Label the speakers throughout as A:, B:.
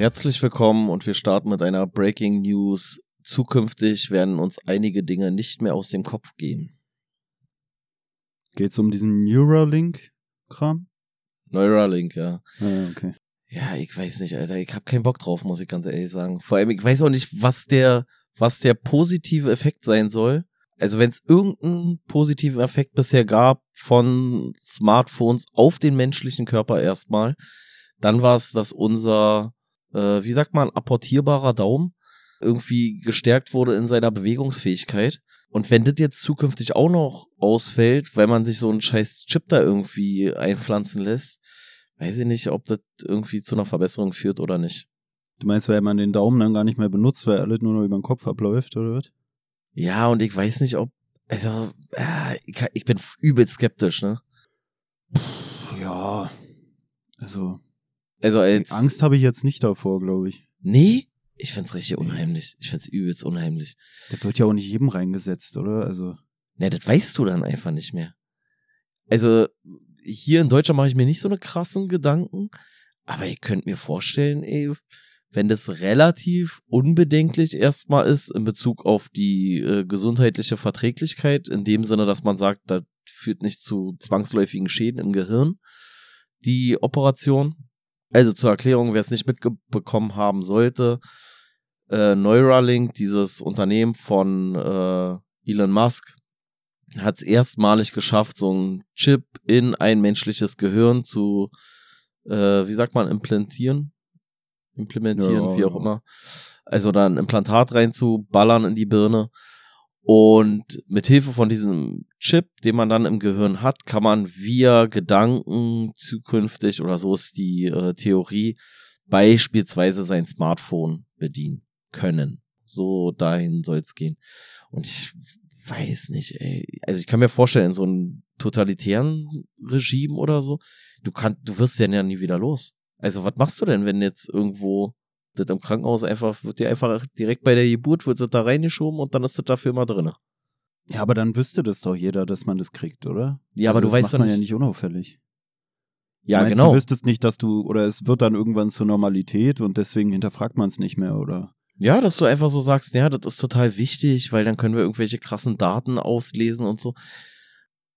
A: Herzlich willkommen und wir starten mit einer Breaking News. Zukünftig werden uns einige Dinge nicht mehr aus dem Kopf gehen.
B: Geht's um diesen Neuralink-Kram?
A: Neuralink, ja.
B: Ah, okay.
A: Ja, ich weiß nicht, Alter. Ich hab keinen Bock drauf, muss ich ganz ehrlich sagen. Vor allem, ich weiß auch nicht, was der, was der positive Effekt sein soll. Also wenn es irgendeinen positiven Effekt bisher gab von Smartphones auf den menschlichen Körper erstmal, dann war es, dass unser, äh, wie sagt man, apportierbarer Daumen irgendwie gestärkt wurde in seiner Bewegungsfähigkeit. Und wenn das jetzt zukünftig auch noch ausfällt, weil man sich so einen scheiß Chip da irgendwie einpflanzen lässt, weiß ich nicht, ob das irgendwie zu einer Verbesserung führt oder nicht.
B: Du meinst, weil man den Daumen dann gar nicht mehr benutzt, weil alles nur noch über den Kopf abläuft, oder was?
A: Ja, und ich weiß nicht, ob, also, äh, ich, ich bin übel skeptisch, ne?
B: Pff, ja, also,
A: Also als,
B: Angst habe ich jetzt nicht davor, glaube ich.
A: Nee? Ich find's richtig unheimlich. Ich find's übelst unheimlich.
B: Der wird ja auch nicht jedem reingesetzt, oder? Also,
A: Ne, das weißt du dann einfach nicht mehr. Also, hier in Deutschland mache ich mir nicht so eine krassen Gedanken, aber ihr könnt mir vorstellen, ey, wenn das relativ unbedenklich erstmal ist in Bezug auf die äh, gesundheitliche Verträglichkeit, in dem Sinne, dass man sagt, das führt nicht zu zwangsläufigen Schäden im Gehirn, die Operation. Also zur Erklärung, wer es nicht mitbekommen haben sollte, äh, Neuralink, dieses Unternehmen von äh, Elon Musk, hat es erstmalig geschafft, so einen Chip in ein menschliches Gehirn zu, äh, wie sagt man, implantieren? Implementieren,
B: Ja,
A: wie auch
B: ja.
A: immer. Also da ein Implantat reinzuballern in die Birne. Und mit Hilfe von diesem Chip, den man dann im Gehirn hat, kann man via Gedanken zukünftig, oder so ist die äh, Theorie, beispielsweise sein Smartphone bedienen können. So dahin soll es gehen. Und ich weiß nicht, ey. Also ich kann mir vorstellen, in so einem totalitären Regime oder so, du kannst, du wirst ja nie wieder los. Also was machst du denn, wenn jetzt irgendwo das im Krankenhaus einfach, wird dir einfach direkt bei der Geburt, wird das da reingeschoben und dann ist das dafür immer drinne.
B: ja, aber dann wüsste das doch jeder, dass man das kriegt, oder?
A: Ja, aber
B: also
A: du
B: das
A: weißt
B: macht
A: doch
B: man
A: nicht.
B: ja nicht unauffällig.
A: Ja,
B: meinst,
A: genau.
B: Du wüsstest nicht, dass du, oder es wird dann irgendwann zur Normalität und deswegen hinterfragt man es nicht mehr, oder?
A: Ja, dass du einfach so sagst, ja, das ist total wichtig, weil dann können wir irgendwelche krassen Daten auslesen und so.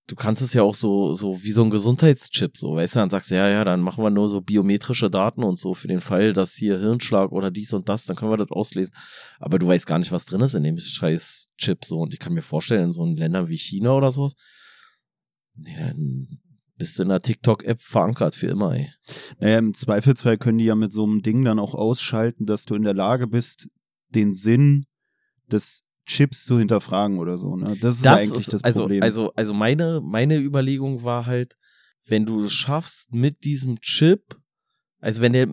A: Du kannst es ja auch so, so wie so ein Gesundheitschip, so, weißt du, dann sagst du, ja, ja, dann machen wir nur so biometrische Daten und so für den Fall, dass hier Hirnschlag oder dies und das, dann können wir das auslesen. Aber du weißt gar nicht, was drin ist in dem scheiß Chip, so. Und ich kann mir vorstellen, in so Ländern wie China oder sowas, dann bist du in der TikTok-App verankert für immer, ey.
B: Naja, im Zweifelsfall können die ja mit so einem Ding dann auch ausschalten, dass du in der Lage bist, den Sinn des Chips zu hinterfragen oder so. Ne? Das ist ja eigentlich das
A: also,
B: Problem.
A: Also, also meine, meine Überlegung war halt, wenn du es schaffst mit diesem Chip, also wenn der,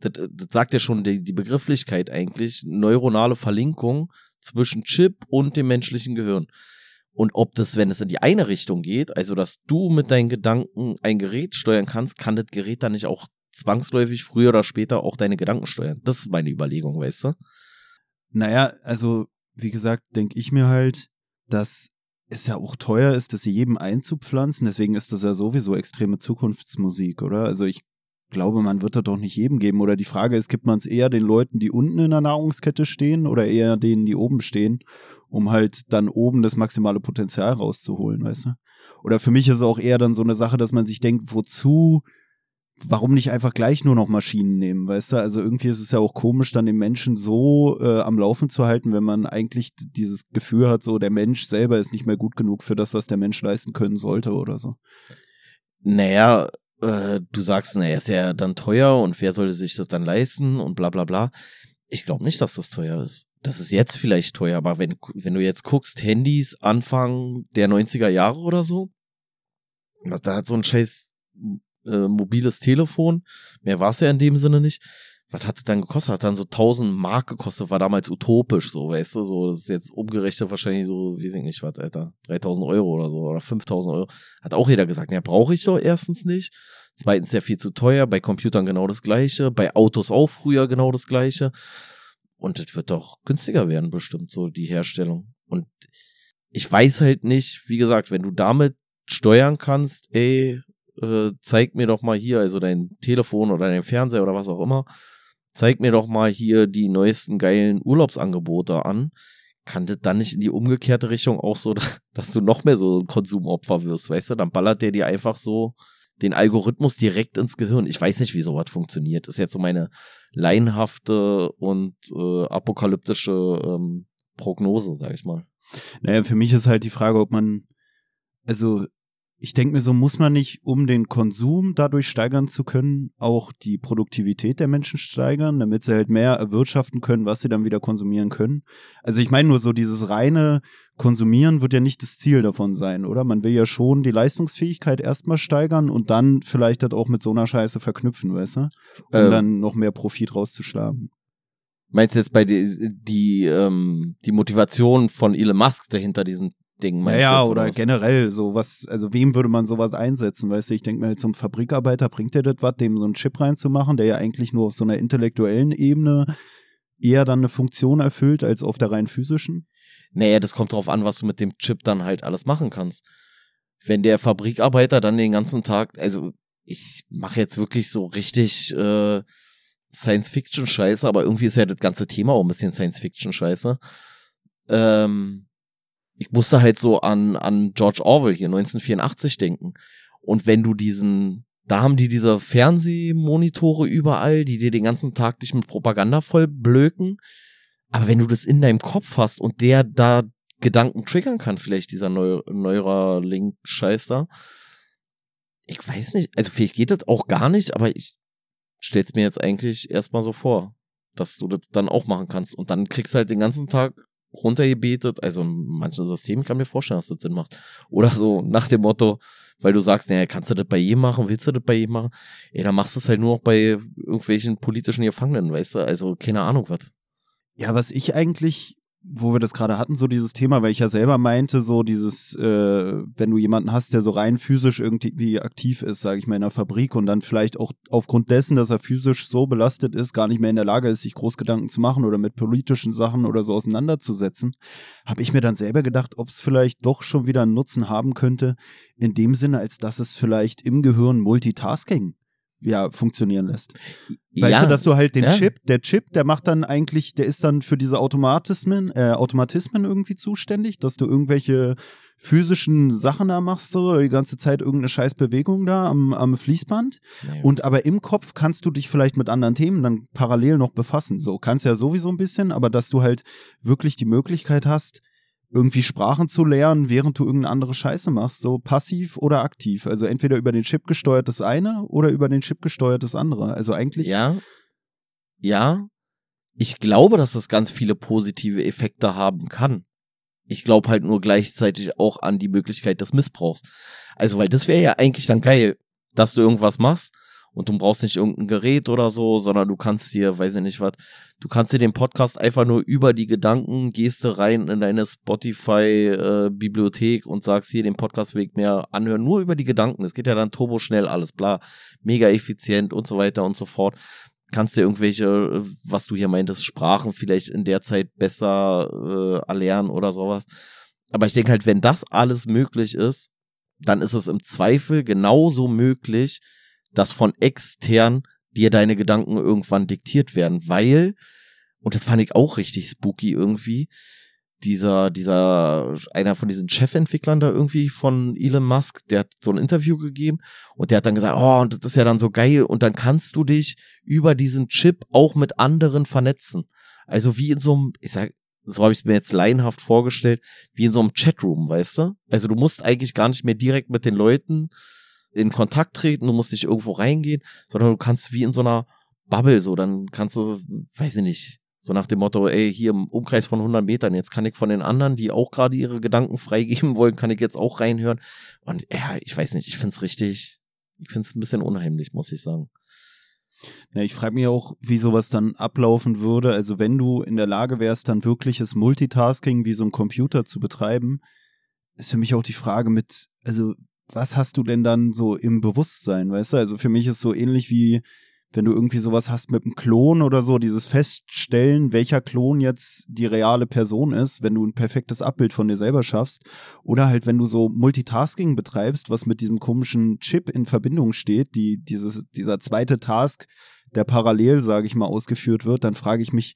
A: das, das sagt ja schon die, die Begrifflichkeit eigentlich, neuronale Verlinkung zwischen Chip und dem menschlichen Gehirn. Und ob das, wenn es in die eine Richtung geht, also dass du mit deinen Gedanken ein Gerät steuern kannst, kann das Gerät dann nicht auch zwangsläufig früher oder später auch deine Gedanken steuern. Das ist meine Überlegung, weißt du?
B: Naja, also wie gesagt, denke ich mir halt, dass es ja auch teuer ist, das jedem einzupflanzen. Deswegen ist das ja sowieso extreme Zukunftsmusik, oder? Also ich glaube, man wird das doch nicht jedem geben. Oder die Frage ist, gibt man es eher den Leuten, die unten in der Nahrungskette stehen oder eher denen, die oben stehen, um halt dann oben das maximale Potenzial rauszuholen, weißt du? Oder für mich ist es auch eher dann so eine Sache, dass man sich denkt, wozu warum nicht einfach gleich nur noch Maschinen nehmen, weißt du? Also irgendwie ist es ja auch komisch, dann den Menschen so äh, am Laufen zu halten, wenn man eigentlich dieses Gefühl hat, so der Mensch selber ist nicht mehr gut genug für das, was der Mensch leisten können sollte oder so.
A: Naja, äh, du sagst, naja, ist ja dann teuer und wer sollte sich das dann leisten und bla bla bla. Ich glaube nicht, dass das teuer ist. Das ist jetzt vielleicht teuer, aber wenn, wenn du jetzt guckst, Handys Anfang der 90er Jahre oder so, da hat so ein scheiß äh, mobiles Telefon, mehr war es ja in dem Sinne nicht. Was hat es dann gekostet? Hat dann so 1000 Mark gekostet, war damals utopisch, so, weißt du, so, das ist jetzt umgerechnet wahrscheinlich so, weiß ich nicht, was, Alter, 3000 Euro oder so, oder 5000 Euro. Hat auch jeder gesagt, ja, brauche ich doch erstens nicht. Zweitens ja viel zu teuer, bei Computern genau das gleiche, bei Autos auch früher genau das gleiche. Und es wird doch günstiger werden, bestimmt, so die Herstellung. Und ich weiß halt nicht, wie gesagt, wenn du damit steuern kannst, ey, äh, zeig mir doch mal hier, also dein Telefon oder dein Fernseher oder was auch immer, zeig mir doch mal hier die neuesten geilen Urlaubsangebote an, kann das dann nicht in die umgekehrte Richtung auch so, dass du noch mehr so ein Konsumopfer wirst, weißt du? Dann ballert der dir einfach so den Algorithmus direkt ins Gehirn. Ich weiß nicht, wie sowas funktioniert. Das ist jetzt so meine laienhafte und äh, apokalyptische ähm, Prognose, sag ich mal.
B: Naja, für mich ist halt die Frage, ob man, also ich denke mir so, muss man nicht, um den Konsum dadurch steigern zu können, auch die Produktivität der Menschen steigern, damit sie halt mehr erwirtschaften können, was sie dann wieder konsumieren können. Also ich meine nur so, dieses reine Konsumieren wird ja nicht das Ziel davon sein, oder? Man will ja schon die Leistungsfähigkeit erstmal steigern und dann vielleicht das auch mit so einer Scheiße verknüpfen, weißt du? Um ähm, dann noch mehr Profit rauszuschlagen.
A: Meinst du jetzt bei die, die, ähm, die Motivation von Elon Musk dahinter diesem Ding
B: meinst ja, du? Ja, oder generell so was, also wem würde man sowas einsetzen, weißt du? Ich denke mir, zum Fabrikarbeiter bringt der das was, dem so einen Chip reinzumachen, der ja eigentlich nur auf so einer intellektuellen Ebene eher dann eine Funktion erfüllt als auf der rein physischen?
A: Naja, das kommt drauf an, was du mit dem Chip dann halt alles machen kannst. Wenn der Fabrikarbeiter dann den ganzen Tag, also ich mache jetzt wirklich so richtig äh, Science-Fiction-Scheiße, aber irgendwie ist ja das ganze Thema auch ein bisschen Science-Fiction-Scheiße. Ähm, ich musste halt so an, an George Orwell hier 1984 denken. Und wenn du diesen, da haben die diese Fernsehmonitore überall, die dir den ganzen Tag dich mit Propaganda voll blöken. Aber wenn du das in deinem Kopf hast und der da Gedanken triggern kann, vielleicht dieser Neu Neuralink-Scheiß da. Ich weiß nicht, also vielleicht geht das auch gar nicht, aber ich stell's mir jetzt eigentlich erstmal so vor, dass du das dann auch machen kannst. Und dann kriegst du halt den ganzen Tag runtergebetet. Also in manchen Systemen kann mir vorstellen, dass das Sinn macht. Oder so nach dem Motto, weil du sagst, naja, kannst du das bei jedem machen, willst du das bei jedem machen? Ey, dann machst du es halt nur noch bei irgendwelchen politischen Gefangenen, weißt du? Also keine Ahnung was.
B: Ja, was ich eigentlich wo wir das gerade hatten, so dieses Thema, weil ich ja selber meinte, so dieses, äh, wenn du jemanden hast, der so rein physisch irgendwie aktiv ist, sage ich mal, in der Fabrik und dann vielleicht auch aufgrund dessen, dass er physisch so belastet ist, gar nicht mehr in der Lage ist, sich Großgedanken zu machen oder mit politischen Sachen oder so auseinanderzusetzen, habe ich mir dann selber gedacht, ob es vielleicht doch schon wieder einen Nutzen haben könnte, in dem Sinne, als dass es vielleicht im Gehirn Multitasking ja, funktionieren lässt. Weißt ja, du, dass du halt den ja. Chip, der Chip, der macht dann eigentlich, der ist dann für diese Automatismen, äh, Automatismen irgendwie zuständig, dass du irgendwelche physischen Sachen da machst, so die ganze Zeit irgendeine scheiß Bewegung da am, am Fließband. Ja. Und aber im Kopf kannst du dich vielleicht mit anderen Themen dann parallel noch befassen. So, kannst ja sowieso ein bisschen, aber dass du halt wirklich die Möglichkeit hast, irgendwie Sprachen zu lernen, während du irgendeine andere Scheiße machst, so passiv oder aktiv. Also entweder über den Chip gesteuert das eine oder über den Chip gesteuert das andere. Also eigentlich.
A: Ja. Ja. Ich glaube, dass das ganz viele positive Effekte haben kann. Ich glaube halt nur gleichzeitig auch an die Möglichkeit des Missbrauchs. Also, weil das wäre ja eigentlich dann geil, dass du irgendwas machst und du brauchst nicht irgendein Gerät oder so, sondern du kannst dir, weiß ich nicht was, du kannst dir den Podcast einfach nur über die Gedanken, gehst du rein in deine Spotify-Bibliothek äh, und sagst hier den Podcastweg mehr anhören, nur über die Gedanken. Es geht ja dann turbo schnell alles, bla, mega effizient und so weiter und so fort. Kannst dir irgendwelche, was du hier meintest, Sprachen vielleicht in der Zeit besser äh, erlernen oder sowas. Aber ich denke halt, wenn das alles möglich ist, dann ist es im Zweifel genauso möglich, dass von extern dir deine Gedanken irgendwann diktiert werden, weil, und das fand ich auch richtig spooky irgendwie, dieser, dieser, einer von diesen Chefentwicklern da irgendwie von Elon Musk, der hat so ein Interview gegeben und der hat dann gesagt, oh, und das ist ja dann so geil und dann kannst du dich über diesen Chip auch mit anderen vernetzen. Also wie in so einem, ich sag, so habe ich es mir jetzt laienhaft vorgestellt, wie in so einem Chatroom, weißt du? Also du musst eigentlich gar nicht mehr direkt mit den Leuten in Kontakt treten, du musst nicht irgendwo reingehen, sondern du kannst wie in so einer Bubble so, dann kannst du, weiß ich nicht, so nach dem Motto, ey, hier im Umkreis von 100 Metern, jetzt kann ich von den anderen, die auch gerade ihre Gedanken freigeben wollen, kann ich jetzt auch reinhören. Und ja, ich weiß nicht, ich find's richtig, ich find's ein bisschen unheimlich, muss ich sagen.
B: Ja, ich frage mich auch, wie sowas dann ablaufen würde. Also wenn du in der Lage wärst, dann wirkliches Multitasking wie so ein Computer zu betreiben, ist für mich auch die Frage mit, also was hast du denn dann so im Bewusstsein, weißt du? Also für mich ist so ähnlich wie wenn du irgendwie sowas hast mit einem Klon oder so, dieses Feststellen, welcher Klon jetzt die reale Person ist, wenn du ein perfektes Abbild von dir selber schaffst. Oder halt, wenn du so Multitasking betreibst, was mit diesem komischen Chip in Verbindung steht, die, dieses, dieser zweite Task, der parallel, sage ich mal, ausgeführt wird, dann frage ich mich,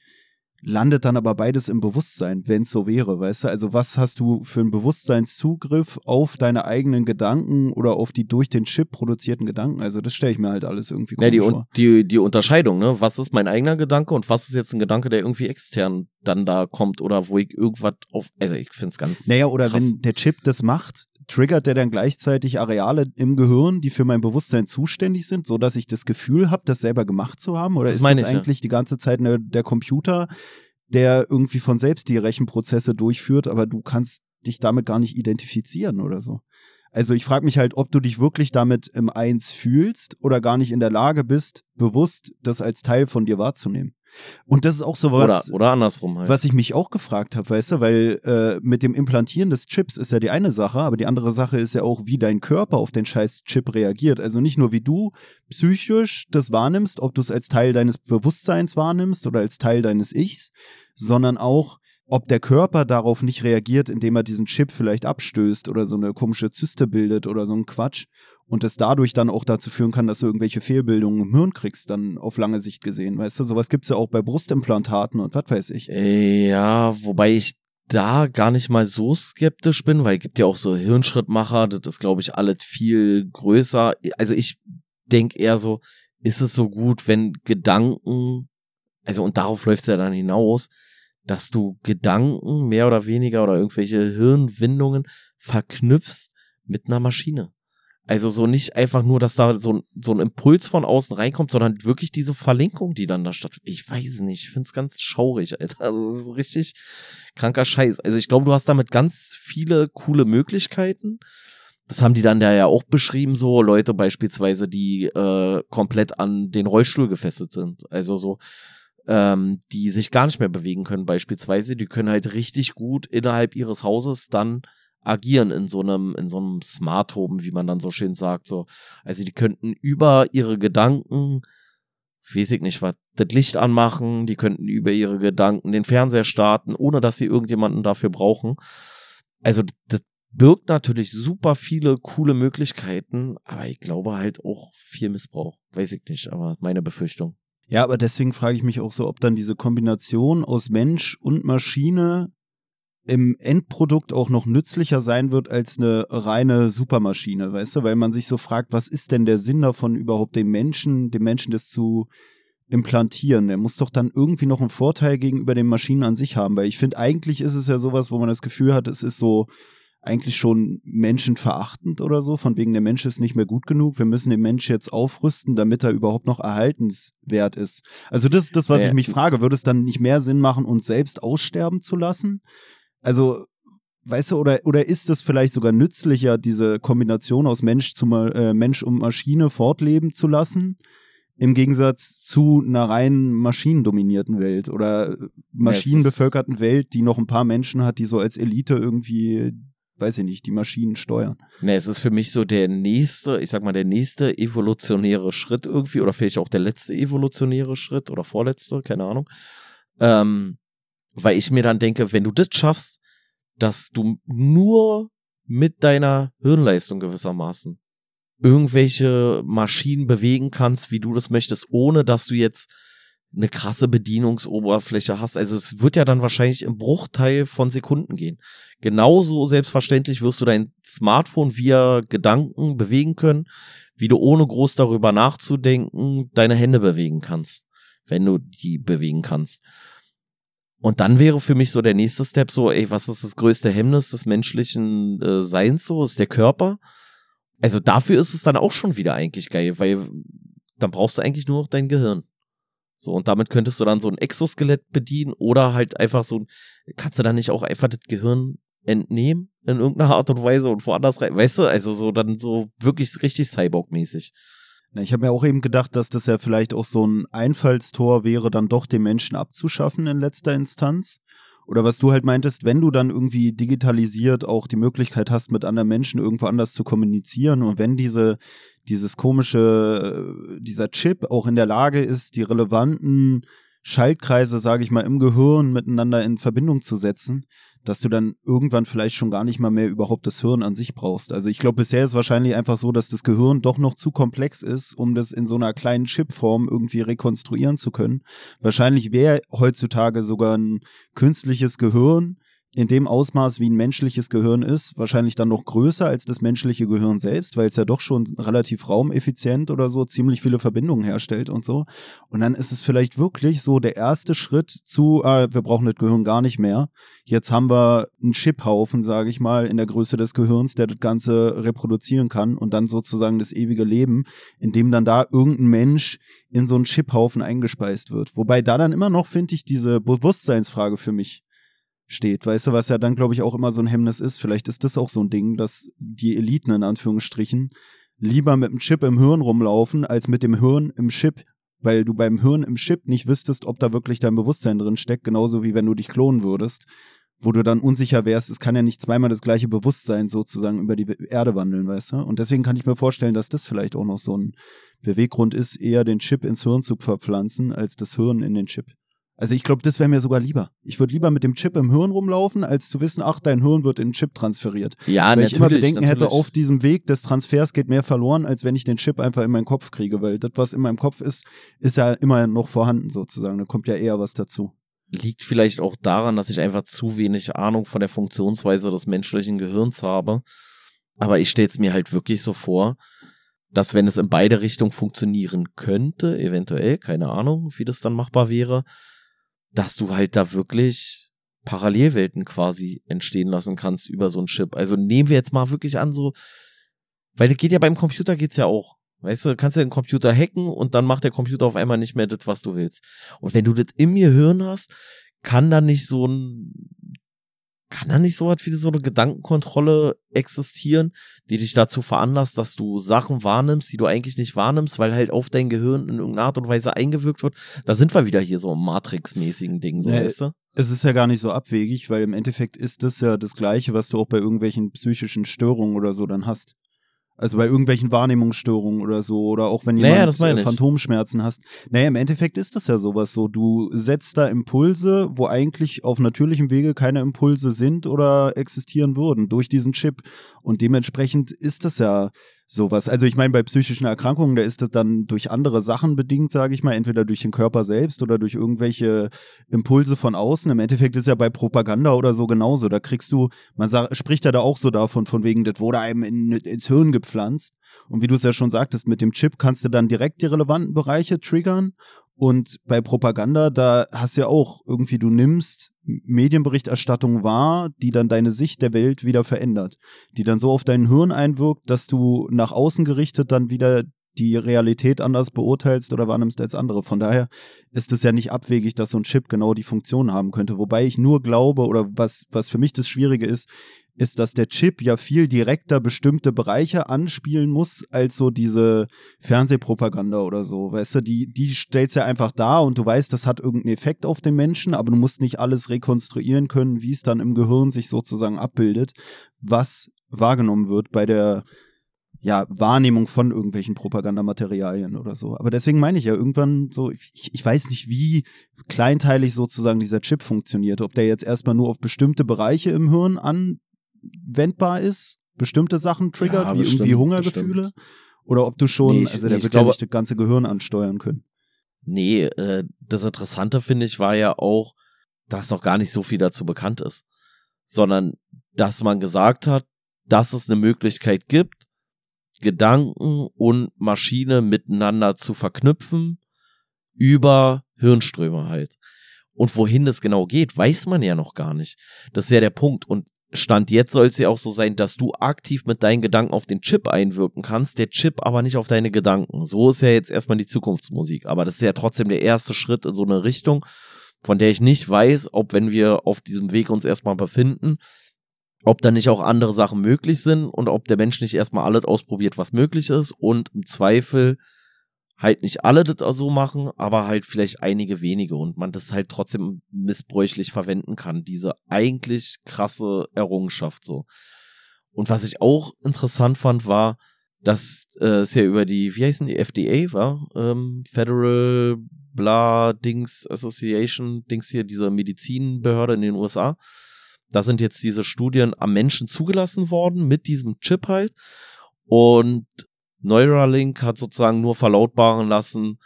B: landet dann aber beides im Bewusstsein, wenn es so wäre, weißt du? Also was hast du für einen Bewusstseinszugriff auf deine eigenen Gedanken oder auf die durch den Chip produzierten Gedanken? Also das stelle ich mir halt alles irgendwie
A: Ja, die,
B: komisch vor.
A: die, die Unterscheidung, ne? Was ist mein eigener Gedanke und was ist jetzt ein Gedanke, der irgendwie extern dann da kommt oder wo ich irgendwas auf. Also ich find's ganz.
B: Naja, oder
A: krass.
B: wenn der Chip das macht, triggert der dann gleichzeitig Areale im Gehirn, die für mein Bewusstsein zuständig sind, so dass ich das Gefühl habe, das selber gemacht zu haben? Oder
A: Das
B: ist das
A: ich, ja.
B: eigentlich die ganze Zeit ne, der Computer, der irgendwie von selbst die Rechenprozesse durchführt, aber du kannst dich damit gar nicht identifizieren oder so? Also ich frage mich halt, ob du dich wirklich damit im Eins fühlst oder gar nicht in der Lage bist, bewusst das als Teil von dir wahrzunehmen. Und das ist auch so
A: Oder,
B: was,
A: oder andersrum halt.
B: was ich mich auch gefragt habe, weißt du, weil äh, mit dem Implantieren des Chips ist ja die eine Sache, aber die andere Sache ist ja auch, wie dein Körper auf den scheiß Chip reagiert. Also nicht nur wie du psychisch das wahrnimmst, ob du es als Teil deines Bewusstseins wahrnimmst oder als Teil deines Ichs, sondern auch, ob der Körper darauf nicht reagiert, indem er diesen Chip vielleicht abstößt oder so eine komische Zyste bildet oder so ein Quatsch und es dadurch dann auch dazu führen kann, dass du irgendwelche Fehlbildungen im Hirn kriegst, dann auf lange Sicht gesehen, weißt du? Sowas gibt's ja auch bei Brustimplantaten und was weiß ich.
A: Äh, Ja, wobei ich da gar nicht mal so skeptisch bin, weil es gibt ja auch so Hirnschrittmacher, das ist, glaube ich, alles viel größer. Also ich denke eher so, ist es so gut, wenn Gedanken, also und darauf läuft es ja dann hinaus, dass du Gedanken mehr oder weniger oder irgendwelche Hirnwindungen verknüpfst mit einer Maschine. Also so nicht einfach nur, dass da so, ein- so ein Impuls von außen reinkommt, sondern wirklich diese Verlinkung, die dann da stattfindet. Ich weiß nicht, ich find's ganz schaurig, Alter. Also das ist richtig kranker Scheiß. Also ich glaube, du hast damit ganz viele coole Möglichkeiten. Das haben die dann da ja auch beschrieben, so Leute beispielsweise, die äh, komplett an den Rollstuhl gefesselt sind. Also so, ähm, die sich gar nicht mehr bewegen können beispielsweise. Die können halt richtig gut innerhalb ihres Hauses dann agieren in so einem, in so einem Smart Home, wie man dann so schön sagt. So. Also die könnten über ihre Gedanken, weiß ich nicht was, das Licht anmachen, die könnten über ihre Gedanken den Fernseher starten, ohne dass sie irgendjemanden dafür brauchen. Also das birgt natürlich super viele coole Möglichkeiten, aber ich glaube halt auch viel Missbrauch. Weiß ich nicht, aber meine Befürchtung.
B: Ja, aber deswegen frage ich mich auch so, ob dann diese Kombination aus Mensch und Maschine im Endprodukt auch noch nützlicher sein wird als eine reine Supermaschine, weißt du, weil man sich so fragt, was ist denn der Sinn davon überhaupt dem Menschen, dem Menschen das zu implantieren? Der muss doch dann irgendwie noch einen Vorteil gegenüber den Maschinen an sich haben, weil ich finde, eigentlich ist es ja sowas, wo man das Gefühl hat, es ist so eigentlich schon menschenverachtend oder so, von wegen der Mensch ist nicht mehr gut genug, wir müssen den Mensch jetzt aufrüsten, damit er überhaupt noch erhaltenswert ist. Also das ist das, was
A: Ja.
B: ich mich frage, würde es dann nicht mehr Sinn machen, uns selbst aussterben zu lassen? Also Weißt du, oder, oder ist es vielleicht sogar nützlicher, diese Kombination aus Mensch, zu, äh, Mensch und Maschine fortleben zu lassen, im Gegensatz zu einer rein maschinendominierten Welt oder maschinenbevölkerten Welt, die noch ein paar Menschen hat, die so als Elite irgendwie, weiß ich nicht, die Maschinen steuern.
A: Ne, es ist für mich so der nächste, ich sag mal, der nächste evolutionäre Schritt irgendwie, oder vielleicht auch der letzte evolutionäre Schritt oder vorletzte, keine Ahnung. Ähm, weil ich mir dann denke, wenn du das schaffst, dass du nur mit deiner Hirnleistung gewissermaßen irgendwelche Maschinen bewegen kannst, wie du das möchtest, ohne dass du jetzt eine krasse Bedienungsoberfläche hast. Also es wird ja dann wahrscheinlich im Bruchteil von Sekunden gehen. Genauso selbstverständlich wirst du dein Smartphone via Gedanken bewegen können, wie du ohne groß darüber nachzudenken deine Hände bewegen kannst, wenn du die bewegen kannst. Und dann wäre für mich so der nächste Step so, ey, was ist das größte Hemmnis des menschlichen äh, Seins so? Ist der Körper. Also dafür ist es dann auch schon wieder eigentlich geil, weil dann brauchst du eigentlich nur noch dein Gehirn. So, und damit könntest du dann so ein Exoskelett bedienen oder halt einfach so, kannst du dann nicht auch einfach das Gehirn entnehmen in irgendeiner Art und Weise und woanders rein, weißt du, also so dann so wirklich richtig Cyborg-mäßig.
B: Ich habe mir auch eben gedacht, dass das ja vielleicht auch so ein Einfallstor wäre, dann doch den Menschen abzuschaffen in letzter Instanz. Oder was du halt meintest, wenn du dann irgendwie digitalisiert auch die Möglichkeit hast, mit anderen Menschen irgendwo anders zu kommunizieren und wenn diese, dieses komische, äh, dieser Chip auch in der Lage ist, die relevanten Schaltkreise, sage ich mal, im Gehirn miteinander in Verbindung zu setzen, dass du dann irgendwann vielleicht schon gar nicht mal mehr überhaupt das Hirn an sich brauchst. Also ich glaube, bisher ist wahrscheinlich einfach so, dass das Gehirn doch noch zu komplex ist, um das in so einer kleinen Chipform irgendwie rekonstruieren zu können. Wahrscheinlich wäre heutzutage sogar ein künstliches Gehirn in dem Ausmaß, wie ein menschliches Gehirn ist, wahrscheinlich dann noch größer als das menschliche Gehirn selbst, weil es ja doch schon relativ raumeffizient oder so ziemlich viele Verbindungen herstellt und so. Und dann ist es vielleicht wirklich so der erste Schritt zu, ah, wir brauchen das Gehirn gar nicht mehr. Jetzt haben wir einen Chiphaufen, sage ich mal, in der Größe des Gehirns, der das Ganze reproduzieren kann und dann sozusagen das ewige Leben, in dem dann da irgendein Mensch in so einen Chiphaufen eingespeist wird. Wobei da dann immer noch, finde ich, diese Bewusstseinsfrage für mich steht. Weißt du, was ja dann, glaube ich, auch immer so ein Hemmnis ist. Vielleicht ist das auch so ein Ding, dass die Eliten in Anführungsstrichen lieber mit dem Chip im Hirn rumlaufen, als mit dem Hirn im Chip. Weil du beim Hirn im Chip nicht wüsstest, ob da wirklich dein Bewusstsein drin steckt, genauso wie wenn du dich klonen würdest, wo du dann unsicher wärst, es kann ja nicht zweimal das gleiche Bewusstsein sozusagen über die Erde wandeln, weißt du? Und deswegen kann ich mir vorstellen, dass das vielleicht auch noch so ein Beweggrund ist, eher den Chip ins Hirn zu verpflanzen, als das Hirn in den Chip. Also ich glaube, das wäre mir sogar lieber. Ich würde lieber mit dem Chip im Hirn rumlaufen, als zu wissen, ach, dein Hirn wird in den Chip transferiert.
A: Ja,
B: weil
A: natürlich.
B: ich immer Bedenken
A: natürlich.
B: hätte, auf diesem Weg des Transfers geht mehr verloren, als wenn ich den Chip einfach in meinen Kopf kriege, weil das, was in meinem Kopf ist, ist ja immer noch vorhanden sozusagen. Da kommt ja eher was dazu.
A: Liegt vielleicht auch daran, dass ich einfach zu wenig Ahnung von der Funktionsweise des menschlichen Gehirns habe. Aber ich stelle es mir halt wirklich so vor, dass wenn es in beide Richtungen funktionieren könnte, eventuell, keine Ahnung, wie das dann machbar wäre, dass du halt da wirklich Parallelwelten quasi entstehen lassen kannst über so einen Chip. Also nehmen wir jetzt mal wirklich an, so, weil das geht ja beim Computer geht's ja auch. Weißt du, kannst ja den Computer hacken und dann macht der Computer auf einmal nicht mehr das, was du willst. Und wenn du das im Gehirn hast, kann da nicht so ein, kann da nicht so was wie so eine Gedankenkontrolle existieren, die dich dazu veranlasst, dass du Sachen wahrnimmst, die du eigentlich nicht wahrnimmst, weil halt auf dein Gehirn in irgendeiner Art und Weise eingewirkt wird. Da sind wir wieder hier so im Matrix-mäßigen Ding, so
B: Nee,
A: weißt du?
B: Es ist ja gar nicht so abwegig, weil im Endeffekt ist das ja das Gleiche, was du auch bei irgendwelchen psychischen Störungen oder so dann hast. Also bei irgendwelchen Wahrnehmungsstörungen oder so, oder auch wenn
A: Naja,
B: jemand
A: das meine
B: äh. Phantomschmerzen hast. Naja, im Endeffekt ist das ja sowas so. Du setzt da Impulse, wo eigentlich auf natürlichem Wege keine Impulse sind oder existieren würden, durch diesen Chip. Und dementsprechend ist das ja sowas. Also ich meine, bei psychischen Erkrankungen, da ist das dann durch andere Sachen bedingt, sage ich mal, entweder durch den Körper selbst oder durch irgendwelche Impulse von außen. Im Endeffekt ist ja bei Propaganda oder so genauso. Da kriegst du, man sagt, spricht ja da auch so davon, von wegen, das wurde einem in, ins Hirn gepflanzt. Und wie du es ja schon sagtest, mit dem Chip kannst du dann direkt die relevanten Bereiche triggern. Und bei Propaganda, da hast du ja auch irgendwie, du nimmst Medienberichterstattung wahr, die dann deine Sicht der Welt wieder verändert. Die dann so auf dein Hirn einwirkt, dass du nach außen gerichtet dann wieder die Realität anders beurteilst oder wahrnimmst als andere. Von daher ist es ja nicht abwegig, dass so ein Chip genau die Funktion haben könnte. Wobei ich nur glaube, oder was, was für mich das Schwierige ist, ist, dass der Chip ja viel direkter bestimmte Bereiche anspielen muss, als so diese Fernsehpropaganda oder so. Weißt du, die, die stellt's ja einfach da und du weißt, das hat irgendeinen Effekt auf den Menschen, aber du musst nicht alles rekonstruieren können, wie es dann im Gehirn sich sozusagen abbildet, was wahrgenommen wird bei der ja, Wahrnehmung von irgendwelchen Propagandamaterialien oder so. Aber deswegen meine ich ja irgendwann so, ich, ich weiß nicht, wie kleinteilig sozusagen dieser Chip funktioniert. Ob der jetzt erstmal nur auf bestimmte Bereiche im Hirn anwendbar ist, bestimmte Sachen triggert,
A: Ja,
B: wie
A: bestimmt,
B: irgendwie Hungergefühle.
A: bestimmt.
B: Oder ob du schon,
A: Nee, ich-
B: also
A: nee,
B: der wird ja
A: glaube-
B: nicht das ganze Gehirn ansteuern können.
A: Nee, äh, das Interessante finde ich war ja auch, dass noch gar nicht so viel dazu bekannt ist, sondern dass man gesagt hat, dass es eine Möglichkeit gibt, Gedanken und Maschine miteinander zu verknüpfen über Hirnströme halt. Und wohin das genau geht, weiß man ja noch gar nicht. Das ist ja der Punkt. Und Stand jetzt soll es ja auch so sein, dass du aktiv mit deinen Gedanken auf den Chip einwirken kannst, der Chip aber nicht auf deine Gedanken. So ist ja jetzt erstmal die Zukunftsmusik. Aber das ist ja trotzdem der erste Schritt in so eine Richtung, von der ich nicht weiß, ob wenn wir auf diesem Weg uns erstmal befinden, ob da nicht auch andere Sachen möglich sind und ob der Mensch nicht erstmal alles ausprobiert, was möglich ist und im Zweifel halt nicht alle das so machen, aber halt vielleicht einige wenige und man das halt trotzdem missbräuchlich verwenden kann, diese eigentlich krasse Errungenschaft so. Und was ich auch interessant fand, war, dass äh, es ja über die, wie heißen die, FDA war, ähm, Federal Blah Dings Association, Dings hier, diese Medizinbehörde in den USA, Da sind jetzt diese Studien am Menschen zugelassen worden mit diesem Chip halt. Und Neuralink hat sozusagen nur verlautbaren lassen,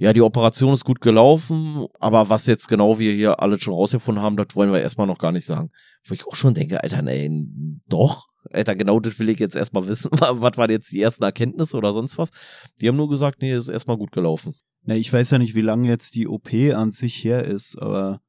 A: ja, die Operation ist gut gelaufen, aber was jetzt genau wir hier alle schon rausgefunden haben, das wollen wir erstmal noch gar nicht sagen. Wo ich auch schon denke, Alter, nee, doch, Alter, genau das will ich jetzt erstmal wissen. Was waren jetzt die ersten Erkenntnisse oder sonst was? Die haben nur gesagt, nee, ist erstmal gut gelaufen.
B: Na, ich weiß ja nicht, wie lange jetzt die OP an sich her ist, aber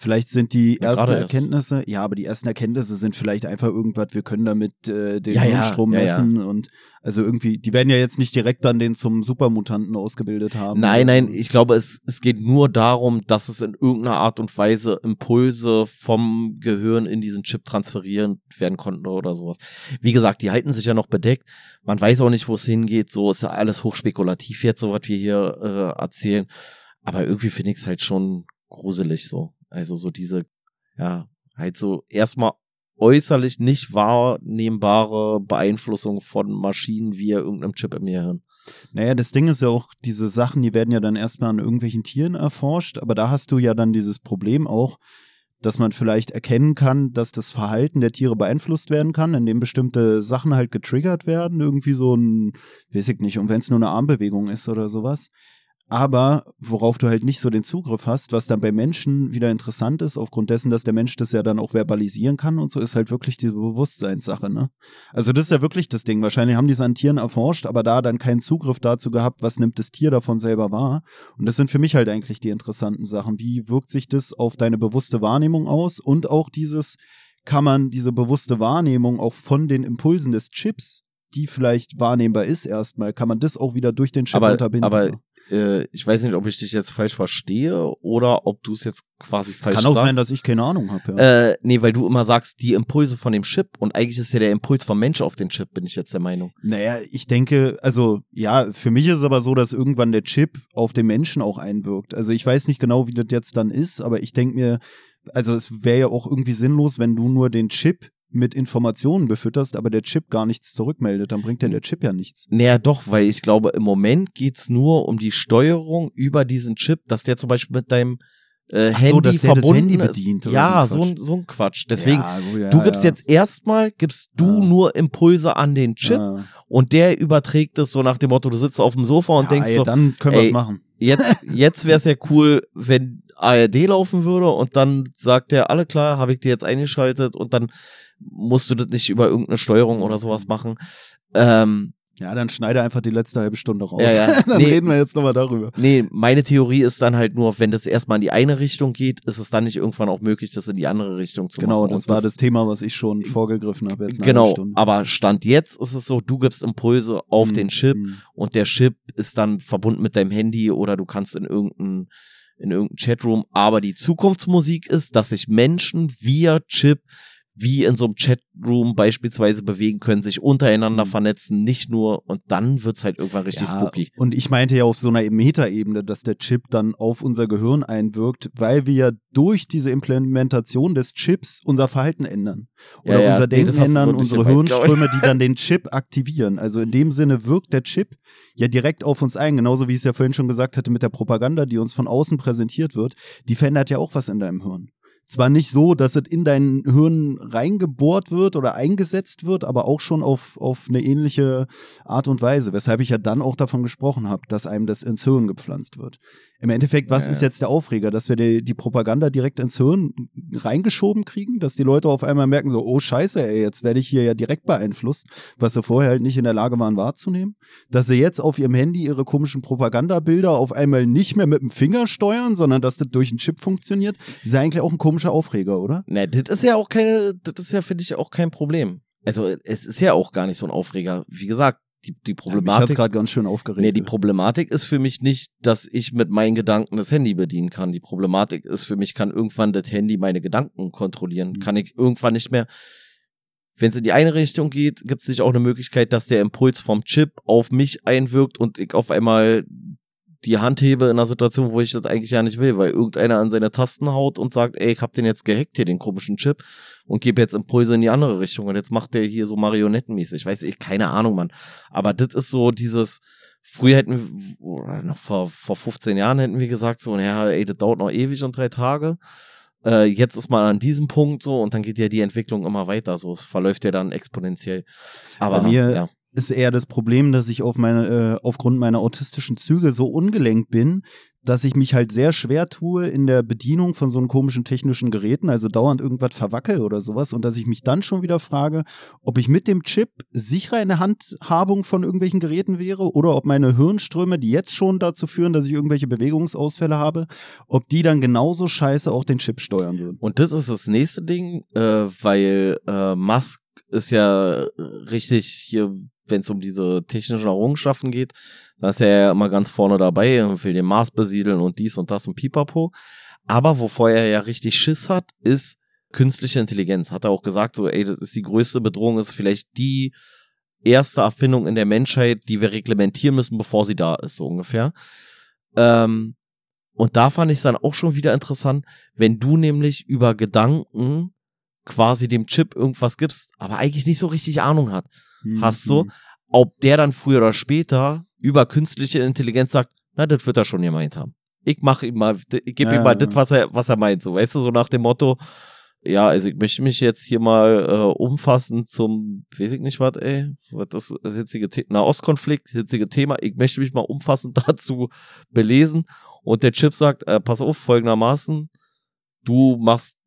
B: Vielleicht sind die ersten Erkenntnisse, ja, aber die ersten Erkenntnisse sind vielleicht einfach irgendwas, wir können damit äh, den
A: ja,
B: Hirnstrom
A: ja,
B: messen und also irgendwie, die werden ja jetzt nicht direkt dann den zum Supermutanten ausgebildet haben.
A: Nein, nein, ich glaube, es, es geht nur darum, dass es in irgendeiner Art und Weise Impulse vom Gehirn in diesen Chip transferieren werden konnten oder sowas. Wie gesagt, die halten sich ja noch bedeckt. Man weiß auch nicht, wo es hingeht. So ist ja alles hochspekulativ jetzt, so was wir hier äh, erzählen. Aber irgendwie finde ich es halt schon gruselig so. Also so diese, ja, halt so erstmal äußerlich nicht wahrnehmbare Beeinflussung von Maschinen via irgendeinem Chip im Gehirn.
B: Naja, das Ding ist ja auch, diese Sachen, die werden ja dann erstmal an irgendwelchen Tieren erforscht, aber da hast du ja dann dieses Problem auch, dass man vielleicht erkennen kann, dass das Verhalten der Tiere beeinflusst werden kann, indem bestimmte Sachen halt getriggert werden, irgendwie so ein, weiß ich nicht, und wenn es nur eine Armbewegung ist oder sowas, aber worauf du halt nicht so den Zugriff hast, was dann bei Menschen wieder interessant ist, aufgrund dessen, dass der Mensch das ja dann auch verbalisieren kann und so, ist halt wirklich diese Bewusstseinssache, ne? Also das ist ja wirklich das Ding. Wahrscheinlich haben die es an Tieren erforscht, aber da dann keinen Zugriff dazu gehabt, was nimmt das Tier davon selber wahr. Und das sind für mich halt eigentlich die interessanten Sachen. Wie wirkt sich das auf deine bewusste Wahrnehmung aus und auch dieses, kann man diese bewusste Wahrnehmung auch von den Impulsen des Chips die vielleicht wahrnehmbar ist erstmal, kann man das auch wieder durch den Chip
A: aber,
B: unterbinden.
A: Aber äh, ich weiß nicht, ob ich dich jetzt falsch verstehe oder ob du es jetzt quasi falsch
B: sagst. Kann auch sagst. sein, dass ich keine Ahnung habe.
A: Ja. Äh, nee, weil du immer sagst, die Impulse von dem Chip und eigentlich ist ja der Impuls vom Mensch auf den Chip, bin ich jetzt der Meinung.
B: Naja, ich denke, also ja, für mich ist es aber so, dass irgendwann der Chip auf den Menschen auch einwirkt. Also ich weiß nicht genau, wie das jetzt dann ist, aber ich denke mir, also es wäre ja auch irgendwie sinnlos, wenn du nur den Chip mit Informationen befütterst, aber der Chip gar nichts zurückmeldet, dann bringt ja der Chip ja nichts.
A: Naja, doch, weil ich glaube, im Moment geht's nur um die Steuerung über diesen Chip, dass der zum Beispiel mit deinem äh, Handy so, dass verbunden Handy
B: bedient
A: ist. Ja, so ein, so ein Quatsch. Deswegen, ja, gut, ja, du gibst ja. jetzt erstmal, gibst du nur Impulse an den Chip und der überträgt es so nach dem Motto, du sitzt auf dem Sofa und denkst ey, so,
B: dann können wir es machen.
A: Jetzt, jetzt wäre es ja cool, wenn ARD laufen würde und dann sagt der, alle klar, habe ich dir jetzt eingeschaltet und dann musst du das nicht über irgendeine Steuerung oder sowas machen. Ähm,
B: ja, dann schneide einfach die letzte halbe Stunde raus.
A: Ja, ja.
B: dann nee, reden wir jetzt nochmal darüber.
A: Nee, meine Theorie ist dann halt nur, wenn das erstmal in die eine Richtung geht, ist es dann nicht irgendwann auch möglich, das in die andere Richtung zu
B: genau,
A: machen.
B: Genau, das war das, Thema, was ich schon vorgegriffen habe. Jetzt
A: genau, aber Stand jetzt ist es so, du gibst Impulse auf hm, den Chip hm. und der Chip ist dann verbunden mit deinem Handy oder du kannst in irgendein in irgendeinem Chatroom, aber die Zukunftsmusik ist, dass sich Menschen via Chip wie in so einem Chatroom beispielsweise bewegen können, sich untereinander mhm. vernetzen, nicht nur und dann wird's halt irgendwann richtig ja, spooky.
B: Und ich meinte ja auf so einer Metaebene, dass der Chip dann auf unser Gehirn einwirkt, weil wir ja durch diese Implementation des Chips unser Verhalten ändern. Oder ja, ja, unser Denken nee, ändern, so unsere Hirnströme, die dann den Chip aktivieren. Also in dem Sinne wirkt der Chip ja direkt auf uns ein, genauso wie ich es ja vorhin schon gesagt hatte mit der Propaganda, die uns von außen präsentiert wird, die verändert ja auch was in deinem Hirn zwar nicht so, dass es in dein Hirn reingebohrt wird oder eingesetzt wird, aber auch schon auf, auf eine ähnliche Art und Weise, weshalb ich ja dann auch davon gesprochen habe, dass einem das ins Hirn gepflanzt wird. Im Endeffekt, was ja, ist jetzt der Aufreger, dass wir die, die Propaganda direkt ins Hirn reingeschoben kriegen, dass die Leute auf einmal merken so, oh scheiße, ey, jetzt werde ich hier ja direkt beeinflusst, was sie vorher halt nicht in der Lage waren wahrzunehmen, dass sie jetzt auf ihrem Handy ihre komischen Propagandabilder auf einmal nicht mehr mit dem Finger steuern, sondern dass das durch einen Chip funktioniert, ist ja eigentlich auch ein komischer Aufreger, oder?
A: Ne, das ist ja auch keine, das ist ja, finde ich, auch kein Problem. Also es ist ja auch gar nicht so ein Aufreger. Wie gesagt, die, die Problematik.
B: Ja, gerade ganz schön aufgeregt.
A: Nee, die Problematik ist für mich nicht, dass ich mit meinen Gedanken das Handy bedienen kann. Die Problematik ist für mich, kann irgendwann das Handy meine Gedanken kontrollieren. Mhm. Kann ich irgendwann nicht mehr. Wenn es in die eine Richtung geht, gibt es nicht auch eine Möglichkeit, dass der Impuls vom Chip auf mich einwirkt und ich auf einmal die Hand hebe in einer Situation, wo ich das eigentlich ja nicht will, weil irgendeiner an seine Tasten haut und sagt, ey, ich hab den jetzt gehackt hier, den komischen Chip, und gebe jetzt Impulse in die andere Richtung. Und jetzt macht der hier so marionettenmäßig. Weiß ich, keine Ahnung, Mann. Aber das ist so dieses, früher hätten wir, oder noch vor, vor 15 Jahren hätten wir gesagt, so, naja, ey, das dauert noch ewig und drei Tage. Äh, jetzt ist man an diesem Punkt so und dann geht ja die Entwicklung immer weiter. So, es verläuft ja dann exponentiell. Aber
B: Bei mir
A: ja.
B: Ist eher das Problem, dass ich auf meine, äh, aufgrund meiner autistischen Züge so ungelenkt bin, dass ich mich halt sehr schwer tue in der Bedienung von so einem komischen technischen Geräten, also dauernd irgendwas verwackel oder sowas und dass ich mich dann schon wieder frage, ob ich mit dem Chip sicherer in der Handhabung von irgendwelchen Geräten wäre oder ob meine Hirnströme, die jetzt schon dazu führen, dass ich irgendwelche Bewegungsausfälle habe, ob die dann genauso scheiße auch den Chip steuern würden.
A: Und das ist das nächste Ding, äh, weil äh, Musk ist ja richtig hier, wenn es um diese technischen Errungenschaften geht, da ist er ja immer ganz vorne dabei und will den Mars besiedeln und dies und das und pipapo. Aber wovor er ja richtig Schiss hat, ist künstliche Intelligenz. Hat er auch gesagt, so, ey, das ist die größte Bedrohung, ist vielleicht die erste Erfindung in der Menschheit, die wir reglementieren müssen, bevor sie da ist, so ungefähr. Ähm, und da fand ich es dann auch schon wieder interessant, wenn du nämlich über Gedanken quasi dem Chip irgendwas gibst, aber eigentlich nicht so richtig Ahnung hat, hast so,
B: Mhm.
A: ob der dann früher oder später über künstliche Intelligenz sagt, na, das wird er schon gemeint haben. Ich mache ihm mal, ich gebe
B: Ja,
A: ihm mal
B: ja.
A: das, was er, was er meint, so, weißt du, so nach dem Motto, ja, also ich möchte mich jetzt hier mal äh, umfassend zum, weiß ich nicht was, ey, was das hitzige The Nahostkonflikt, hitzige Thema, ich möchte mich mal umfassend dazu belesen und der Chip sagt, äh, pass auf, folgendermaßen, du machst,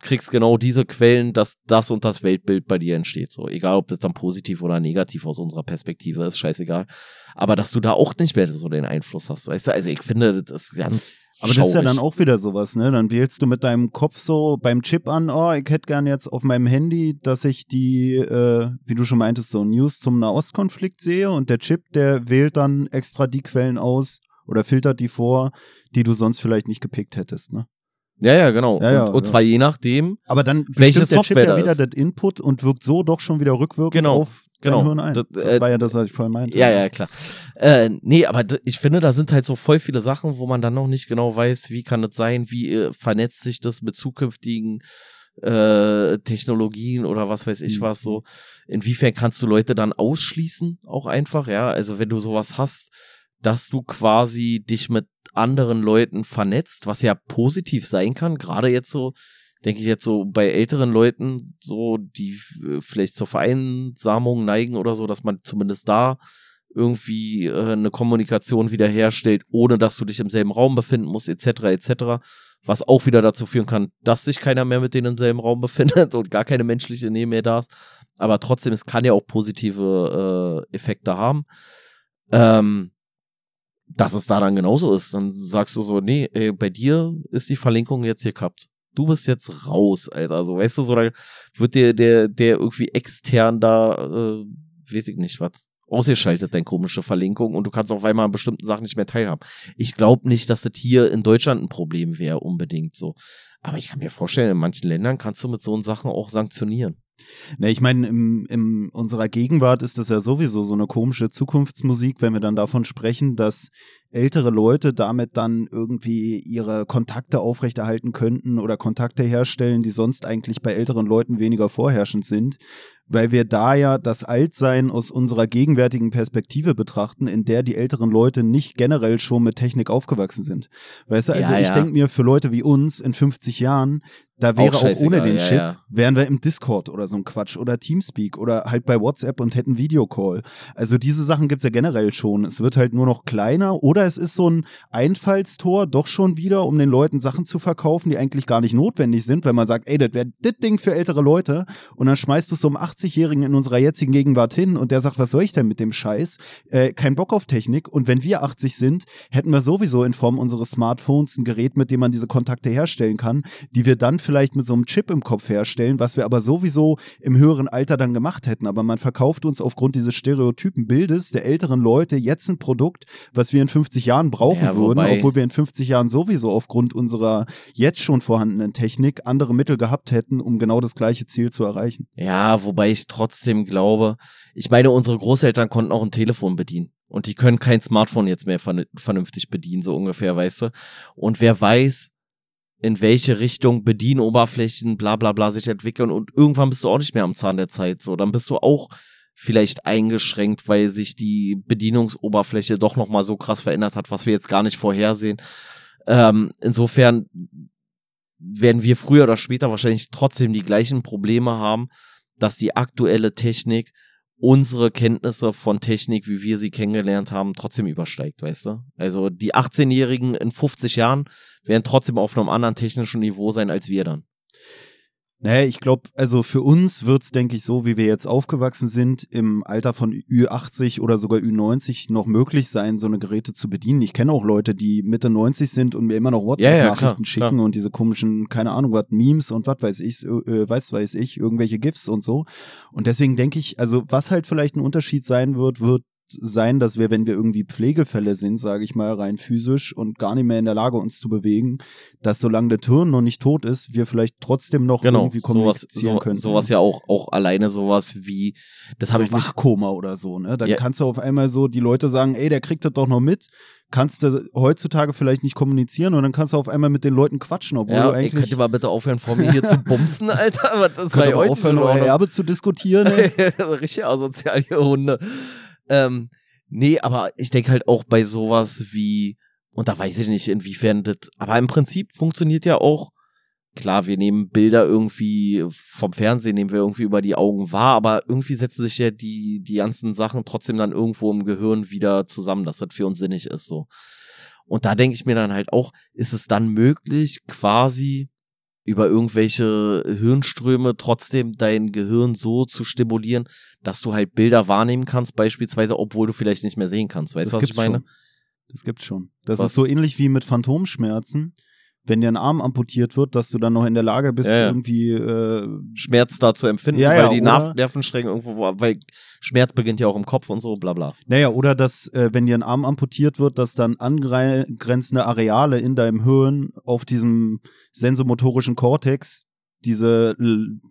A: kriegst genau diese Quellen, dass das und das Weltbild bei dir entsteht. So, egal ob das dann positiv oder negativ aus unserer Perspektive ist, scheißegal. Aber dass du da auch nicht mehr so den Einfluss hast, weißt du? Also ich finde, das ist ganz.
B: Aber das ist ja
A: schaurig.
B: dann auch wieder sowas, ne? Dann wählst du mit deinem Kopf so beim Chip an, oh, ich hätte gern jetzt auf meinem Handy, dass ich die, äh, wie du schon meintest, so News zum Nahostkonflikt sehe und der Chip, der wählt dann extra die Quellen aus oder filtert die vor, die du sonst vielleicht nicht gepickt hättest, ne?
A: Ja, ja, genau.
B: Ja, ja,
A: und, und
B: ja.
A: zwar je nachdem,
B: Aber dann
A: Welche
B: bestimmt der
A: Software
B: Chip ja wieder das Input und wirkt so doch schon wieder rückwirkend
A: Genau,
B: auf
A: genau.
B: Hirn ein.
A: Das,
B: Das,
A: äh,
B: war ja das, was ich vorhin meinte.
A: Ja, ja, klar. Äh, nee, aber ich finde, da sind halt so voll viele Sachen, wo man dann noch nicht genau weiß, wie kann das sein, wie äh, vernetzt sich das mit zukünftigen äh, Technologien oder was weiß ich
B: Mhm.
A: was so. Inwiefern kannst du Leute dann ausschließen, auch einfach, ja? Also wenn du sowas hast, dass du quasi dich mit anderen Leuten vernetzt, was ja positiv sein kann, gerade jetzt so, denke ich jetzt so bei älteren Leuten, so, die äh, vielleicht zur Vereinsamung neigen oder so, dass man zumindest da irgendwie äh, eine Kommunikation wiederherstellt, ohne dass du dich im selben Raum befinden musst, etc., etc., was auch wieder dazu führen kann, dass sich keiner mehr mit denen im selben Raum befindet und gar keine menschliche Nähe mehr da ist. Aber trotzdem, es kann ja auch positive äh, Effekte haben. Ähm, dass es da dann genauso ist. Dann sagst du so, nee, ey, bei dir ist die Verlinkung jetzt hier gehabt. Du bist jetzt raus, Alter. So, weißt du, so da wird dir der, der irgendwie extern da, äh, weiß ich nicht, was, ausgeschaltet, deine komische Verlinkung, und du kannst auf einmal an bestimmten Sachen nicht mehr teilhaben. Ich glaube nicht, dass das hier in Deutschland ein Problem wäre, unbedingt so. Aber ich kann mir vorstellen, in manchen Ländern kannst du mit so Sachen auch sanktionieren.
B: Ne, ich meine, im, im unserer Gegenwart ist das ja sowieso so eine komische Zukunftsmusik, wenn wir dann davon sprechen, dass ältere Leute damit dann irgendwie ihre Kontakte aufrechterhalten könnten oder Kontakte herstellen, die sonst eigentlich bei älteren Leuten weniger vorherrschend sind, weil wir da ja das Altsein aus unserer gegenwärtigen Perspektive betrachten, in der die älteren Leute nicht generell schon mit Technik aufgewachsen sind. Weißt du, also
A: Ja,
B: ich
A: ja.
B: denke mir, für Leute wie uns in 50 Jahren, da wäre auch,
A: scheißegal,
B: ohne den Chip,
A: ja.
B: wären wir im Discord oder so ein Quatsch oder Teamspeak oder halt bei WhatsApp und hätten Videocall. Also diese Sachen gibt's ja generell schon. Es wird halt nur noch kleiner oder es ist so ein Einfallstor doch schon wieder, um den Leuten Sachen zu verkaufen, die eigentlich gar nicht notwendig sind, wenn man sagt, ey, das wäre das Ding für ältere Leute und dann schmeißt du es so einem 80-Jährigen in unserer jetzigen Gegenwart hin und der sagt, was soll ich denn mit dem Scheiß? Äh, kein Bock auf Technik und wenn wir 80 sind, hätten wir sowieso in Form unseres Smartphones ein Gerät, mit dem man diese Kontakte herstellen kann, die wir dann vielleicht mit so einem Chip im Kopf herstellen, was wir aber sowieso im höheren Alter dann gemacht hätten. Aber man verkauft uns aufgrund dieses stereotypen Bildes der älteren Leute jetzt ein Produkt, was wir in 50 Jahren brauchen
A: Ja,
B: würden, obwohl wir in 50 Jahren sowieso aufgrund unserer jetzt schon vorhandenen Technik andere Mittel gehabt hätten, um genau das gleiche Ziel zu erreichen.
A: Ja, wobei ich trotzdem glaube, ich meine, unsere Großeltern konnten auch ein Telefon bedienen. Und die können kein Smartphone jetzt mehr vern- vernünftig bedienen, so ungefähr, weißt du. Und wer weiß, in welche Richtung Bedienoberflächen, bla bla bla sich entwickeln und irgendwann bist du auch nicht mehr am Zahn der Zeit. So, dann bist du auch vielleicht eingeschränkt, weil sich die Bedienungsoberfläche doch nochmal so krass verändert hat, was wir jetzt gar nicht vorhersehen. Ähm, insofern werden wir früher oder später wahrscheinlich trotzdem die gleichen Probleme haben, dass die aktuelle Technik unsere Kenntnisse von Technik, wie wir sie kennengelernt haben, trotzdem übersteigt, weißt du? Also die 18-Jährigen in 50 Jahren werden trotzdem auf einem anderen technischen Niveau sein als wir dann.
B: Naja, ich glaube, also für uns wird's, denke ich, so, wie wir jetzt aufgewachsen sind, im Alter von Ü80 oder sogar Ü90 noch möglich sein, so eine Geräte zu bedienen. Ich kenne auch Leute, die Mitte 90 sind und mir immer noch WhatsApp-Nachrichten ja, ja, schicken klar. und diese komischen, keine Ahnung, was Memes und was weiß ich, äh, weiß weiß ich, irgendwelche GIFs und so. Und deswegen denke ich, also was halt vielleicht ein Unterschied sein wird, wird sein, dass wir, wenn wir irgendwie Pflegefälle sind, sage ich mal, rein physisch und gar nicht mehr in der Lage, uns zu bewegen, dass solange der Turn noch nicht tot ist, wir vielleicht trotzdem noch genau, irgendwie kommunizieren
A: sowas,
B: können.
A: Sowas ja auch, auch alleine sowas wie, das so habe ich
B: mich. Koma oder so, ne? Dann ja. kannst du auf einmal so die Leute sagen, ey, der kriegt das doch noch mit kannst du heutzutage vielleicht nicht kommunizieren und dann kannst du auf einmal mit den Leuten quatschen, obwohl ja, du eigentlich. Ey,
A: könnt ihr mal bitte aufhören, vor mir hier zu bumsen, Alter? Was das könnt
B: ihr aufhören, euer Erbe zu diskutieren?
A: Richtig asozial, ihr Hunde. Ähm, nee, aber ich denke halt auch bei sowas wie, und da weiß ich nicht, inwiefern das, aber im Prinzip funktioniert ja auch, klar, wir nehmen Bilder irgendwie vom Fernsehen, nehmen wir irgendwie über die Augen wahr, aber irgendwie setzen sich ja die, die ganzen Sachen trotzdem dann irgendwo im Gehirn wieder zusammen, dass das für uns sinnig ist, so. Und da denke ich mir dann halt auch, ist es dann möglich, quasi über irgendwelche Hirnströme trotzdem dein Gehirn so zu stimulieren, dass du halt Bilder wahrnehmen kannst, beispielsweise, obwohl du vielleicht nicht mehr sehen kannst. Weißt du, was ich meine?
B: Schon. Das gibt's schon. Das was? ist so ähnlich wie mit Phantomschmerzen wenn dir ein Arm amputiert wird, dass du dann noch in der Lage bist, ja, ja. irgendwie äh,
A: Schmerz da zu empfinden, ja, weil die Nerv Nervenstränge irgendwo, weil Schmerz beginnt ja auch im Kopf und so, bla bla.
B: Naja, oder dass, äh, wenn dir ein Arm amputiert wird, dass dann angrenzende Areale in deinem Hirn auf diesem sensomotorischen Kortex diese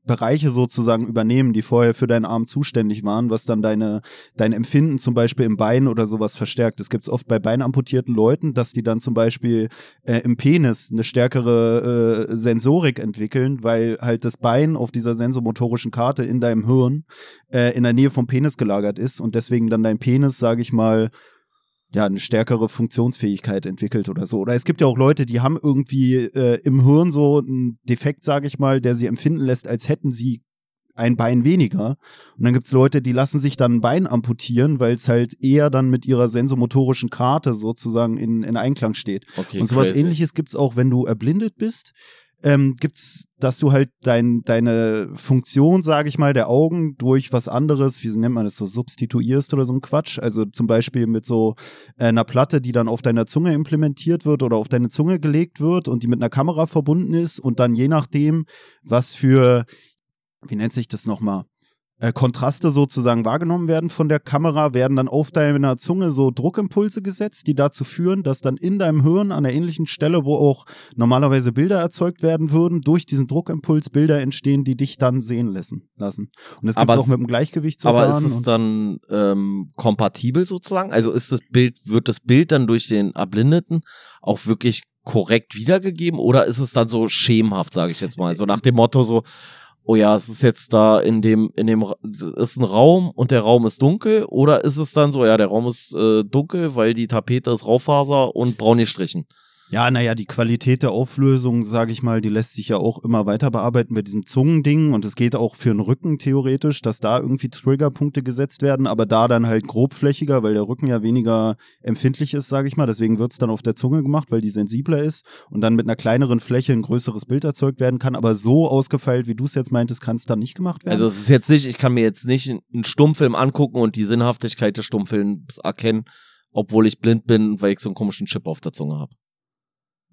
B: Bereiche sozusagen übernehmen, die vorher für deinen Arm zuständig waren, was dann deine, dein Empfinden zum Beispiel im Bein oder sowas verstärkt. Das gibt es oft bei beinamputierten Leuten, dass die dann zum Beispiel äh, im Penis eine stärkere äh, Sensorik entwickeln, weil halt das Bein auf dieser sensomotorischen Karte in deinem Hirn äh, in der Nähe vom Penis gelagert ist und deswegen dann dein Penis, sage ich mal, ja, eine stärkere Funktionsfähigkeit entwickelt oder so. Oder es gibt ja auch Leute, die haben irgendwie äh, im Hirn so einen Defekt, sage ich mal, der sie empfinden lässt, als hätten sie ein Bein weniger. Und dann gibt's Leute, die lassen sich dann ein Bein amputieren, weil es halt eher dann mit ihrer sensomotorischen Karte sozusagen in, in Einklang steht. Okay, und sowas crazy. ähnliches gibt's auch, wenn du erblindet bist ähm, gibt's, dass du halt dein, deine Funktion, sage ich mal, der Augen durch was anderes, wie nennt man das so, substituierst oder so ein Quatsch. Also zum Beispiel mit so äh, einer Platte, die dann auf deiner Zunge implementiert wird oder auf deine Zunge gelegt wird und die mit einer Kamera verbunden ist und dann je nachdem, was für, wie nennt sich das nochmal? Äh, Kontraste sozusagen wahrgenommen werden von der Kamera, werden dann auf deiner Zunge so Druckimpulse gesetzt, die dazu führen, dass dann in deinem Hirn an der ähnlichen Stelle, wo auch normalerweise Bilder erzeugt werden würden, durch diesen Druckimpuls Bilder entstehen, die dich dann sehen lassen. lassen. Und das gibt auch mit dem Gleichgewicht
A: Aber ist es dann ähm, kompatibel sozusagen? Also ist das Bild, wird das Bild dann durch den Erblindeten auch wirklich korrekt wiedergegeben oder ist es dann so schemenhaft, sage ich jetzt mal, so nach dem Motto so, oh ja, es ist jetzt da in dem, in dem, ist ein Raum und der Raum ist dunkel, oder ist es dann so, ja, der Raum ist äh, dunkel, weil die Tapete ist Raufaser und braun gestrichen?
B: Ja, naja, die Qualität der Auflösung, sage ich mal, die lässt sich ja auch immer weiter bearbeiten bei diesem Zungending und es geht auch für den Rücken theoretisch, dass da irgendwie Triggerpunkte gesetzt werden, aber da dann halt grobflächiger, weil der Rücken ja weniger empfindlich ist, sage ich mal. Deswegen wird's dann auf der Zunge gemacht, weil die sensibler ist und dann mit einer kleineren Fläche ein größeres Bild erzeugt werden kann. Aber so ausgefeilt, wie du es jetzt meintest, kann es dann nicht gemacht werden.
A: Also es ist jetzt nicht, ich kann mir jetzt nicht einen Stummfilm angucken und die Sinnhaftigkeit des Stummfilms erkennen, obwohl ich blind bin, weil ich so einen komischen Chip auf der Zunge habe.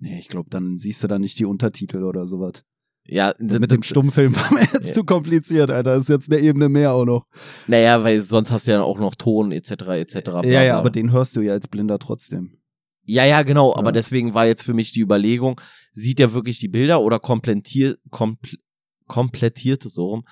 B: Nee, ich glaube, dann siehst du da nicht die Untertitel oder sowas.
A: Ja,
B: mit dem Stummfilm war mir jetzt ja. zu kompliziert, Alter. Das ist jetzt eine Ebene mehr auch noch.
A: Naja, weil sonst hast du ja auch noch Ton etc. etc.
B: Bla, ja, ja, aber den hörst du ja als Blinder trotzdem.
A: Ja, ja, genau. Ja. Aber deswegen war jetzt für mich die Überlegung, sieht er wirklich die Bilder oder komplettiert, kompl komplettiert so rum,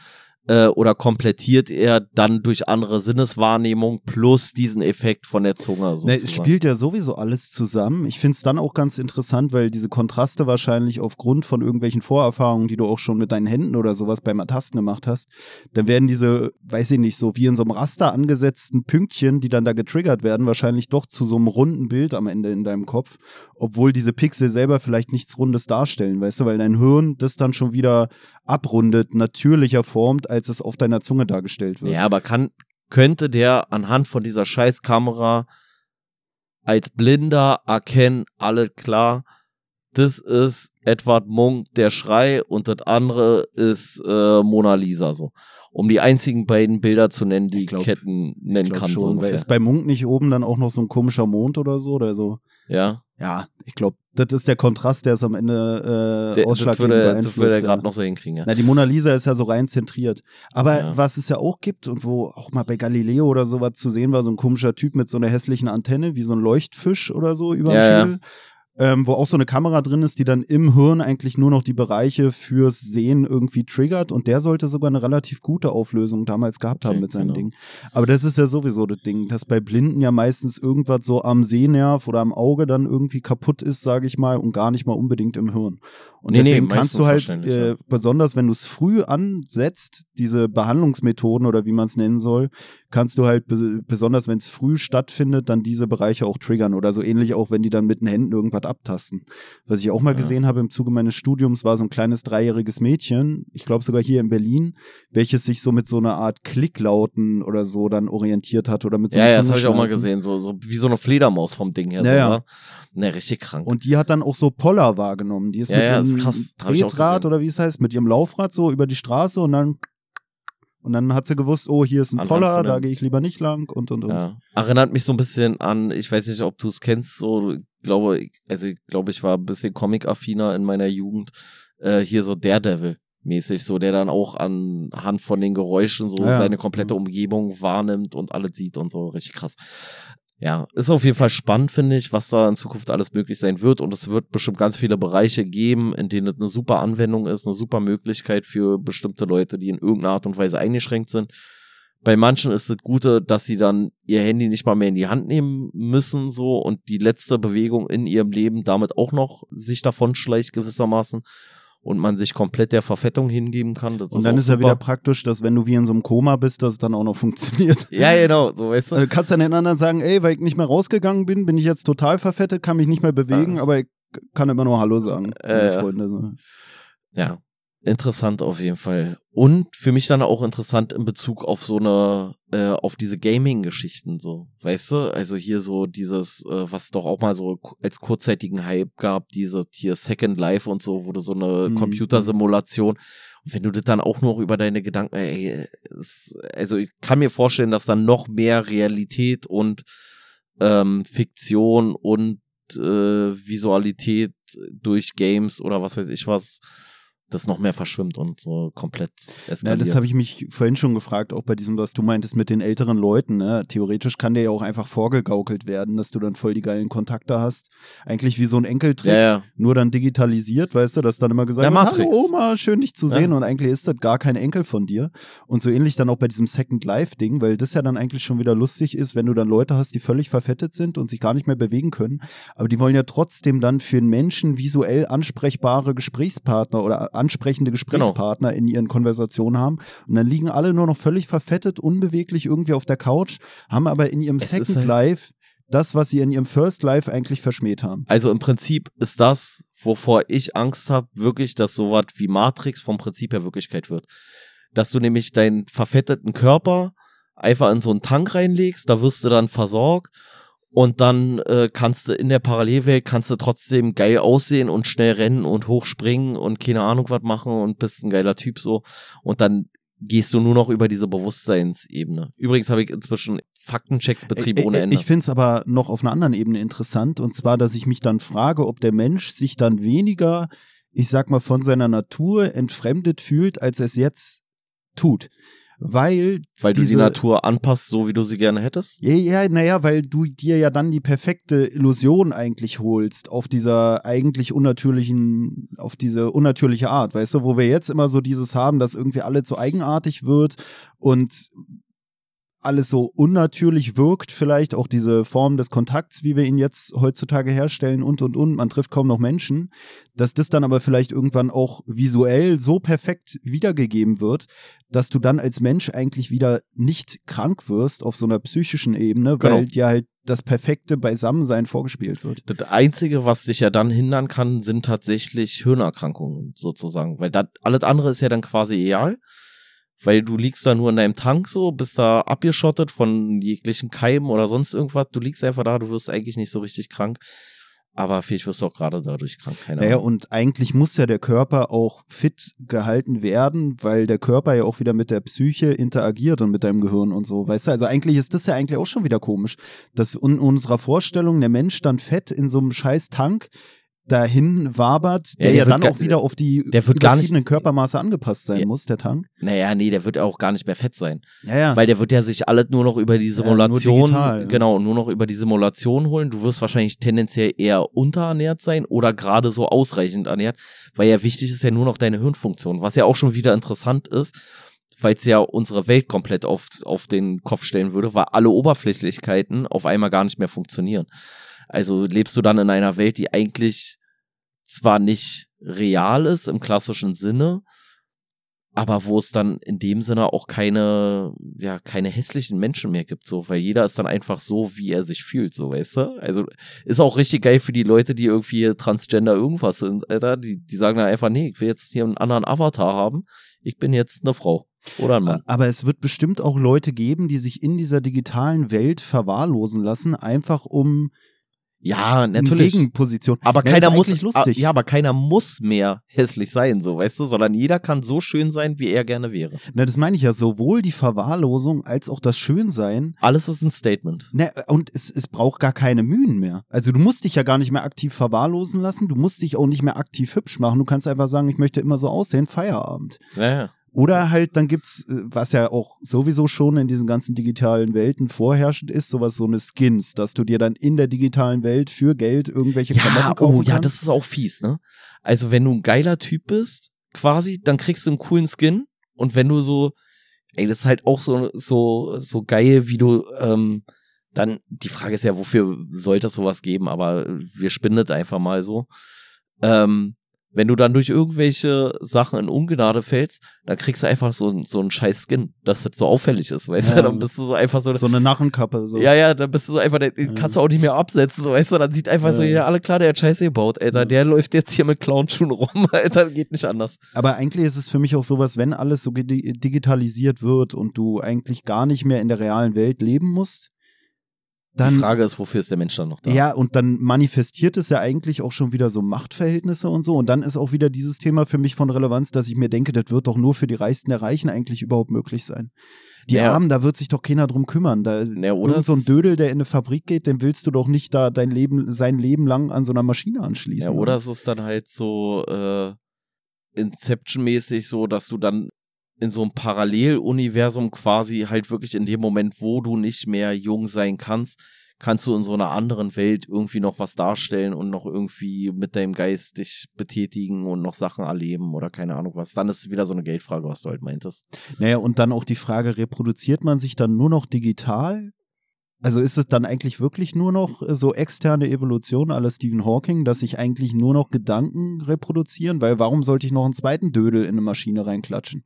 A: äh, oder komplettiert er dann durch andere Sinneswahrnehmung plus diesen Effekt von der Zunge.
B: Ne,
A: Sozusagen.
B: es spielt ja sowieso alles zusammen. Ich finde es dann auch ganz interessant, weil diese Kontraste wahrscheinlich aufgrund von irgendwelchen Vorerfahrungen, die du auch schon mit deinen Händen oder sowas beim Ertasten gemacht hast, dann werden diese, weiß ich nicht, so wie in so einem Raster angesetzten Pünktchen, die dann da getriggert werden, wahrscheinlich doch zu so einem runden Bild am Ende in deinem Kopf, obwohl diese Pixel selber vielleicht nichts Rundes darstellen, weißt du, weil dein Hirn das dann schon wieder abrundet, natürlicher formt, als es auf deiner Zunge dargestellt wird.
A: Ja, aber kann, könnte der anhand von dieser Scheißkamera als Blinder erkennen, alles klar, das ist Edward Munk, der Schrei, und das andere ist äh, Mona Lisa so. Um die einzigen beiden Bilder zu nennen, die
B: Ich glaub-
A: Ketten nennen
B: Ich glaub
A: kann. So
B: schon, weil
A: ungefähr.
B: ist bei Munk nicht oben dann auch noch so ein komischer Mond oder so oder so?
A: ja,
B: Ja, ich glaube, das ist der Kontrast, der es am Ende äh,
A: der, das
B: ausschlaggebend
A: würde, das
B: beeinflusst.
A: würde er gerade noch so hinkriegen, ja.
B: Na, die Mona Lisa ist ja so rein zentriert. Aber
A: Ja.
B: was es ja auch gibt und wo auch mal bei Galileo oder sowas zu sehen war, so ein komischer Typ mit so einer hässlichen Antenne, wie so ein Leuchtfisch oder so über dem
A: Ja, ja.
B: Ähm, wo auch so eine Kamera drin ist, die dann im Hirn eigentlich nur noch die Bereiche fürs Sehen irgendwie triggert und der sollte sogar eine relativ gute Auflösung damals gehabt haben
A: Okay,
B: mit seinem
A: genau.
B: Ding. Aber das ist ja sowieso das Ding, dass bei Blinden ja meistens irgendwas so am Sehnerv oder am Auge dann irgendwie kaputt ist, sage ich mal, und gar nicht mal unbedingt im Hirn. Und
A: Nee, nee,
B: deswegen kannst
A: meistens
B: du halt, äh,
A: ja.
B: besonders wenn du es früh ansetzt, diese Behandlungsmethoden oder wie man es nennen soll, kannst du halt be besonders, wenn es früh stattfindet, dann diese Bereiche auch triggern oder so ähnlich auch, wenn die dann mit den Händen irgendwas abtasten. Was ich auch mal
A: Ja.
B: gesehen habe im Zuge meines Studiums, war so ein kleines dreijähriges Mädchen, ich glaube sogar hier in Berlin, welches sich so mit so einer Art Klicklauten oder so dann orientiert hat oder mit so
A: Ja,
B: einem
A: ja, das habe ich auch mal gesehen, so, so wie so eine Fledermaus vom Ding her.
B: Ja,
A: so, oder? Ne, richtig krank.
B: Und die hat dann auch so Poller wahrgenommen. Die ist
A: Ja,
B: mit
A: ja, ist
B: ihrem
A: krass. Ich auch
B: Tretrad oder wie es heißt, mit ihrem Laufrad so über die Straße und dann und dann hat sie gewusst, oh, hier ist ein
A: Anhand
B: Poller,
A: von
B: da gehe ich lieber nicht lang und und und.
A: Ja. Erinnert mich so ein bisschen an, ich weiß nicht, ob du es kennst, so, ich glaube, ich- also ich glaube, ich war ein bisschen Comic-affiner in meiner Jugend. Äh, hier so Daredevil mäßig, so der dann auch anhand von den Geräuschen so
B: Ja.
A: seine komplette Umgebung wahrnimmt und alles sieht und so, richtig krass. Ja, ist auf jeden Fall spannend, finde ich, was da in Zukunft alles möglich sein wird. Und es wird bestimmt ganz viele Bereiche geben, in denen es eine super Anwendung ist, eine super Möglichkeit für bestimmte Leute, die in irgendeiner Art und Weise eingeschränkt sind. Bei manchen ist das Gute, dass sie dann ihr Handy nicht mal mehr in die Hand nehmen müssen, so, und die letzte Bewegung in ihrem Leben damit auch noch sich davon schleicht gewissermaßen und man sich komplett der Verfettung hingeben kann. Das
B: Und dann
A: auch
B: ist ja
A: super.
B: wieder praktisch, dass wenn du wie in so einem Koma bist, dass es dann auch noch funktioniert.
A: Ja, genau, so weißt du.
B: Also du kannst dann den anderen sagen, ey, weil ich nicht mehr rausgegangen bin, bin ich jetzt total verfettet, kann mich nicht mehr bewegen,
A: Ja.
B: aber ich kann immer nur Hallo sagen,
A: Äh, ja.
B: Freunde.
A: Ja, interessant auf jeden Fall. Und für mich dann auch interessant in Bezug auf so eine, äh, auf diese Gaming-Geschichten so, weißt du? Also hier so dieses, äh, was doch auch mal so als kurzzeitigen Hype gab, diese hier Second Life und so, wo du so eine
B: Mhm.
A: Computersimulation und wenn du das dann auch noch über deine Gedanken, ey, es, also ich kann mir vorstellen, dass dann noch mehr Realität und ähm, Fiktion und äh, Visualität durch Games oder was weiß ich was, das noch mehr verschwimmt und so komplett
B: Ja,
A: eskaliert.
B: das habe ich mich vorhin schon gefragt, auch bei diesem, was du meintest mit den älteren Leuten. Ne? Theoretisch kann der ja auch einfach vorgegaukelt werden, dass du dann voll die geilen Kontakte hast. Eigentlich wie so ein Enkeltrick,
A: ja, ja.
B: nur dann digitalisiert, weißt du, dass dann immer gesagt
A: Ja,
B: wird, hallo Oma, schön dich zu
A: Ja.
B: sehen und eigentlich ist das gar kein Enkel von dir. Und so ähnlich dann auch bei diesem Second Life Ding, weil das ja dann eigentlich schon wieder lustig ist, wenn du dann Leute hast, die völlig verfettet sind und sich gar nicht mehr bewegen können, aber die wollen ja trotzdem dann für einen Menschen visuell ansprechbare Gesprächspartner oder ansprechende
A: Genau.
B: Gesprächspartner in ihren Konversationen haben und dann liegen alle nur noch völlig verfettet, unbeweglich irgendwie auf der Couch, haben aber in ihrem
A: Es
B: Second
A: halt-
B: Life das, was sie in ihrem First Life eigentlich verschmäht haben.
A: Also im Prinzip ist das, wovor ich Angst habe, wirklich, dass sowas wie Matrix vom Prinzip her Wirklichkeit wird. Dass du nämlich deinen verfetteten Körper einfach in so einen Tank reinlegst, da wirst du dann versorgt und dann äh, kannst du in der Parallelwelt kannst du trotzdem geil aussehen und schnell rennen und hochspringen und keine Ahnung was machen und bist ein geiler Typ so und dann gehst du nur noch über diese Bewusstseinsebene. Übrigens habe ich inzwischen Faktenchecks betrieben ohne Ende.
B: Ich finde es aber noch auf einer anderen Ebene interessant und zwar, dass ich mich dann frage, ob der Mensch sich dann weniger, ich sag mal, von seiner Natur entfremdet fühlt, als er es jetzt tut. Weil
A: Weil du die
B: diese-
A: Natur anpasst, so wie du sie gerne hättest?
B: Ja, ja, naja, weil du dir ja dann die perfekte Illusion eigentlich holst auf dieser eigentlich unnatürlichen, auf diese unnatürliche Art, weißt du, wo wir jetzt immer so dieses haben, dass irgendwie alles so eigenartig wird und alles so unnatürlich wirkt, vielleicht auch diese Form des Kontakts, wie wir ihn jetzt heutzutage herstellen und und und, man trifft kaum noch Menschen, dass das dann aber vielleicht irgendwann auch visuell so perfekt wiedergegeben wird, dass du dann als Mensch eigentlich wieder nicht krank wirst auf so einer psychischen Ebene,
A: Genau.
B: weil dir halt das perfekte Beisammensein vorgespielt wird.
A: Das Einzige, was dich ja dann hindern kann, sind tatsächlich Hirnerkrankungen sozusagen. Weil das, alles andere ist ja dann quasi egal. Weil du liegst da nur in deinem Tank so, bist da abgeschottet von jeglichen Keimen oder sonst irgendwas. Du liegst einfach da, du wirst eigentlich nicht so richtig krank. Aber vielleicht wirst du auch gerade dadurch krank. Keine
B: Naja,
A: Ahnung.
B: und eigentlich muss ja der Körper auch fit gehalten werden, weil der Körper ja auch wieder mit der Psyche interagiert und mit deinem Gehirn und so, weißt du? Also eigentlich ist das ja eigentlich auch schon wieder komisch, dass in unserer Vorstellung der Mensch dann fett in so einem scheiß Tank dahin wabert,
A: Ja,
B: der
A: der
B: ja, dann auch wieder auf die
A: der wird gar nicht-
B: Körpermaße angepasst sein
A: Ja.
B: muss, der Tank.
A: Naja, nee, der wird auch gar nicht mehr fett sein.
B: Ja, ja.
A: Weil der wird ja sich alles nur noch über die
B: Ja, nur
A: Simulation,
B: digital,
A: genau, nur noch über die Simulation holen. Du wirst wahrscheinlich tendenziell eher unterernährt sein oder gerade so ausreichend ernährt, weil ja wichtig ist ja nur noch deine Hirnfunktion, was ja auch schon wieder interessant ist, weil es ja unsere Welt komplett auf, auf den Kopf stellen würde, weil alle Oberflächlichkeiten auf einmal gar nicht mehr funktionieren. Also lebst du dann in einer Welt, die eigentlich zwar nicht real ist im klassischen Sinne, aber wo es dann in dem Sinne auch keine, ja, keine hässlichen Menschen mehr gibt, so, weil jeder ist dann einfach so, wie er sich fühlt, so, weißt du? Also, ist auch richtig geil für die Leute, die irgendwie Transgender irgendwas sind, Alter, die, die sagen dann einfach, nee, ich will jetzt hier einen anderen Avatar haben, ich bin jetzt eine Frau. Oder ein Mann.
B: Aber es wird bestimmt auch Leute geben, die sich in dieser digitalen Welt verwahrlosen lassen, einfach um
A: Ja,
B: eine
A: natürlich.
B: Gegenposition.
A: Aber
B: Ja,
A: keiner muss,
B: lustig.
A: ja, aber keiner muss mehr hässlich sein, so, weißt du, sondern jeder kann so schön sein, wie er gerne wäre.
B: Na, das meine ich ja, sowohl die Verwahrlosung als auch das Schönsein.
A: Alles ist ein Statement.
B: Ne, und es, es braucht gar keine Mühen mehr. Also du musst dich ja gar nicht mehr aktiv verwahrlosen lassen, du musst dich auch nicht mehr aktiv hübsch machen. Du kannst einfach sagen, ich möchte immer so aussehen, Feierabend.
A: Ja, ja.
B: Oder halt, dann gibt's, äh, was ja auch sowieso schon in diesen ganzen digitalen Welten vorherrschend ist, sowas so eine Skins, dass du dir dann in der digitalen Welt für Geld irgendwelche Klamotten
A: Ja,
B: kaufen
A: oh, ja,
B: kannst.
A: das ist auch fies, ne? Also, wenn du ein geiler Typ bist, quasi, dann kriegst du einen coolen Skin. Und wenn du so, ey, das ist halt auch so, so, so geil, wie du, ähm, dann, die Frage ist ja, wofür sollte es sowas geben, aber wir spinnen das einfach mal so. Ähm, wenn du dann durch irgendwelche Sachen in Ungnade fällst, dann kriegst du einfach so, so einen scheiß Skin, dass das so auffällig ist, weißt
B: Ja.
A: du? Dann bist du so einfach so,
B: so eine Narrenkappe. So.
A: ja, ja, dann bist du so einfach, den kannst du auch nicht mehr absetzen, so weißt du, dann sieht einfach so
B: Ja.
A: jeder, alle klar, der hat Scheiße gebaut, Alter, der läuft jetzt hier mit Clownschuhen rum, Alter, geht nicht anders.
B: Aber eigentlich ist es für mich auch sowas, wenn alles so digitalisiert wird und du eigentlich gar nicht mehr in der realen Welt leben musst,
A: Die
B: dann
A: Frage ist, wofür ist der Mensch dann noch da?
B: Ja, und dann manifestiert es ja eigentlich auch schon wieder so Machtverhältnisse und so. Und dann ist auch wieder dieses Thema für mich von Relevanz, dass ich mir denke, das wird doch nur für die Reichsten der Reichen eigentlich überhaupt möglich sein. Die
A: Ja.
B: Armen, da wird sich doch keiner drum kümmern. Da
A: Ja, oder
B: so ein Dödel, der in eine Fabrik geht, dem willst du doch nicht da dein Leben, sein Leben lang an so einer Maschine anschließen.
A: Ja, oder es ist dann halt so äh, Inception-mäßig so, dass du dann in so einem Paralleluniversum quasi halt wirklich in dem Moment, wo du nicht mehr jung sein kannst, kannst du in so einer anderen Welt irgendwie noch was darstellen und noch irgendwie mit deinem Geist dich betätigen und noch Sachen erleben oder keine Ahnung was. Dann ist wieder so eine Geldfrage, was du halt meintest.
B: Naja, und dann auch die Frage, reproduziert man sich dann nur noch digital? Also ist es dann eigentlich wirklich nur noch äh, so externe Evolution aller Stephen Hawking, dass sich eigentlich nur noch Gedanken reproduzieren? Weil warum sollte ich noch einen zweiten Dödel in eine Maschine reinklatschen?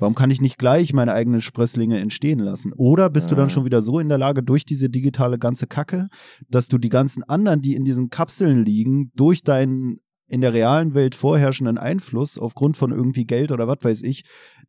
B: Warum kann ich nicht gleich meine eigenen Sprösslinge entstehen lassen? Oder bist du dann
A: Ja.
B: schon wieder so in der Lage, durch diese digitale ganze Kacke, dass du die ganzen anderen, die in diesen Kapseln liegen, durch deinen in der realen Welt vorherrschenden Einfluss aufgrund von irgendwie Geld oder was weiß ich,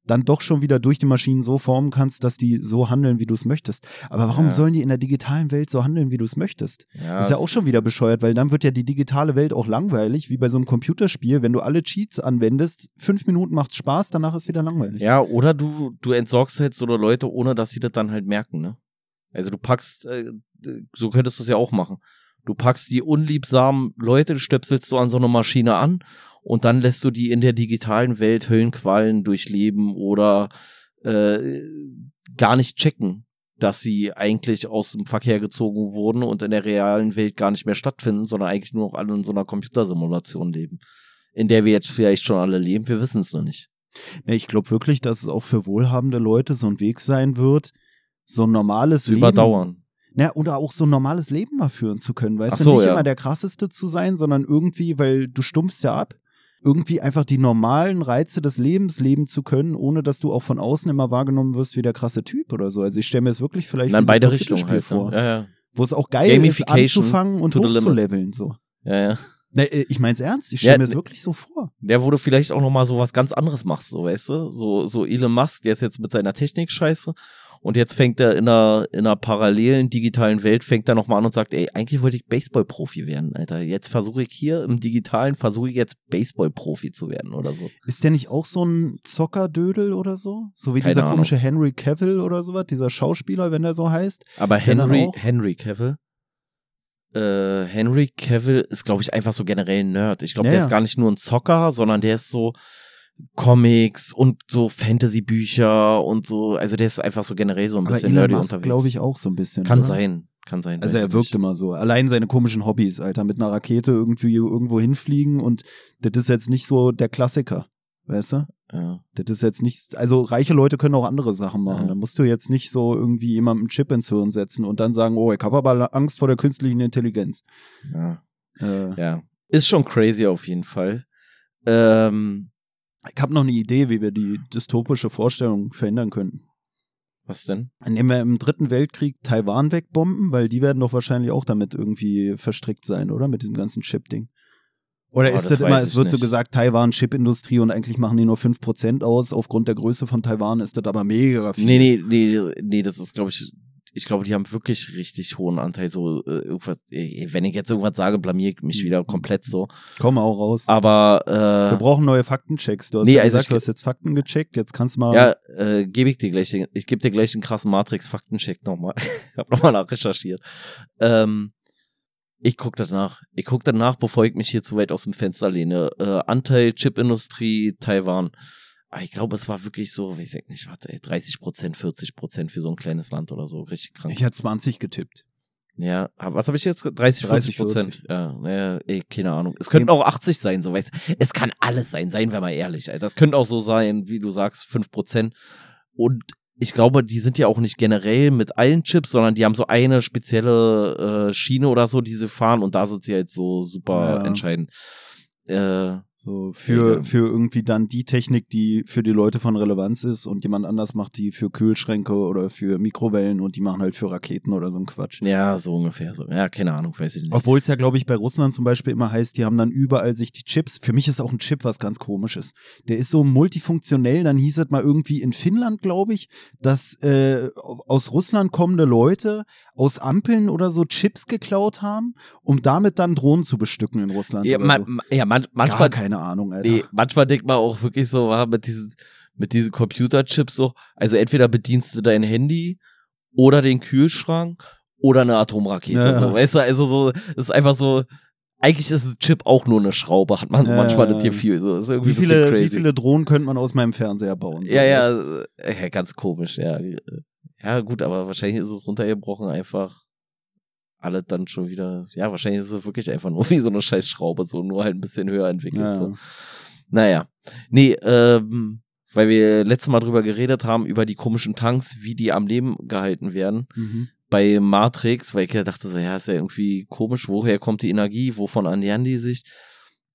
B: dann doch schon wieder durch die Maschinen so formen kannst, dass die so handeln, wie du es möchtest. Aber warum
A: Ja.
B: sollen die in der digitalen Welt so handeln, wie du es möchtest?
A: Ja,
B: Das ist ja auch schon wieder bescheuert, weil dann wird ja die digitale Welt auch langweilig, wie bei so einem Computerspiel. Wenn du alle Cheats anwendest, fünf Minuten macht's Spaß, danach ist wieder langweilig.
A: Ja, oder du, du entsorgst halt so Leute, ohne dass sie das dann halt merken, ne? Also du packst, äh, so könntest du es ja auch machen. Du packst die unliebsamen Leute, stöpselst du an so eine Maschine an und dann lässt du die in der digitalen Welt Höllenqualen durchleben oder äh, gar nicht checken, dass sie eigentlich aus dem Verkehr gezogen wurden und in der realen Welt gar nicht mehr stattfinden, sondern eigentlich nur noch alle in so einer Computersimulation leben. In der wir jetzt vielleicht schon alle leben, wir wissen es noch nicht.
B: Ich glaube wirklich, dass es auch für wohlhabende Leute so ein Weg sein wird, so ein normales
A: Zu
B: Leben. Ja, oder auch so ein normales Leben mal führen zu können, weißt
A: Ach
B: du,
A: so,
B: nicht
A: ja.
B: immer der krasseste zu sein, sondern irgendwie, weil du stumpfst ja ab, irgendwie einfach die normalen Reize des Lebens leben zu können, ohne dass du auch von außen immer wahrgenommen wirst wie der krasse Typ oder so. Also ich stelle mir es wirklich vielleicht so ein
A: beide Richtungen
B: Computerspiel
A: halt.
B: vor,
A: Ne? Ja, ja.
B: wo es auch geil ist, anzufangen und hochzuleveln, so.
A: Ja, ja.
B: Ne, äh, ich mein's ernst, ich
A: Ja,
B: stelle mir es
A: ne-
B: wirklich so vor.
A: Der, wo du vielleicht auch noch mal so was ganz anderes machst, so, weißt du? So, so Elon Musk, der ist jetzt mit seiner Technik scheiße. Und jetzt fängt er in einer, in einer parallelen digitalen Welt, fängt er noch mal an und sagt, ey, eigentlich wollte ich Baseball-Profi werden, Alter. Jetzt versuche ich hier im Digitalen, versuche ich jetzt Baseball-Profi zu werden oder so.
B: Ist der nicht auch so ein Zockerdödel oder so? So wie
A: Keine
B: dieser
A: Ahnung.
B: komische Henry Cavill oder sowas, dieser Schauspieler, wenn der so heißt.
A: Aber Henry? Henry Cavill, äh, Henry Cavill ist, glaube ich, einfach so generell ein Nerd. Ich glaube,
B: Ja,
A: der
B: ja.
A: ist gar nicht nur ein Zocker, sondern der ist so Comics und so Fantasy-Bücher und so. Also der ist einfach so generell so ein
B: Aber
A: bisschen
B: Elon
A: nerdy
B: Musk
A: unterwegs.
B: glaube ich auch so ein bisschen.
A: Kann
B: oder?
A: sein, kann sein.
B: Also
A: weiß
B: er
A: ich
B: wirkt
A: nicht.
B: immer so. Allein seine komischen Hobbys, Alter, mit einer Rakete irgendwie irgendwo hinfliegen und das ist jetzt nicht so der Klassiker. Weißt du?
A: Ja.
B: Das ist jetzt nicht, also reiche Leute können auch andere Sachen machen.
A: Ja.
B: Da musst du jetzt nicht so irgendwie jemandem einen Chip ins Hirn setzen und dann sagen, oh, ich habe aber Angst vor der künstlichen Intelligenz.
A: Ja.
B: Äh,
A: ja. Ist schon crazy auf jeden Fall. Ähm,
B: Ich habe noch eine Idee, wie wir die dystopische Vorstellung verändern könnten.
A: was denn?
B: Indem wir im dritten Weltkrieg Taiwan wegbomben, weil die werden doch wahrscheinlich auch damit irgendwie verstrickt sein, oder? Mit diesem ganzen Chip-Ding. Oder
A: Boah,
B: ist
A: das
B: das, immer, es wird so
A: nicht.
B: gesagt, Taiwan Chipindustrie und eigentlich machen die nur 5% aus. Aufgrund der Größe von Taiwan ist das aber mega viel.
A: Nee, nee, nee, nee, das ist, glaube ich, ich glaube, die haben wirklich richtig hohen Anteil. So, äh, irgendwas, äh, wenn ich jetzt irgendwas sage, blamier ich
B: Mhm.
A: mich wieder komplett so.
B: Komm auch raus.
A: Aber
B: wir
A: äh,
B: brauchen neue Faktenchecks. Du hast
A: Nee,
B: ja
A: also
B: gesagt,
A: ich-
B: du hast jetzt Fakten gecheckt. Jetzt kannst du mal.
A: ja, äh, gebe ich dir gleich, den- ich gebe dir gleich einen krassen Matrix-Faktencheck nochmal. ich habe nochmal nachrecherchiert. Ähm, ich guck danach. Ich guck danach, bevor ich mich hier zu weit aus dem Fenster lehne. Äh, Anteil Chipindustrie Taiwan. Aber ich glaube, es war wirklich so, ich nicht, warte, ey, 30 Prozent, 40 Prozent für so ein kleines Land oder so. Richtig krank.
B: ich hätte 20 getippt.
A: Ja, was habe ich jetzt? 30, 40
B: 30,
A: Prozent. Ja, naja, ey, keine Ahnung. Es könnten auch 80 sein, so weißt du. Es kann alles sein, seien wir mal ehrlich. Alter. Das könnte auch so sein, wie du sagst, 5 Prozent. Und ich glaube, die sind ja auch nicht generell mit allen Chips, sondern die haben so eine spezielle äh, Schiene oder so, die sie fahren und da sind sie halt so super
B: Ja.
A: entscheidend. Äh,
B: So für,
A: Ja.
B: für irgendwie dann die Technik, die für die Leute von Relevanz ist und jemand anders macht die für Kühlschränke oder für Mikrowellen und die machen halt für Raketen oder so ein Quatsch.
A: ja, so ungefähr so. Ja, keine Ahnung, weiß ich nicht.
B: Obwohl es ja, glaube ich, bei Russland zum Beispiel immer heißt, die haben dann überall sich die Chips. Für mich ist auch ein Chip was ganz komisches. Der ist so multifunktionell. Dann hieß es mal irgendwie in Finnland, glaube ich, dass äh, aus Russland kommende Leute aus Ampeln oder so Chips geklaut haben, um damit dann Drohnen zu bestücken in Russland.
A: ja, man,
B: so.
A: ja man,
B: Gar
A: manchmal,
B: keine Ahnung, Alter.
A: Nee, manchmal denkt man auch wirklich so, war mit diesen, mit diesen Computerchips so, also entweder bedienst du dein Handy oder den Kühlschrank oder eine Atomrakete,
B: Ja, ja.
A: so, weißt du, also so, das ist einfach so, eigentlich ist ein Chip auch nur eine Schraube, hat man
B: Ja,
A: manchmal
B: ja,
A: das
B: ja.
A: Gefühl, so, ist irgendwie
B: Wie viele, wie
A: crazy.
B: viele Drohnen könnte man aus meinem Fernseher bauen? So,
A: ja, ja, äh, ganz komisch, ja. Ja, gut, aber wahrscheinlich ist es runtergebrochen einfach alle dann schon wieder, ja, wahrscheinlich ist es wirklich einfach nur wie so eine scheiß Schraube, so nur halt ein bisschen höher entwickelt,
B: Ja.
A: so. Naja. Nee, ähm, weil wir letztes Mal drüber geredet haben, über die komischen Tanks, wie die am Leben gehalten werden
B: Mhm.
A: bei Matrix, weil ich ja dachte so, ja, ist ja irgendwie komisch, woher kommt die Energie, wovon ernähren die sich?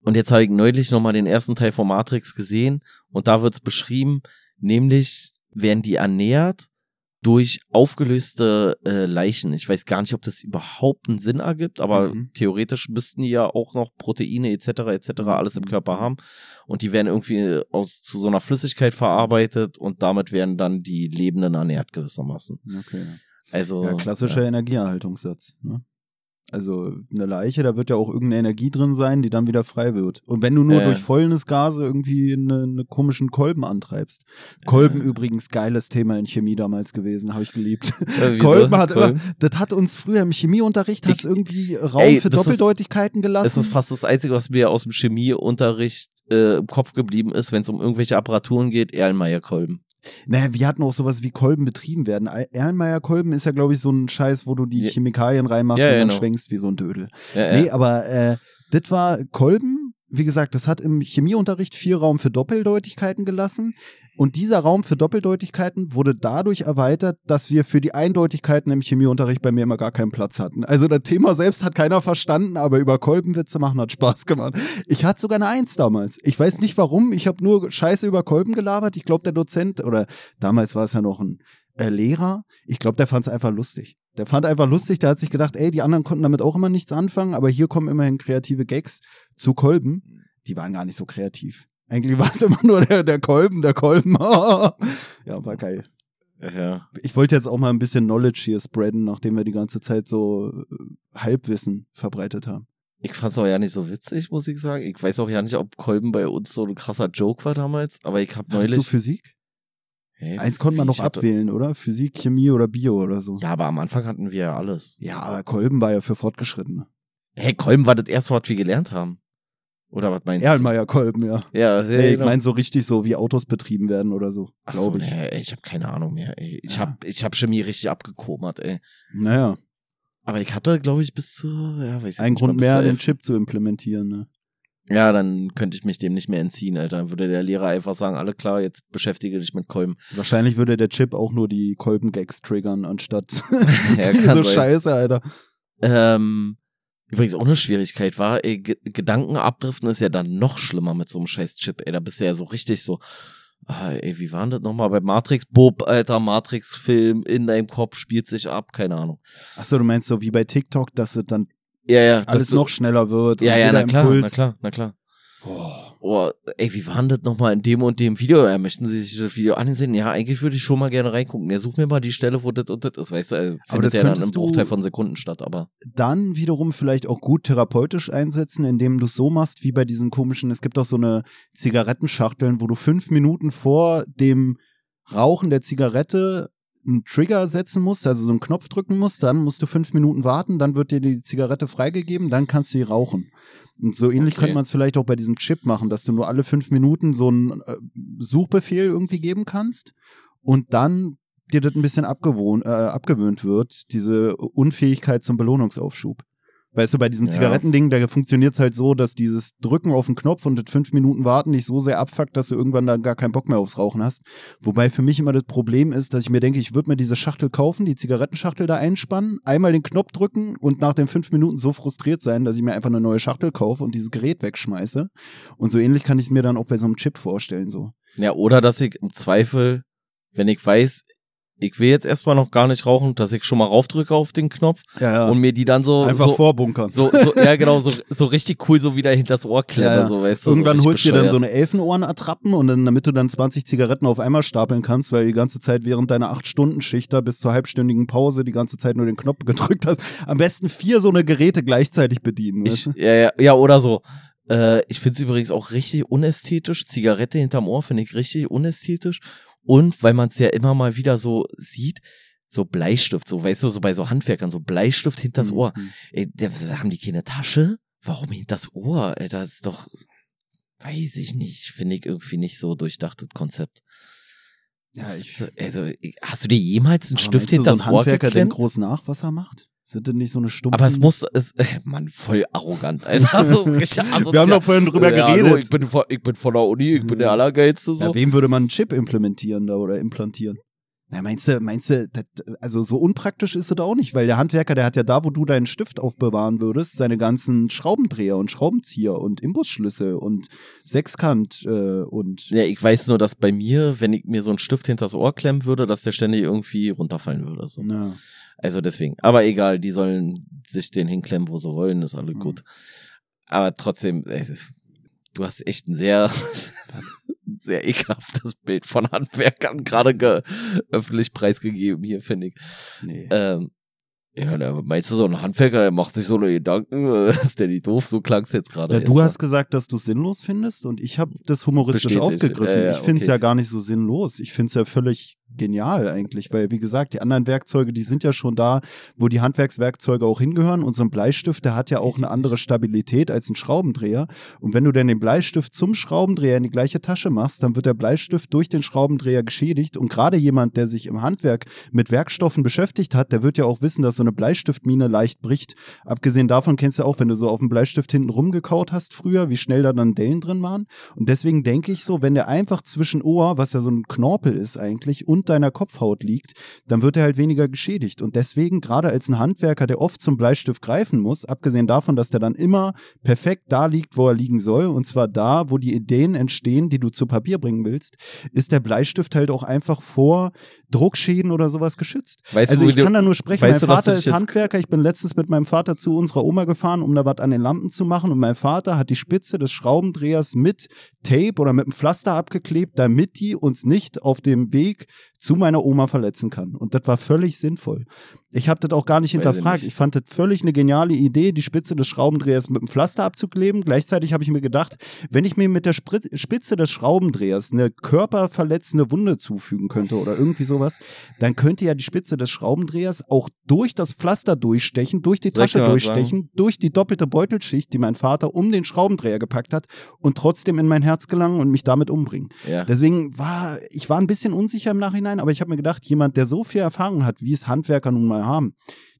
A: Und jetzt habe ich neulich nochmal den ersten Teil von Matrix gesehen und da wird's beschrieben, nämlich werden die ernährt durch aufgelöste äh, Leichen. Ich weiß gar nicht, ob das überhaupt einen Sinn ergibt, aber
B: Mhm.
A: theoretisch müssten die ja auch noch Proteine etc. etc. alles im Körper haben und die werden irgendwie aus zu so einer Flüssigkeit verarbeitet und damit werden dann die Lebenden ernährt gewissermaßen.
B: Okay.
A: Also
B: Ja, klassischer Energieerhaltungssatz. Ne? Also eine Leiche, da wird ja auch irgendeine Energie drin sein, die dann wieder frei wird. Und wenn du nur
A: Äh.
B: durch Fäulnisgase irgendwie eine, eine komischen Kolben antreibst. Kolben
A: Äh.
B: übrigens geiles Thema in Chemie damals gewesen, habe ich geliebt.
A: Äh?
B: Kolben hat
A: Kolben?
B: immer, das hat uns früher im Chemieunterricht hat's irgendwie Raum
A: Ey,
B: für
A: das ist-
B: Doppeldeutigkeiten gelassen.
A: Das ist fast das Einzige, was mir aus dem Chemieunterricht äh, im Kopf geblieben ist, wenn es um irgendwelche Apparaturen geht, Erlenmeyer-Kolben.
B: Naja, wir hatten auch sowas wie Kolben betrieben werden. Erlenmeyer-Kolben ist ja, glaube ich, so ein Scheiß, wo du die. Chemikalien reinmachst
A: Ja,
B: und dann
A: genau.
B: schwenkst wie so ein Dödel.
A: Ja,
B: Nee, aber äh, das war Kolben. Wie gesagt, das hat im Chemieunterricht viel Raum für Doppeldeutigkeiten gelassen. Und dieser Raum für Doppeldeutigkeiten wurde dadurch erweitert, dass wir für die Eindeutigkeiten im Chemieunterricht bei mir immer gar keinen Platz hatten. Also das Thema selbst hat keiner verstanden, aber über Kolbenwitze machen hat Spaß gemacht. Ich hatte sogar eine Eins damals. Ich weiß nicht warum, ich habe nur Scheiße über Kolben gelabert. Ich glaube, der Dozent, oder damals war es ja noch ein äh, Lehrer, ich glaube, der fand es einfach lustig. Der fand einfach lustig, der hat sich gedacht, ey, die anderen konnten damit auch immer nichts anfangen, aber hier kommen immerhin kreative Gags zu Kolben. Die waren gar nicht so kreativ. Eigentlich war es immer nur der, der Kolben, der Kolben. ja, war geil.
A: ja.
B: Ich wollte jetzt auch mal ein bisschen Knowledge hier spreaden, nachdem wir die ganze Zeit so äh, Halbwissen verbreitet haben.
A: Ich fand's auch ja nicht so witzig, muss ich sagen. Ich weiß auch ja nicht, ob Kolben bei uns so ein krasser Joke war damals, aber ich habe
B: Hattest du
A: neulich.
B: Physik?
A: Hey,
B: Eins konnte man noch abwählen, oder? Physik, Chemie oder Bio oder so.
A: Ja, aber am Anfang hatten wir ja alles.
B: Ja, aber Kolben war ja für Fortgeschrittene.
A: Hey, Kolben war das erste, was wir gelernt haben. Oder was meinst du?
B: Erlenmeyer Kolben, ja.
A: Ja,
B: Nee, ich
A: genau.
B: meine so richtig so, wie Autos betrieben werden oder so,
A: Ach so,
B: glaube ich.
A: nee, ich habe keine Ahnung mehr. Ey. Ich
B: Ja.
A: hab, ich hab Chemie richtig abgekomert, ey.
B: Naja,
A: Aber ich hatte, glaube ich, bis zu, ja, weiß ich
B: ein
A: nicht
B: Grund mehr, den. Chip zu implementieren. Ne?
A: Ja, dann könnte ich mich dem nicht mehr entziehen, Alter. Dann würde der Lehrer einfach sagen, alle klar, jetzt beschäftige dich mit Kolben.
B: Wahrscheinlich würde der Chip auch nur die Kolben-Gags triggern, anstatt
A: Ja, sein.
B: Scheiße, Alter.
A: Ähm, übrigens auch eine Schwierigkeit war, ey, Ge Gedanken abdriften ist ja dann noch schlimmer mit so einem scheiß Chip, ey. Da bist du ja so richtig so, ah, ey, wie war denn das nochmal bei Matrix? Bob, Alter, Matrix-Film in deinem Kopf spielt sich ab, keine Ahnung.
B: Achso, du meinst so wie bei TikTok, dass es dann
A: Ja, ja,
B: alles noch schneller wird.
A: Ja,
B: und
A: ja, na klar, na klar, na klar.
B: Boah.
A: Oh, ey, wie war denn das nochmal in dem und dem Video? Ja, möchten Sie sich das Video ansehen? Ja, eigentlich würde ich schon mal gerne reingucken. Ja, such mir mal die Stelle, wo das und das ist, weißt du, äh,
B: Aber das
A: findet ja dann im Bruchteil von Sekunden statt, aber.
B: Dann wiederum vielleicht auch gut therapeutisch einsetzen, indem du es so machst, wie bei diesen komischen, es gibt auch so eine Zigarettenschachteln, wo du fünf Minuten vor dem Rauchen der Zigarette einen Trigger setzen musst, also so einen Knopf drücken musst, dann musst du fünf Minuten warten, dann wird dir die Zigarette freigegeben, dann kannst du die rauchen. Und so ähnlich
A: Okay.
B: könnte man es vielleicht auch bei diesem Chip machen, dass du nur alle fünf Minuten so einen äh, Suchbefehl irgendwie geben kannst und dann dir das ein bisschen abgewohnt, äh, abgewöhnt wird, diese Unfähigkeit zum Belohnungsaufschub. Weißt du, bei diesem
A: Ja.
B: Zigarettending, da funktioniert's halt so, dass dieses Drücken auf den Knopf und das fünf Minuten warten nicht so sehr abfuckt, dass du irgendwann dann gar keinen Bock mehr aufs Rauchen hast. Wobei für mich immer das Problem ist, dass ich mir denke, ich würde mir diese Schachtel kaufen, die Zigarettenschachtel da einspannen, einmal den Knopf drücken und nach den fünf Minuten so frustriert sein, dass ich mir einfach eine neue Schachtel kaufe und dieses Gerät wegschmeiße. Und so ähnlich kann ich es mir dann auch bei so einem Chip vorstellen, so.
A: Ja, oder dass ich im Zweifel, wenn ich weiß, ich will jetzt erstmal noch gar nicht rauchen, dass ich schon mal raufdrücke auf den Knopf
B: Ja, ja.
A: und mir die dann so,
B: einfach
A: so,
B: vorbunkern.
A: so, so, ja genau, so, so richtig cool so wieder hinters Ohr klemme,
B: Ja,
A: so, weißt du.
B: Irgendwann
A: so
B: holst du dir dann so eine Elfenohren-Attrappen und dann, damit du dann 20 Zigaretten auf einmal stapeln kannst, weil du die ganze Zeit während deiner 8-Stunden-Schicht da bis zur halbstündigen Pause die ganze Zeit nur den Knopf gedrückt hast. Am besten vier so eine Geräte gleichzeitig bedienen.
A: Ich,
B: weißt du?
A: ja, ja, ja, oder so. Äh, ich finde es übrigens auch richtig unästhetisch. Zigarette hinterm Ohr finde ich richtig unästhetisch. Und weil man es ja immer mal wieder so sieht, so Bleistift, so weißt du, so bei so Handwerkern, so Bleistift hinters Ohr.
B: Mhm.
A: Ey, der, haben die keine Tasche? Warum hinters Ohr? Ey, das ist doch, weiß ich nicht, finde ich irgendwie nicht so durchdachtes Konzept.
B: Ja, ich,
A: also, hast du dir jemals einen Stift
B: du, so ein
A: Ohr
B: Handwerker
A: geklemmt?
B: groß nach, was er macht? Sind das nicht so eine stumpfe?
A: Aber es muss, es, Mann, voll arrogant, Alter. Das ist richtig asozial.
B: Wir haben doch vorhin drüber
A: Ja,
B: geredet.
A: hallo, ich, bin von, ich bin von der Uni, ich bin der Allergeilste so.
B: Ja, wem würde man einen Chip implementieren da oder implantieren? Na, meinst du, meinst du, das, also so unpraktisch ist es auch nicht, weil der Handwerker, der hat ja da, wo du deinen Stift aufbewahren würdest, seine ganzen Schraubendreher und Schraubenzieher und Imbusschlüssel und Sechskant äh, und
A: ja, ich weiß nur, dass bei mir, wenn ich mir so einen Stift hinters Ohr klemmen würde, dass der ständig irgendwie runterfallen würde. So.
B: na,
A: Also deswegen. Aber egal, die sollen sich den hinklemmen, wo sie wollen, ist alles
B: Mhm.
A: gut. Aber trotzdem, ey, du hast echt ein sehr, sehr ekelhaftes Bild von Handwerkern gerade ge öffentlich preisgegeben hier, finde ich.
B: nee.
A: Ähm, ja, na, meinst du, so ein Handwerker, der macht sich so eine Gedanken, äh, ist der nicht doof? So klang's jetzt gerade.
B: Ja, du
A: mal.
B: hast gesagt, dass du es sinnlos findest und ich habe das humoristisch
A: Bestätigt.
B: aufgegriffen.
A: Ja,
B: ich finde es
A: okay.
B: ja gar nicht so sinnlos. Ich finde es ja völlig genial eigentlich, weil wie gesagt, die anderen Werkzeuge, die sind ja schon da, wo die Handwerkswerkzeuge auch hingehören. Und so ein Bleistift, der hat ja auch eine andere Stabilität als ein Schraubendreher. Und wenn du dann den Bleistift zum Schraubendreher in die gleiche Tasche machst, dann wird der Bleistift durch den Schraubendreher geschädigt. Und gerade jemand, der sich im Handwerk mit Werkstoffen beschäftigt hat, der wird ja auch wissen, dass so eine Bleistiftmine leicht bricht. Abgesehen davon kennst du auch, wenn du so auf dem Bleistift hinten rumgekaut hast früher, wie schnell da dann Dellen drin waren. Und deswegen denke ich so, wenn der einfach zwischen Ohr, was ja so ein Knorpel ist eigentlich, und deiner Kopfhaut liegt, dann wird er halt weniger geschädigt. Und deswegen, gerade als ein Handwerker, der oft zum Bleistift greifen muss, abgesehen davon, dass der dann immer perfekt da liegt, wo er liegen soll, und zwar da, wo die Ideen entstehen, die du zu Papier bringen willst, ist der Bleistift halt auch einfach vor Druckschäden oder sowas geschützt.
A: Weißt
B: also
A: du,
B: ich kann da nur sprechen. Mein
A: du,
B: Vater ist Handwerker. Ich bin letztens mit meinem Vater zu unserer Oma gefahren, um da was an den Lampen zu machen. Und mein Vater hat die Spitze des Schraubendrehers mit Tape oder mit einem Pflaster abgeklebt, damit die uns nicht auf dem Weg zu meiner Oma verletzen kann. Und das war völlig sinnvoll. Ich habe das auch gar nicht
A: Weiß ich
B: hinterfragt.
A: nicht.
B: Ich fand das völlig eine geniale Idee, die Spitze des Schraubendrehers mit einem Pflaster abzukleben. Gleichzeitig habe ich mir gedacht, wenn ich mir mit der Sprit Spitze des Schraubendrehers eine körperverletzende Wunde zufügen könnte oder irgendwie sowas, dann könnte ja die Spitze des Schraubendrehers auch durch das Pflaster durchstechen, durch die
A: ich
B: Tasche durchstechen, durch die doppelte Beutelschicht, die mein Vater um den Schraubendreher gepackt hat und trotzdem in mein Herz gelangen und mich damit umbringen.
A: Ja.
B: Deswegen war ich war ein bisschen unsicher im Nachhinein, aber ich habe mir gedacht, jemand, der so viel Erfahrung hat, wie es Handwerker nun mal haben,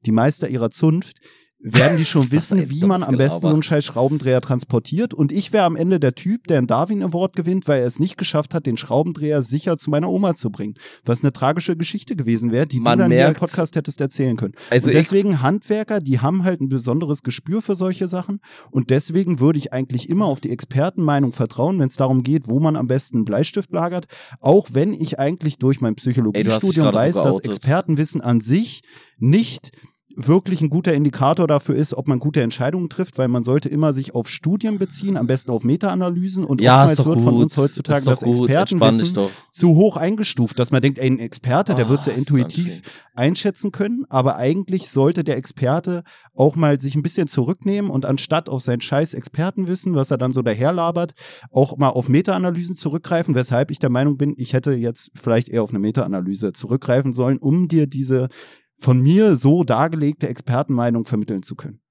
B: die Meister ihrer Zunft, werden die schon wissen, wie man am besten so einen scheiß Schraubendreher transportiert. Und ich wäre am Ende der Typ, der einen Darwin Award gewinnt, weil er es nicht geschafft hat, den Schraubendreher sicher zu meiner Oma zu bringen. Was eine tragische Geschichte gewesen wäre, die
A: Man
B: du dann hier im
A: merkt-
B: Podcast hättest erzählen können.
A: Also
B: und deswegen Handwerker, die haben halt ein besonderes Gespür für solche Sachen. Und deswegen würde ich eigentlich immer auf die Expertenmeinung vertrauen, wenn es darum geht, wo man am besten einen Bleistift lagert. Auch wenn ich eigentlich durch mein Psychologiestudium weiß, dass. Expertenwissen an sich nicht wirklich ein guter Indikator dafür ist, ob man gute Entscheidungen trifft, weil man sollte immer sich auf Studien beziehen, am besten auf Meta-Analysen und
A: Ja,
B: oftmals wird von
A: gut.
B: uns heutzutage das
A: gut.
B: Expertenwissen zu hoch eingestuft, dass man denkt, ey, ein Experte, der
A: Ah,
B: wird es ja
A: ist
B: intuitiv einschätzen können, aber eigentlich sollte der Experte auch mal sich ein bisschen zurücknehmen und anstatt auf sein scheiß Expertenwissen, was er dann so daherlabert, auch mal auf Meta-Analysen zurückgreifen, weshalb ich der Meinung bin, ich hätte jetzt vielleicht eher auf eine Meta-Analyse zurückgreifen sollen, um dir diese von mir so dargelegte Expertenmeinung vermitteln zu können.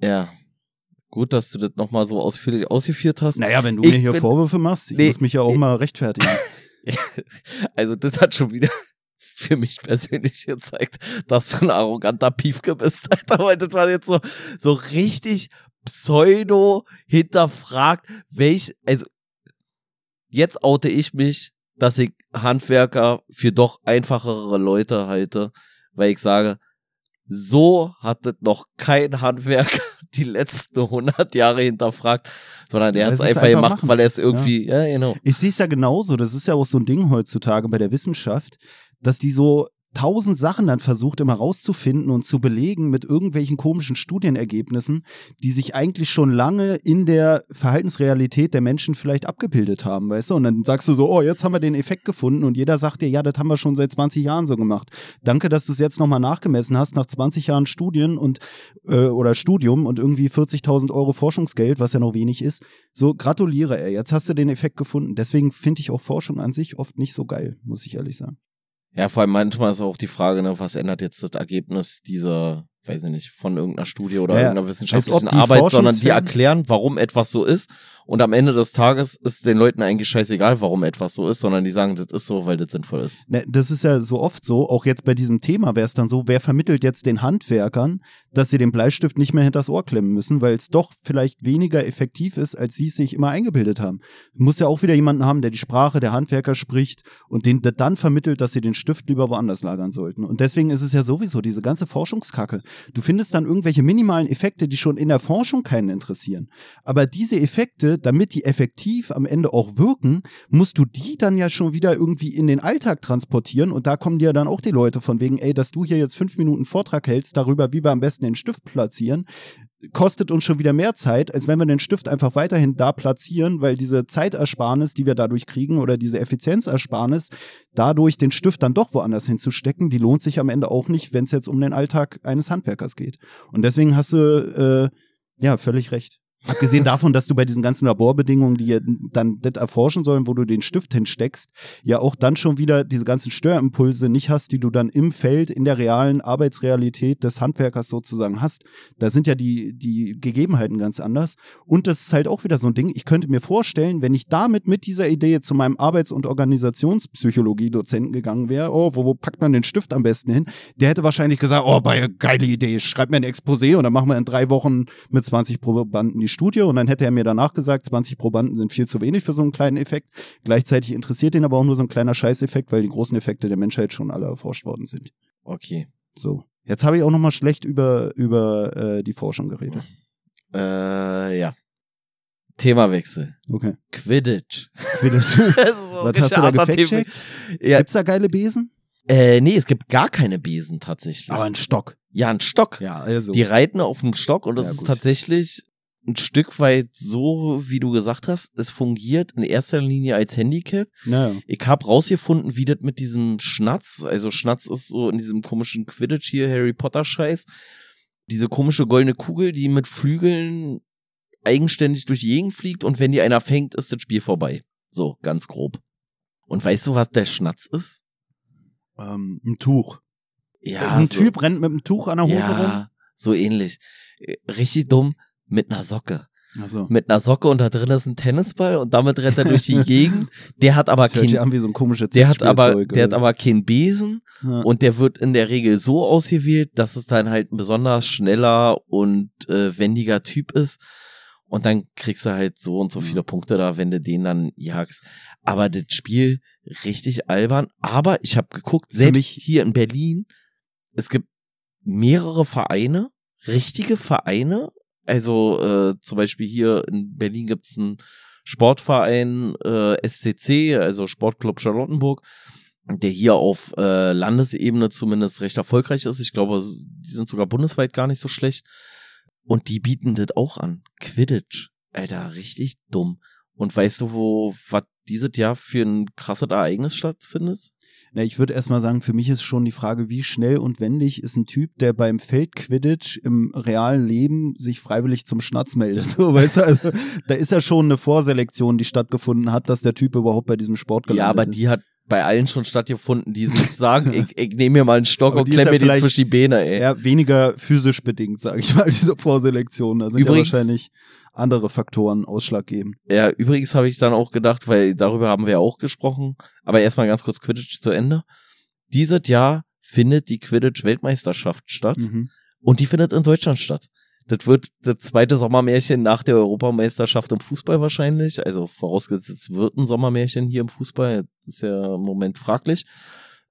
A: Ja. Gut, dass du das nochmal so ausführlich ausgeführt hast.
B: Naja, wenn du
A: Ich
B: mir hier
A: bin-
B: Vorwürfe machst, ich
A: Nee,
B: muss mich ja auch
A: ich-
B: mal rechtfertigen.
A: Also, das hat schon wieder für mich persönlich gezeigt, dass du ein arroganter Piefke bist, Alter, weil das war jetzt so, so richtig pseudo hinterfragt, welch, also, jetzt oute ich mich, dass ich Handwerker für doch einfachere Leute halte, weil ich sage, so hat das noch kein Handwerker die letzten 100 Jahre hinterfragt, sondern der
B: Ja,
A: hat es
B: es
A: einfach
B: einfach
A: gemacht,
B: machen.
A: weil er es irgendwie, ja, genau.
B: Ich sehe es ja genauso. Das ist ja auch so ein Ding heutzutage bei der Wissenschaft, dass die so tausend Sachen dann versucht immer rauszufinden und zu belegen mit irgendwelchen komischen Studienergebnissen, die sich eigentlich schon lange in der Verhaltensrealität der Menschen vielleicht abgebildet haben, weißt du? Und dann sagst du so, oh, jetzt haben wir den Effekt gefunden und jeder sagt dir, ja, das haben wir schon seit 20 Jahren so gemacht. Danke, dass du es jetzt nochmal nachgemessen hast, nach 20 Jahren Studien und äh, oder Studium und irgendwie 40.000 Euro Forschungsgeld, was ja noch wenig ist. So, gratuliere, ey. Jetzt hast du den Effekt gefunden. Deswegen finde ich auch Forschung an sich oft nicht so geil, muss ich ehrlich sagen.
A: Ja, vor allem manchmal ist auch die Frage, ne, was ändert jetzt das Ergebnis dieser, weiß ich nicht, von irgendeiner Studie oder
B: Ja,
A: irgendeiner wissenschaftlichen Arbeit, sondern die erklären, warum etwas so ist. Und am Ende des Tages ist den Leuten eigentlich scheißegal, warum etwas so ist, sondern die sagen, das ist so, weil das sinnvoll ist.
B: Ne, das ist ja so oft so, auch jetzt bei diesem Thema wäre es dann so, wer vermittelt jetzt den Handwerkern, dass sie den Bleistift nicht mehr hinters Ohr klemmen müssen, weil es doch vielleicht weniger effektiv ist, als sie es sich immer eingebildet haben. Muss ja auch wieder jemanden haben, der die Sprache der Handwerker spricht und den dann vermittelt, dass sie den Stift lieber woanders lagern sollten. Und deswegen ist es ja sowieso diese ganze Forschungskacke. Du findest dann irgendwelche minimalen Effekte, die schon in der Forschung keinen interessieren. Aber diese Effekte, damit die effektiv am Ende auch wirken, musst du die dann ja schon wieder irgendwie in den Alltag transportieren. Und da kommen dir dann auch die Leute von wegen, ey, dass du hier jetzt fünf Minuten Vortrag hältst darüber, wie wir am besten den Stift platzieren, kostet uns schon wieder mehr Zeit, als wenn wir den Stift einfach weiterhin da platzieren, weil diese Zeitersparnis, die wir dadurch kriegen oder diese Effizienzersparnis, dadurch den Stift dann doch woanders hinzustecken, die lohnt sich am Ende auch nicht, wenn es jetzt um den Alltag eines Handwerkers geht. Und deswegen hast du äh, ja völlig recht. Abgesehen davon, dass du bei diesen ganzen Laborbedingungen, die dann das erforschen sollen, wo du den Stift hinsteckst, ja auch dann schon wieder diese ganzen Störimpulse nicht hast, die du dann im Feld, in der realen Arbeitsrealität des Handwerkers sozusagen hast. Da sind ja die, die Gegebenheiten ganz anders. Und das ist halt auch wieder so ein Ding. Ich könnte mir vorstellen, wenn ich damit mit dieser Idee zu meinem Arbeits- und Organisationspsychologie-Dozenten gegangen wäre, oh, wo, wo packt man den Stift am besten hin? Der hätte wahrscheinlich gesagt, oh, geile Idee, schreib mir ein Exposé und dann machen wir in drei Wochen mit 20 Probanden die Studie und dann hätte er mir danach gesagt, 20 Probanden sind viel zu wenig für so einen kleinen Effekt. Gleichzeitig interessiert ihn aber auch nur so ein kleiner Scheißeffekt, weil die großen Effekte der Menschheit schon alle erforscht worden sind.
A: Okay.
B: So. Jetzt habe ich auch nochmal schlecht über, über äh, die Forschung geredet.
A: Äh, ja. Themawechsel.
B: Okay.
A: Quidditch.
B: Quidditch.
A: so
B: Was hast du da gefact-checkt?
A: Ja,
B: Gibt's da geile Besen?
A: äh, nee, es gibt gar keine Besen tatsächlich.
B: Aber ein Stock.
A: ja, ein Stock.
B: Ja, also.
A: Die reiten auf dem Stock und das
B: Ja,
A: ist tatsächlich ein Stück weit so, wie du gesagt hast. Es fungiert in erster Linie als Handicap.
B: naja.
A: Ich habe rausgefunden, wie das mit diesem Schnatz, also Schnatz ist so in diesem komischen Quidditch hier, Harry Potter Scheiß, diese komische goldene Kugel, die mit Flügeln eigenständig durch die Gegend fliegt und wenn die einer fängt, ist das Spiel vorbei. So, ganz grob. Und weißt du, was der Schnatz ist?
B: Ähm, ein Tuch.
A: Ja,
B: ein
A: so,
B: Typ rennt mit einem Tuch an der Hose rum.
A: ja, so ähnlich. Äh, Richtig dumm mit einer Socke.
B: Also.
A: Mit einer Socke und da drin ist ein Tennisball und damit rennt er durch die Gegend. Der hat aber kein,
B: an wie so ein komisches
A: der hat aber,
B: Sexspielzeug,
A: der hat
B: oder?
A: aber keinen Besen
B: Ja.
A: und der wird in der Regel so ausgewählt, dass es dann halt ein besonders schneller und äh, wendiger Typ ist. Und dann kriegst du halt so und so viele Punkte da, wenn du den dann jagst. Aber das Spiel richtig albern. Aber ich habe geguckt, selbst hier in Berlin, es gibt mehrere Vereine, richtige Vereine. Also äh, zum Beispiel hier in Berlin gibt's einen Sportverein äh, SCC, also Sportclub Charlottenburg, der hier auf äh, Landesebene zumindest recht erfolgreich ist. Ich glaube, die sind sogar bundesweit gar nicht so schlecht. Und die bieten das auch an. Quidditch. Alter, richtig dumm. Und weißt du, wo, was dieses Jahr für ein krasses Ereignis stattfindet?
B: Na, ich würde erstmal sagen, für mich ist schon die Frage, wie schnell und wendig ist ein Typ, der beim Feldquidditch im realen Leben sich freiwillig zum Schnatz meldet. So, weißt du, also, da ist ja schon eine Vorselektion, die stattgefunden hat, dass der Typ überhaupt bei diesem Sport gelandet
A: Ja, aber
B: ist.
A: die hat bei allen schon stattgefunden, die sich sagen, ich, ich nehme mir mal einen Stock
B: Aber
A: und
B: die ist
A: klemm
B: ja
A: den zwischen die Beine, ey.
B: Ja, weniger physisch bedingt, sage ich mal, diese Vorselektion. Da sind
A: Übrigens-
B: ja wahrscheinlich andere Faktoren ausschlaggebend.
A: Ja, übrigens habe ich dann auch gedacht, weil darüber haben wir ja auch gesprochen, aber erstmal ganz kurz Quidditch zu Ende. Dieses Jahr findet die Quidditch-Weltmeisterschaft statt
B: Mhm.
A: und die findet in Deutschland statt. Das wird das zweite Sommermärchen nach der Europameisterschaft im Fußball wahrscheinlich. Also vorausgesetzt, es wird ein Sommermärchen hier im Fußball. Das ist ja im Moment fraglich.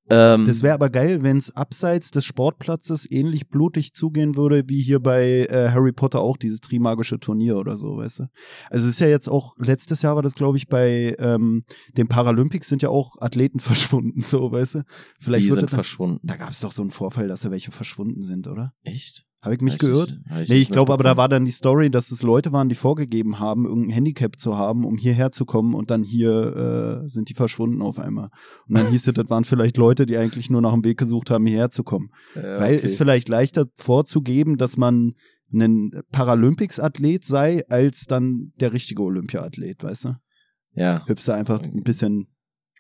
A: Ähm,
B: Das wäre aber geil, wenn es abseits des Sportplatzes ähnlich blutig zugehen würde, wie hier bei äh, Harry Potter auch dieses Trimagische Turnier oder so, weißt du. Also es ist ja jetzt auch, letztes Jahr war das, glaube ich, bei ähm, den Paralympics sind ja auch Athleten verschwunden, so, weißt du. Vielleicht
A: die sind
B: das,
A: verschwunden.
B: da gab es doch so einen Vorfall, dass da welche verschwunden sind, oder?
A: Echt?
B: Habe ich mich geirrt?
A: nicht- hab
B: Nee, ich glaube aber, da war dann die Story, dass es Leute waren, die vorgegeben haben, irgendein Handicap zu haben, um hierher zu kommen und dann hier äh, sind die verschwunden auf einmal. Und dann hieß es, das waren vielleicht Leute, die eigentlich nur nach einem Weg gesucht haben, hierher zu kommen. Weil
A: okay.
B: es vielleicht leichter vorzugeben, dass man ein Paralympics-Athlet sei, als dann der richtige Olympia-Athlet, weißt du?
A: Ja,
B: Hüpfst du einfach ein bisschen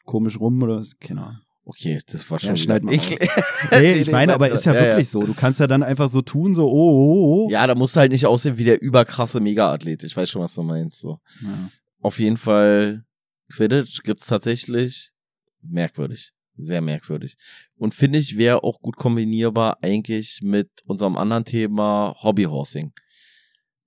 B: komisch rum oder keine Ahnung.
A: Okay, das war schon.
B: Ja, schneid mal
A: ich.
B: Nee, ich meine, aber ist ja, wirklich so. Du kannst ja dann einfach so tun, so, oh, oh, oh.
A: Ja, da musst du halt nicht aussehen wie der überkrasse Mega-Athlet. Ich weiß schon, was du meinst. So.
B: Ja.
A: Auf jeden Fall, Quidditch gibt's tatsächlich merkwürdig. Sehr merkwürdig. Und finde ich, wäre auch gut kombinierbar eigentlich mit unserem anderen Thema Hobbyhorsing.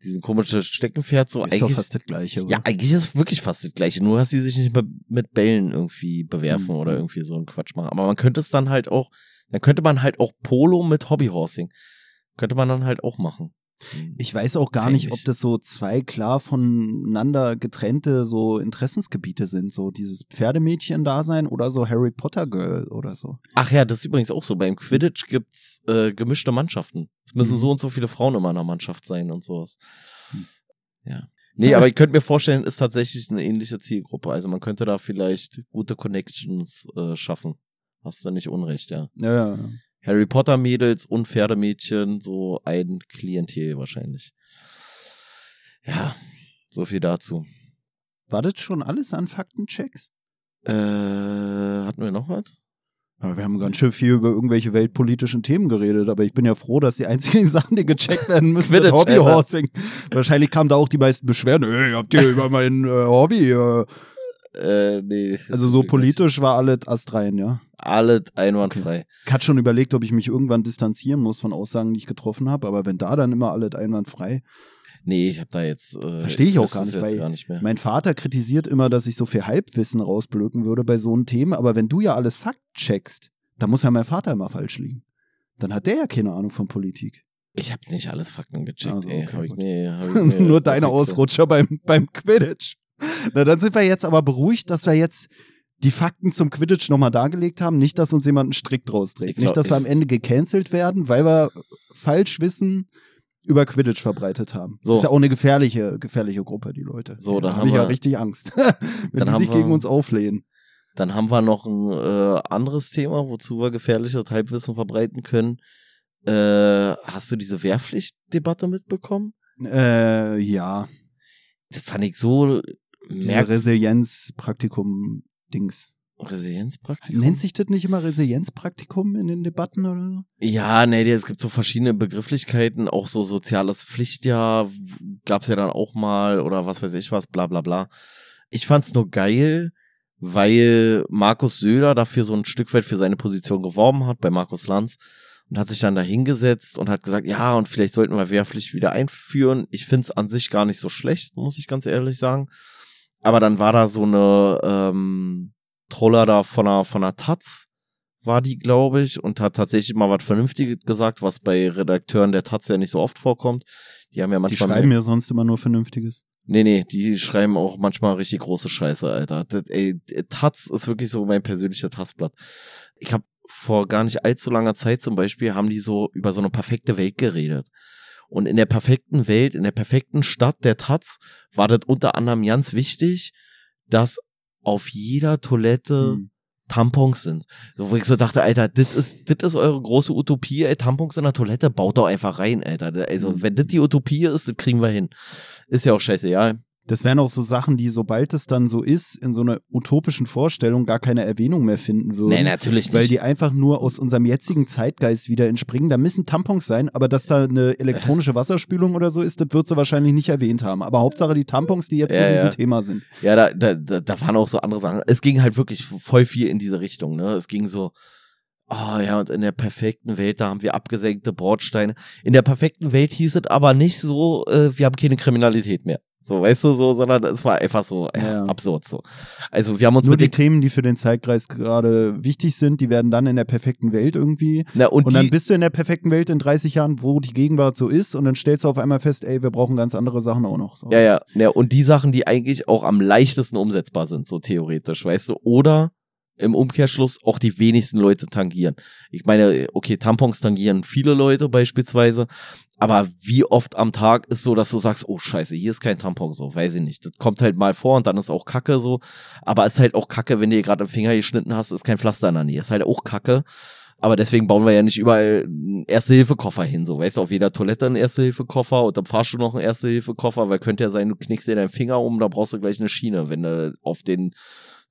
A: Diesen komischen Steckenpferd so
B: Ist doch
A: eigentlich.
B: fast das Gleiche, oder?
A: ja, eigentlich ist es wirklich fast das gleiche. Nur, dass sie sich nicht mit, mit Bällen irgendwie bewerfen
B: Mhm.
A: oder irgendwie so einen Quatsch machen. Aber man könnte es dann halt auch, dann könnte man halt auch Polo mit Hobbyhorsing. Könnte man dann halt auch machen.
B: Ich weiß auch gar nicht,
A: Eigentlich.
B: ob das so zwei klar voneinander getrennte so Interessensgebiete sind, so dieses Pferdemädchen-Dasein oder so Harry Potter Girl oder so.
A: Ach ja, das ist übrigens auch so. Beim Quidditch gibt's äh, gemischte Mannschaften. Es müssen
B: Mhm.
A: so und so viele Frauen immer in einer Mannschaft sein und sowas.
B: Hm.
A: Ja. Nee, aber ich könnte mir vorstellen, ist tatsächlich eine ähnliche Zielgruppe. Also man könnte da vielleicht gute Connections äh, schaffen. Hast du nicht unrecht, ja.
B: Ja, ja.
A: Harry Potter Mädels und Pferdemädchen, so ein Klientel wahrscheinlich. Ja, so viel dazu.
B: War das schon alles an Faktenchecks?
A: Äh, hatten wir noch was?
B: Ja, wir haben ganz schön viel über irgendwelche weltpolitischen Themen geredet, aber ich bin ja froh, dass die einzigen Sachen, die gecheckt werden müssen, sind Hobbyhorsing. Wahrscheinlich kamen da auch die meisten Beschwerden, hey, habt ihr über mein äh, Hobby? Äh.
A: Äh, nee.
B: Also so politisch war alles astrein, ja.
A: Alles einwandfrei.
B: Ich hatte schon überlegt, ob ich mich irgendwann distanzieren muss von Aussagen, die ich getroffen habe, aber wenn da dann immer alles einwandfrei.
A: Nee, ich habe da jetzt. Äh,
B: Verstehe ich auch gar nicht, weil
A: gar nicht mehr.
B: Mein Vater kritisiert immer, dass ich so viel Halbwissen rausblöken würde bei so einem Thema, aber wenn du ja alles Fakt checkst, dann muss ja mein Vater immer falsch liegen. Dann hat der ja keine Ahnung von Politik.
A: Ich habe nicht alles Fakten gecheckt.
B: Also,
A: ey.
B: okay,
A: hab ich mir, hab ich mir
B: Nur deine Ausrutscher beim, beim Quidditch. Na, dann sind wir jetzt aber beruhigt, dass wir jetzt die Fakten zum Quidditch nochmal dargelegt haben. Nicht, dass uns jemand einen Strick draus trägt.
A: Glaub-
B: Nicht, dass wir am Ende gecancelt werden, weil wir Falschwissen über Quidditch verbreitet haben.
A: So.
B: Ist ja auch eine gefährliche, gefährliche Gruppe, die Leute.
A: So, da
B: da
A: haben
B: habe ich ja
A: wir-
B: richtig Angst. Wenn
A: Dann
B: die sich
A: wir-
B: gegen uns auflehnen.
A: Dann haben wir noch ein äh, anderes Thema, wozu wir gefährliches Halbwissen verbreiten können. Äh, hast du diese Wehrpflichtdebatte mitbekommen?
B: Äh, ja.
A: Das fand ich so merkwürdig.
B: Resilienzpraktikum-Dings.
A: Resilienzpraktikum?
B: Nennt sich das nicht immer Resilienzpraktikum in den Debatten oder so?
A: Ja, nee, es gibt so verschiedene Begrifflichkeiten, auch so soziales Pflichtjahr gab's ja dann auch mal oder was weiß ich was, bla bla bla. Ich fand's nur geil, weil Markus Söder dafür so ein Stück weit für seine Position geworben hat bei Markus Lanz und hat sich dann da hingesetzt und hat gesagt, ja, und vielleicht sollten wir Wehrpflicht wieder einführen. Ich find's an sich gar nicht so schlecht, muss ich ganz ehrlich sagen. Aber dann war da so eine ähm, Troller da von einer, von einer Taz, war die, glaube ich, und hat tatsächlich mal was Vernünftiges gesagt, was bei Redakteuren der Taz ja nicht so oft vorkommt. Die haben ja
B: Die
A: manchmal.
B: schreiben mir sonst immer nur Vernünftiges.
A: Nee, nee, die schreiben auch manchmal richtig große Scheiße, Alter. Das, ey, Taz ist wirklich so mein persönlicher Tazblatt. Ich habe vor gar nicht allzu langer Zeit zum Beispiel, haben die so über so eine perfekte Welt geredet. Und in der perfekten Welt, in der perfekten Stadt der Taz, war das unter anderem ganz wichtig, dass auf jeder Toilette
B: Hm.
A: Tampons sind. So, wo ich so dachte, Alter, das ist, das ist eure große Utopie, ey, Tampons in der Toilette, baut doch einfach rein, Alter. Also,
B: Mhm.
A: wenn das die Utopie ist, das kriegen wir hin. Ist ja auch scheiße, ja.
B: Das wären auch so Sachen, die, sobald es dann so ist, in so einer utopischen Vorstellung gar keine Erwähnung mehr finden würden.
A: Nee, natürlich nicht.
B: Weil die einfach nur aus unserem jetzigen Zeitgeist wieder entspringen. Da müssen Tampons sein, aber dass da eine elektronische Wasserspülung oder so ist, das wird sie wahrscheinlich nicht erwähnt haben. Aber Hauptsache die Tampons, die jetzt
A: Ja,
B: in diesem
A: ja.
B: Thema sind.
A: Ja, da, da, da, waren auch so andere Sachen. Es ging halt wirklich voll viel in diese Richtung, ne? Es ging so, oh ja, und in der perfekten Welt, da haben wir abgesenkte Bordsteine. In der perfekten Welt hieß es aber nicht so, äh, wir haben keine Kriminalität mehr. So, weißt du, so, sondern es war einfach so ja, absurd so. Also wir haben uns
B: Nur
A: mit
B: die Themen, die für den Zeitkreis gerade wichtig sind, die werden dann in der perfekten Welt irgendwie.
A: na, und,
B: Und, dann bist du in der perfekten Welt in 30 Jahren, wo die Gegenwart so ist, und dann stellst du auf einmal fest, ey, wir brauchen ganz andere Sachen auch noch. So,
A: ja, ja, ja, und die Sachen, die eigentlich auch am leichtesten umsetzbar sind, so theoretisch, weißt du, oder im Umkehrschluss auch die wenigsten Leute tangieren. Ich meine, okay, Tampons tangieren viele Leute beispielsweise, aber wie oft am Tag ist so, dass du sagst, oh scheiße, hier ist kein Tampon so, weiß ich nicht. Das kommt halt mal vor und dann ist auch Kacke so, aber ist halt auch Kacke, wenn du dir gerade im Finger geschnitten hast, ist kein Pflaster in der Nähe, ist halt auch Kacke. Aber deswegen bauen wir ja nicht überall einen Erste-Hilfe-Koffer hin, so, weißt du, auf jeder Toilette einen Erste-Hilfe-Koffer und am Fahrstuhl noch einen Erste-Hilfe-Koffer, weil könnte ja sein, du knickst dir deinen Finger um, da brauchst du gleich eine Schiene, wenn du auf den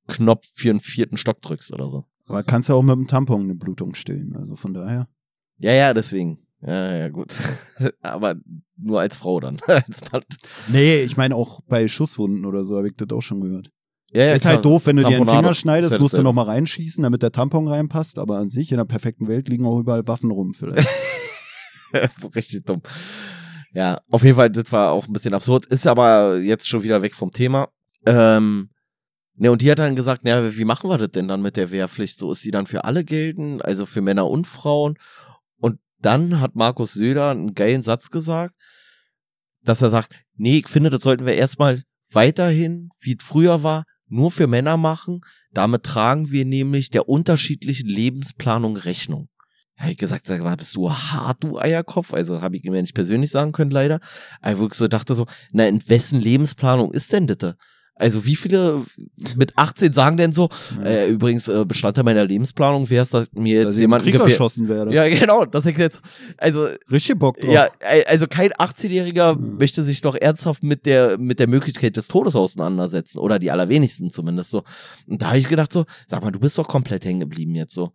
A: Knopf für einen vierten Stock drückst oder so.
B: Aber kannst ja auch mit dem Tampon eine Blutung stillen. Also von daher.
A: Ja, ja, deswegen. Ja, ja, gut. Aber nur als Frau dann. als Mann.
B: Nee, ich meine auch bei Schusswunden oder so habe ich das auch schon gehört.
A: Ja, ja,
B: ist
A: klar.
B: halt doof, wenn du dir den
A: Tamponade.
B: Finger schneidest,
A: ja
B: musst du nochmal reinschießen, damit der Tampon reinpasst. Aber an sich, in der perfekten Welt liegen auch überall Waffen rum vielleicht.
A: das ist richtig dumm. Ja, auf jeden Fall, das war auch ein bisschen absurd. Ist aber jetzt schon wieder weg vom Thema. Ähm, ne, und die hat dann gesagt, na, wie machen wir das denn dann mit der Wehrpflicht? So ist sie dann für alle gelten, also für Männer und Frauen. Und dann hat Markus Söder einen geilen Satz gesagt, dass er sagt, nee, ich finde, das sollten wir erstmal weiterhin, wie es früher war, nur für Männer machen. Damit tragen wir nämlich der unterschiedlichen Lebensplanung Rechnung. Habe ich gesagt, sag mal, bist du hart, du Eierkopf? Also habe ich ja nicht persönlich sagen können, leider. Aber ich wirklich so dachte so, na, in wessen Lebensplanung ist denn das? Also wie viele mit 18 sagen denn so, äh, übrigens äh, Bestandteil meiner Lebensplanung wäre es, dass mir jetzt jemand
B: Krieg erschossen werde.
A: Ja, genau, das ich jetzt, also
B: Richtig Bock drauf.
A: ja, äh, also kein 18-Jähriger
B: Mhm.
A: möchte sich doch ernsthaft mit der mit der Möglichkeit des Todes auseinandersetzen oder die allerwenigsten zumindest so. Und da habe ich gedacht so, sag mal, du bist doch komplett hängen geblieben jetzt so.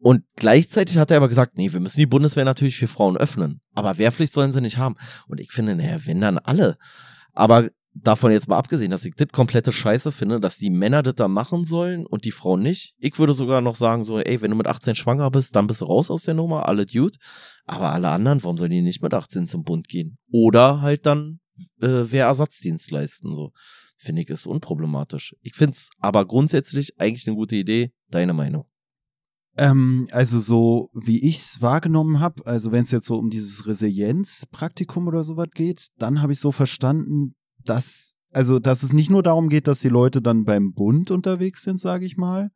A: Und gleichzeitig hat er aber gesagt, nee, wir müssen die Bundeswehr natürlich für Frauen öffnen, aber Wehrpflicht sollen sie nicht haben. Und ich finde, naja, wenn dann alle. Aber davon jetzt mal abgesehen, dass ich das komplette Scheiße finde, dass die Männer das da machen sollen und die Frauen nicht. Ich würde sogar noch sagen so, ey, wenn du mit 18 schwanger bist, dann bist du raus aus der Nummer, alle Dude. Aber alle anderen, warum sollen die nicht mit 18 zum Bund gehen? Oder halt dann äh, Wehrersatzdienst leisten, so. Finde ich ist unproblematisch. Ich find's aber grundsätzlich eigentlich eine gute Idee. Deine Meinung?
B: Ähm, also so wie ich's wahrgenommen habe, also wenn es jetzt so um dieses Resilienzpraktikum oder sowas geht, dann habe ich so verstanden, dass also dass es nicht nur darum geht, dass die Leute dann beim Bund unterwegs sind, sage ich mal,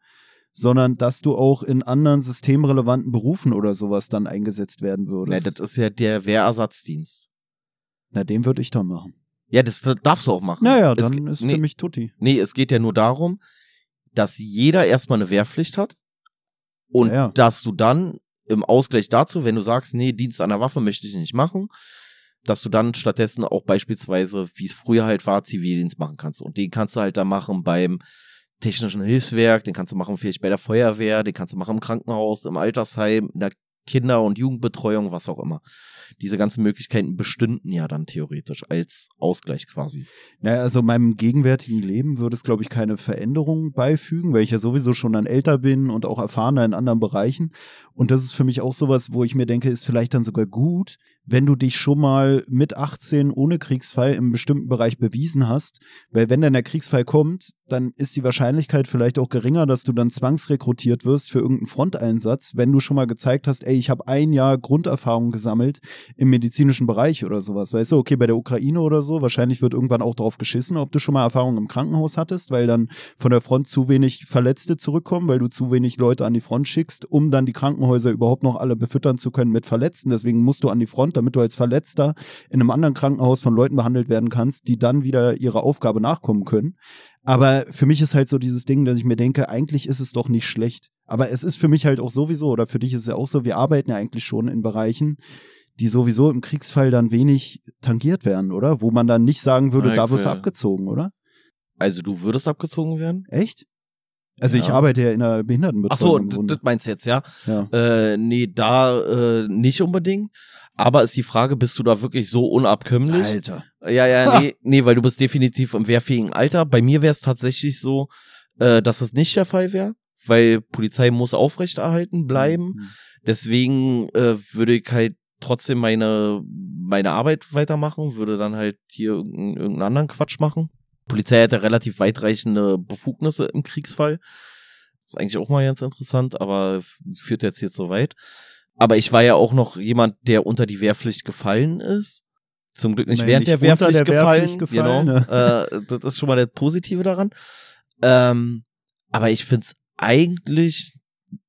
B: sondern dass du auch in anderen systemrelevanten Berufen oder sowas dann eingesetzt werden
A: Ja,
B: würdest.
A: das ist ja der Wehrersatzdienst.
B: Na, den würde ich dann machen.
A: Ja, das, das darfst du auch machen.
B: Naja,
A: Es
B: dann
A: ge-
B: ist
A: nee,
B: für mich Tutti.
A: Nee, es geht ja nur darum, dass jeder erstmal eine Wehrpflicht hat und
B: Ja, ja.
A: dass du dann im Ausgleich dazu, wenn du sagst, nee, Dienst an der Waffe möchte ich nicht machen, dass du dann stattdessen auch beispielsweise, wie es früher halt war, Zivildienst machen kannst. Und den kannst du halt dann machen beim technischen Hilfswerk, den kannst du machen vielleicht bei der Feuerwehr, den kannst du machen im Krankenhaus, im Altersheim, in der Kinder- und Jugendbetreuung, was auch immer. Diese ganzen Möglichkeiten bestünden ja dann theoretisch als Ausgleich quasi.
B: Naja, also meinem gegenwärtigen Leben würde es, glaube ich, keine Veränderung beifügen, weil ich ja sowieso schon dann älter bin und auch erfahrener in anderen Bereichen. Und das ist für mich auch sowas, wo ich mir denke, ist vielleicht dann sogar gut, wenn du dich schon mal mit 18 ohne Kriegsfall im bestimmten Bereich bewiesen hast. Weil wenn dann der Kriegsfall kommt, dann ist die Wahrscheinlichkeit vielleicht auch geringer, dass du dann zwangsrekrutiert wirst für irgendeinen Fronteinsatz, wenn du schon mal gezeigt hast, ey, ich habe ein Jahr Grunderfahrung gesammelt im medizinischen Bereich oder sowas. Weißt du, okay, bei der Ukraine oder so, wahrscheinlich wird irgendwann auch drauf geschissen, ob du schon mal Erfahrung im Krankenhaus hattest, weil dann von der Front zu wenig Verletzte zurückkommen, weil du zu wenig Leute an die Front schickst, um dann die Krankenhäuser überhaupt noch alle befüttern zu können mit Verletzten. Deswegen musst du an die Front, damit du als Verletzter in einem anderen Krankenhaus von Leuten behandelt werden kannst, die dann wieder ihrer Aufgabe nachkommen können. Aber für mich ist halt so dieses Ding, dass ich mir denke, eigentlich ist es doch nicht schlecht. Aber es ist für mich halt auch sowieso, oder für dich ist es ja auch so, wir arbeiten ja eigentlich schon in Bereichen, die sowieso im Kriegsfall dann wenig tangiert werden, oder? Wo man dann nicht sagen würde,
A: Ja,
B: da wirst du
A: ich
B: abgezogen, oder?
A: Also du würdest abgezogen werden?
B: Echt? Also ich
A: Ja.
B: arbeite ja in einer
A: Ach
B: Behindertenbetreuung.
A: so, d-
B: Grunde.
A: das meinst du jetzt, ja?
B: ja.
A: Äh, nee, da äh, nicht unbedingt. Aber ist die Frage, bist du da wirklich so unabkömmlich?
B: Alter.
A: Ja, ja, nee, nee, weil du bist definitiv im wehrfähigen Alter. Bei mir wäre es tatsächlich so, äh, dass es nicht der Fall wäre, weil Polizei muss aufrechterhalten bleiben.
B: Mhm.
A: Deswegen äh, würde ich halt trotzdem meine, meine Arbeit weitermachen, würde dann halt hier irgendeinen, irgendeinen anderen Quatsch machen. Polizei hat ja relativ weitreichende Befugnisse im Kriegsfall. ist eigentlich auch mal ganz interessant, aber führt jetzt hier zu weit. Aber ich war ja auch noch jemand, der unter die Wehrpflicht gefallen ist. Zum Glück nicht
B: Immerhin
A: während der
B: nicht unter
A: Wehrpflicht,
B: der
A: gefallen.
B: Wehrpflicht gefallen,
A: Genau. äh, das ist schon mal das Positive daran. Ähm, aber ich find's eigentlich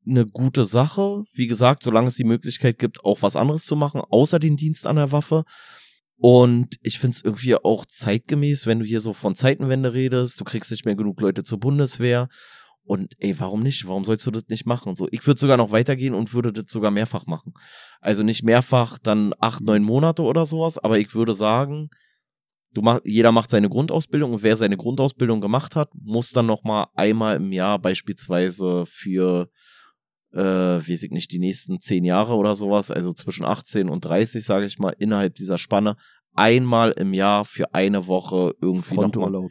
A: eine gute Sache. Wie gesagt, solange es die Möglichkeit gibt, auch was anderes zu machen, außer den Dienst an der Waffe. Und ich find's irgendwie auch zeitgemäß, wenn du hier so von Zeitenwende redest, du kriegst nicht mehr genug Leute zur Bundeswehr. Und ey, warum nicht? Warum sollst du das nicht machen? So, ich würde sogar noch weitergehen und würde das sogar mehrfach machen. Also nicht mehrfach, dann acht, neun Monate oder sowas, aber ich würde sagen, du mach, jeder macht seine Grundausbildung und wer seine Grundausbildung gemacht hat, muss dann noch mal einmal im Jahr beispielsweise für, äh, weiß ich nicht, die nächsten zehn Jahre oder sowas, also zwischen 18 und 30, sage ich mal, innerhalb dieser Spanne, einmal im Jahr für eine Woche irgendwie noch mal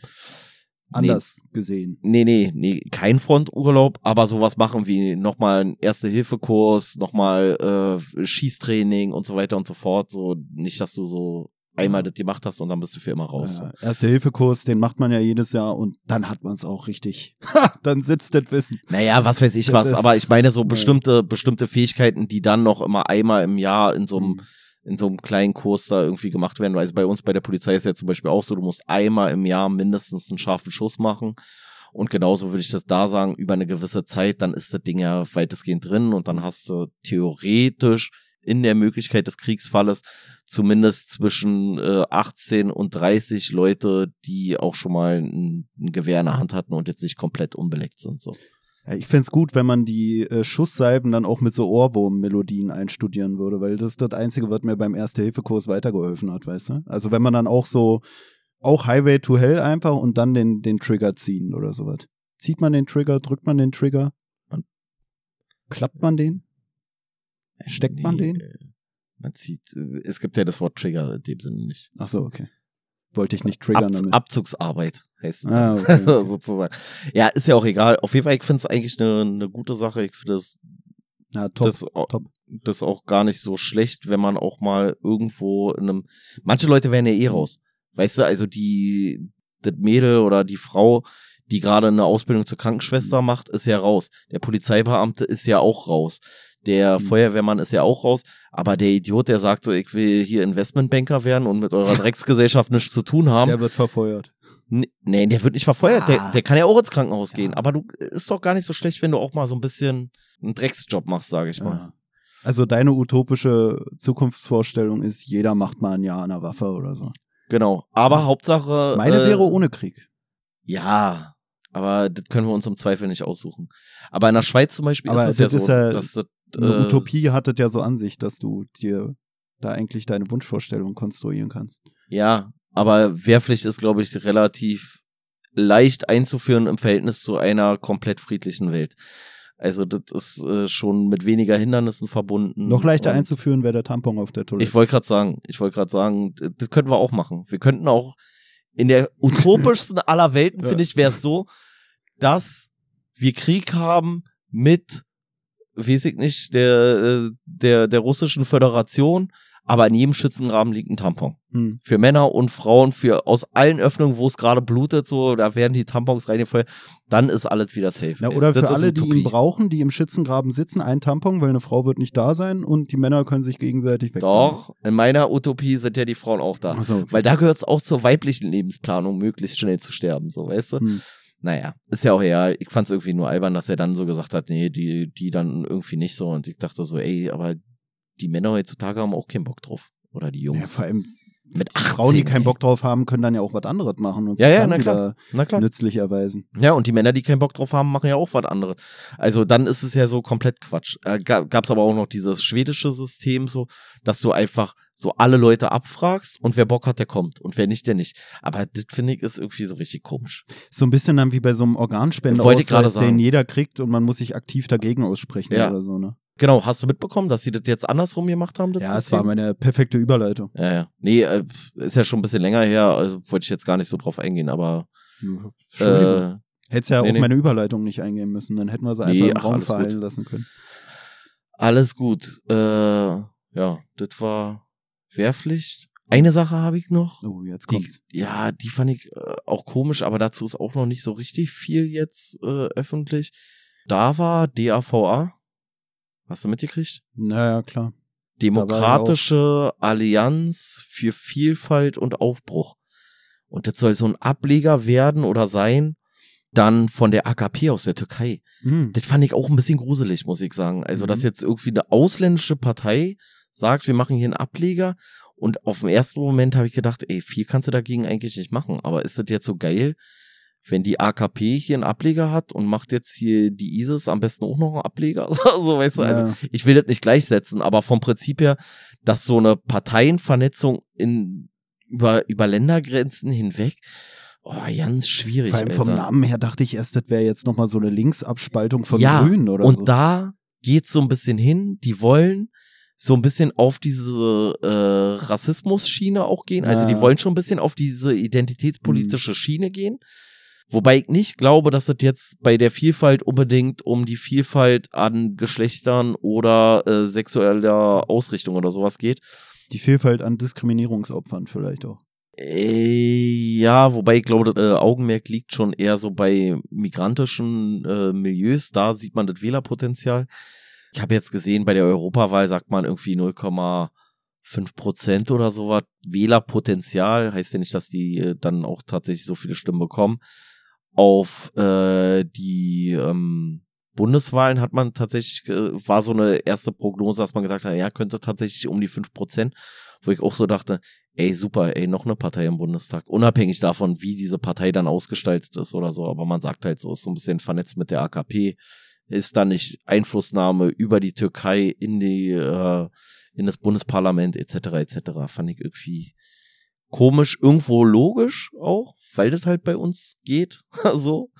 B: Anders gesehen.
A: Nee, nee, nee, kein Fronturlaub, aber sowas machen wie nochmal einen Erste-Hilfe-Kurs, nochmal äh, Schießtraining und so weiter und so fort. So nicht, dass du so einmal das gemacht hast und dann bist du für immer raus.
B: Ja, Erste-Hilfe-Kurs, den macht man ja jedes Jahr und dann hat man es auch richtig. Ha, dann sitzt das Wissen.
A: Naja, was weiß ich
B: Das
A: was, aber ich meine so
B: ja.
A: bestimmte, bestimmte Fähigkeiten, die dann noch immer einmal im Jahr in so einem
B: Mhm.
A: In so einem kleinen Kurs da irgendwie gemacht werden. Also bei uns bei der Polizei ist ja zum Beispiel auch so, du musst einmal im Jahr mindestens einen scharfen Schuss machen. Und genauso würde ich das da sagen, über eine gewisse Zeit, dann ist das Ding ja weitestgehend drin und dann hast du theoretisch in der Möglichkeit des Kriegsfalles zumindest zwischen äh, 18 und 30 Leute, die auch schon mal ein, ein Gewehr in der Hand hatten und jetzt nicht komplett unbeleckt sind. So.
B: Ja, ich fänd's gut, wenn man die äh, Schusssalben dann auch mit so Ohrwurm-Melodien einstudieren würde, weil das ist das Einzige, was mir beim Erste-Hilfe-Kurs weitergeholfen hat, weißt du? Also wenn man dann auch so, auch Highway to Hell einfach und dann den, den Trigger ziehen oder sowas. Zieht man den Trigger, drückt man den Trigger?
A: Man-
B: Klappt man den? Steckt man den?
A: äh, Man zieht, äh, es gibt ja das Wort Trigger in dem Sinne nicht.
B: Ach so, okay. Wollte ich nicht triggern
A: Ab. Abzugsarbeit heißt es.
B: Ah, okay.
A: sozusagen. Ja, ist ja auch egal. Auf jeden Fall, ich finde es eigentlich eine, eine gute Sache. Ich finde das,
B: Ja, top,
A: das,
B: top.
A: das auch gar nicht so schlecht, wenn man auch mal irgendwo in einem. Manche Leute werden ja eh raus. Weißt du, also die, das Mädel oder die Frau, die gerade eine Ausbildung zur Krankenschwester
B: Mhm.
A: macht, ist ja raus. Der Polizeibeamte ist ja auch raus. Der
B: Mhm.
A: Feuerwehrmann ist ja auch raus. Aber der Idiot, der sagt so, ich will hier Investmentbanker werden und mit eurer Drecksgesellschaft nichts zu tun haben.
B: Der wird verfeuert.
A: Nee, der wird nicht verfeuert. Der,
B: Ah.
A: der kann ja auch ins Krankenhaus
B: Ja.
A: gehen. Aber du ist doch gar nicht so schlecht, wenn du auch mal so ein bisschen einen Drecksjob machst, sage ich mal.
B: Ja. Also deine utopische Zukunftsvorstellung ist, jeder macht mal ein Jahr an der Waffe oder so.
A: Genau. Aber Hauptsache.
B: Meine
A: äh,
B: wäre ohne Krieg.
A: Ja, aber das können wir uns im Zweifel nicht aussuchen. Aber in der Schweiz zum Beispiel
B: Aber
A: ist es ja
B: das ist
A: so,
B: ja
A: dass das,
B: Eine
A: äh,
B: Utopie hat es ja so an sich, dass du dir da eigentlich deine Wunschvorstellung konstruieren kannst.
A: Ja, aber Wehrpflicht ist, glaube ich, relativ leicht einzuführen im Verhältnis zu einer komplett friedlichen Welt. Also das ist äh, schon mit weniger Hindernissen verbunden.
B: Noch leichter einzuführen wäre der Tampon auf der Toilette.
A: Ich wollte gerade sagen, ich wollte gerade sagen, das könnten wir auch machen. Wir könnten auch in der utopischsten aller Welten,
B: Ja.
A: finde ich, wäre es so, dass wir Krieg haben mit, weiß ich nicht, der, äh, der, der russischen Föderation, aber in jedem Schützengraben liegt ein Tampon.
B: hm.
A: Für Männer und Frauen, für aus allen Öffnungen, wo es gerade blutet, so, da werden die Tampons reingefeuert, dann ist alles wieder safe. Ey.
B: oder
A: Das
B: für alle, die ihn brauchen, die im Schützengraben sitzen, ein Tampon, weil eine Frau wird nicht da sein und die Männer können sich gegenseitig weg.
A: Doch, in meiner Utopie sind ja die Frauen auch da.
B: Okay.
A: Weil da gehört es auch zur weiblichen Lebensplanung, möglichst schnell zu sterben, so, weißt du?
B: Hm.
A: Naja, ist ja auch egal. Ich fand es irgendwie nur albern, dass er dann so gesagt hat, nee, die, die dann irgendwie nicht so. Und ich dachte so, ey, aber die Männer heutzutage haben auch keinen Bock drauf. Oder die
B: Ja,
A: Jungs.
B: vor allem
A: Mit
B: die Frauen, die
A: 18,
B: keinen. Bock drauf haben, können dann ja auch was anderes machen und
A: Ja,
B: sich
A: ja, na klar. Na klar.
B: nützlich erweisen.
A: Ja, und die Männer, die keinen Bock drauf haben, machen ja auch was anderes. Also dann ist es ja so komplett Quatsch. Äh, ga- gab's aber auch noch dieses schwedische System so, dass du einfach so alle Leute abfragst und wer Bock hat, der kommt und wer nicht, der nicht. Aber das finde ich ist irgendwie so richtig komisch.
B: So ein bisschen dann wie bei so einem
A: sagen.
B: den jeder kriegt und man muss sich aktiv dagegen aussprechen
A: Ja.
B: oder so, ne?
A: Genau, hast du mitbekommen, dass sie das jetzt andersrum gemacht haben? Das
B: Ja, es war meine perfekte Überleitung.
A: Ja, ja. Nee, äh, ist ja schon ein bisschen länger her, also wollte ich jetzt gar nicht so drauf eingehen, aber
B: Entschuldigung.
A: äh,
B: Hättest ja
A: nee,
B: auf
A: nee.
B: meine Überleitung nicht eingehen müssen, dann hätten wir sie
A: Nee,
B: einfach im
A: ach,
B: Raum verheilen lassen können.
A: alles gut. Äh, ja, das war Wehrpflicht. Eine Sache habe ich noch.
B: Oh, jetzt
A: Die,
B: kommt's.
A: ja, die fand ich äh, auch komisch, aber dazu ist auch noch nicht so richtig viel jetzt äh, öffentlich. Da war DAVA. Hast du mitgekriegt?
B: Naja, klar.
A: Demokratische Allianz für Vielfalt und Aufbruch. Und das soll so ein Ableger werden oder sein, dann von der AKP aus der Türkei.
B: Hm.
A: Das fand ich auch ein bisschen gruselig, muss ich sagen. Also,
B: Mhm.
A: dass jetzt irgendwie eine ausländische Partei sagt, wir machen hier einen Ableger. Und auf den ersten Moment habe ich gedacht, ey, viel kannst du dagegen eigentlich nicht machen. Aber ist das jetzt so geil, wenn die AKP hier einen Ableger hat und macht jetzt hier die ISIS am besten auch noch einen Ableger? so, weißt du, also
B: Ja.
A: ich will das nicht gleichsetzen, aber vom Prinzip her, dass so eine Parteienvernetzung in, über, über Ländergrenzen hinweg, oh, ganz schwierig.
B: Vor allem vom
A: Alter.
B: Namen her dachte ich erst, das wäre jetzt nochmal so eine Linksabspaltung von
A: Ja,
B: Grünen oder
A: und
B: so.
A: da geht's so ein bisschen hin, die wollen so ein bisschen auf diese äh, Rassismus-Schiene auch gehen. Also.
B: Mhm.
A: die wollen schon ein bisschen auf diese identitätspolitische Schiene gehen. Wobei ich nicht glaube, dass es jetzt bei der Vielfalt unbedingt um die Vielfalt an Geschlechtern oder äh, sexueller Ausrichtung oder sowas geht.
B: Die Vielfalt an Diskriminierungsopfern vielleicht auch.
A: Äh, ja, wobei ich glaube, das äh, Augenmerk liegt schon eher so bei migrantischen äh, Milieus. Da sieht man das Wählerpotenzial. Ich habe jetzt gesehen, bei der Europawahl sagt man irgendwie 0,5 Prozent oder sowas. Wählerpotenzial heißt ja nicht, dass die äh, dann auch tatsächlich so viele Stimmen bekommen. Auf äh, die ähm, Bundeswahlen hat man tatsächlich, äh, war so eine erste Prognose, dass man gesagt hat, ja, könnte tatsächlich um die fünf Prozent, wo ich auch so dachte, ey, super, ey, noch eine Partei im Bundestag. Unabhängig davon, wie diese Partei dann ausgestaltet ist oder so. Aber man sagt halt so, ist so ein bisschen vernetzt mit der AKP. Ist da nicht Einflussnahme über die Türkei in die, äh, in das Bundesparlament etc. etc. Fand ich irgendwie komisch, irgendwo logisch auch, weil das halt bei uns geht. so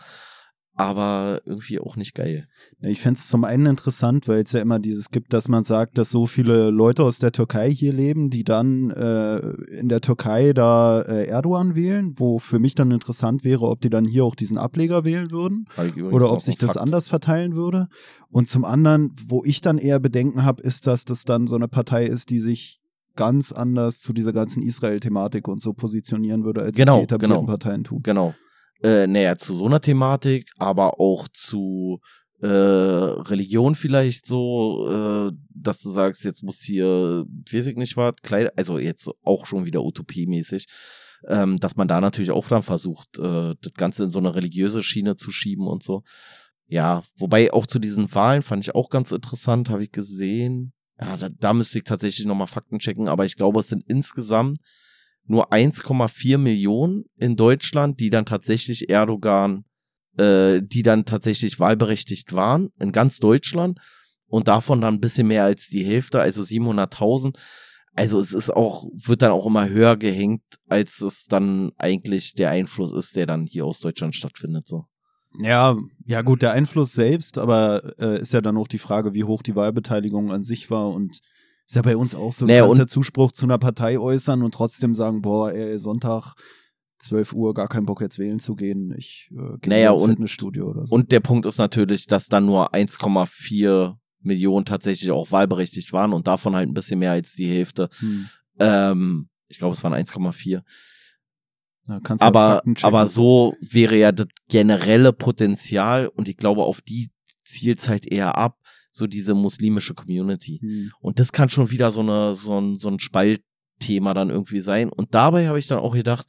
A: aber irgendwie auch nicht geil.
B: Ich fände es zum einen interessant, weil es ja immer dieses gibt, dass man sagt, dass so viele Leute aus der Türkei hier leben, die dann äh, in der Türkei da äh, Erdogan wählen, wo für mich dann interessant wäre, ob die dann hier auch diesen Ableger wählen würden oder ob sich das Fakt. anders verteilen würde. Und zum anderen, wo ich dann eher Bedenken habe, ist, dass das dann so eine Partei ist, die sich ganz anders zu dieser ganzen Israel-Thematik und so positionieren würde, als
A: genau,
B: die etablierten
A: genau,
B: Parteien tun.
A: Genau äh, näher zu so einer Thematik, aber auch zu äh, Religion vielleicht so, äh, dass du sagst, jetzt muss hier, weiß ich nicht was, Kleid also jetzt auch schon wieder utopiemäßig, ähm, dass man da natürlich auch dann versucht, äh, das Ganze in so eine religiöse Schiene zu schieben und so. Ja, wobei auch zu diesen Wahlen fand ich auch ganz interessant, habe ich gesehen. Ja, da, da müsste ich tatsächlich nochmal Fakten checken, aber ich glaube, es sind insgesamt nur 1,4 Millionen in Deutschland, die dann tatsächlich Erdogan, äh, die dann tatsächlich wahlberechtigt waren, in ganz Deutschland. Und davon dann ein bisschen mehr als die Hälfte, also 700.000. Also es ist auch, wird dann auch immer höher gehängt, als es dann eigentlich der Einfluss ist, der dann hier aus Deutschland stattfindet, so.
B: Ja, ja gut, der Einfluss selbst, aber äh, ist ja dann auch die Frage, wie hoch die Wahlbeteiligung an sich war und ist ja bei uns auch so. Du naja, kannst ja Zuspruch zu einer Partei äußern und trotzdem sagen, boah, ey, Sonntag 12 Uhr gar keinen Bock jetzt wählen zu gehen. Ich äh, gehe naja, ins
A: und,
B: Fitnessstudio oder so.
A: Und der Punkt ist natürlich, dass dann nur 1,4 Millionen tatsächlich auch wahlberechtigt waren und davon halt ein bisschen mehr als die Hälfte. Hm. Ähm, ich glaube, es waren 1,4. Ja, aber, aber so wäre ja das generelle Potenzial und ich glaube, auf die zielt halt eher ab, so diese muslimische Community. Hm. Und das kann schon wieder so eine so ein, so ein Spaltthema dann irgendwie sein. Und dabei habe ich dann auch gedacht,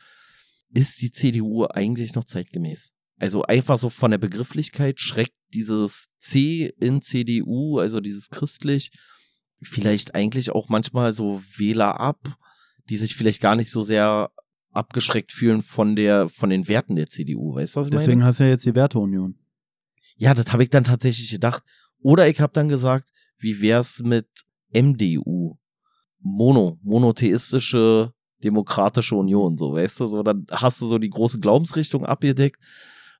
A: ist die CDU eigentlich noch zeitgemäß? Also einfach so von der Begrifflichkeit schreckt dieses C in CDU, also dieses christlich, vielleicht eigentlich auch manchmal so Wähler ab, die sich vielleicht gar nicht so sehr abgeschreckt fühlen von der von den Werten der CDU, weißt du was ich
B: Deswegen meine? hast du ja jetzt die Werteunion.
A: Ja, das habe ich dann tatsächlich gedacht. Oder ich habe dann gesagt, wie wär's mit MDU? Mono, monotheistische demokratische Union, so, weißt du, so, dann hast du so die große Glaubensrichtung abgedeckt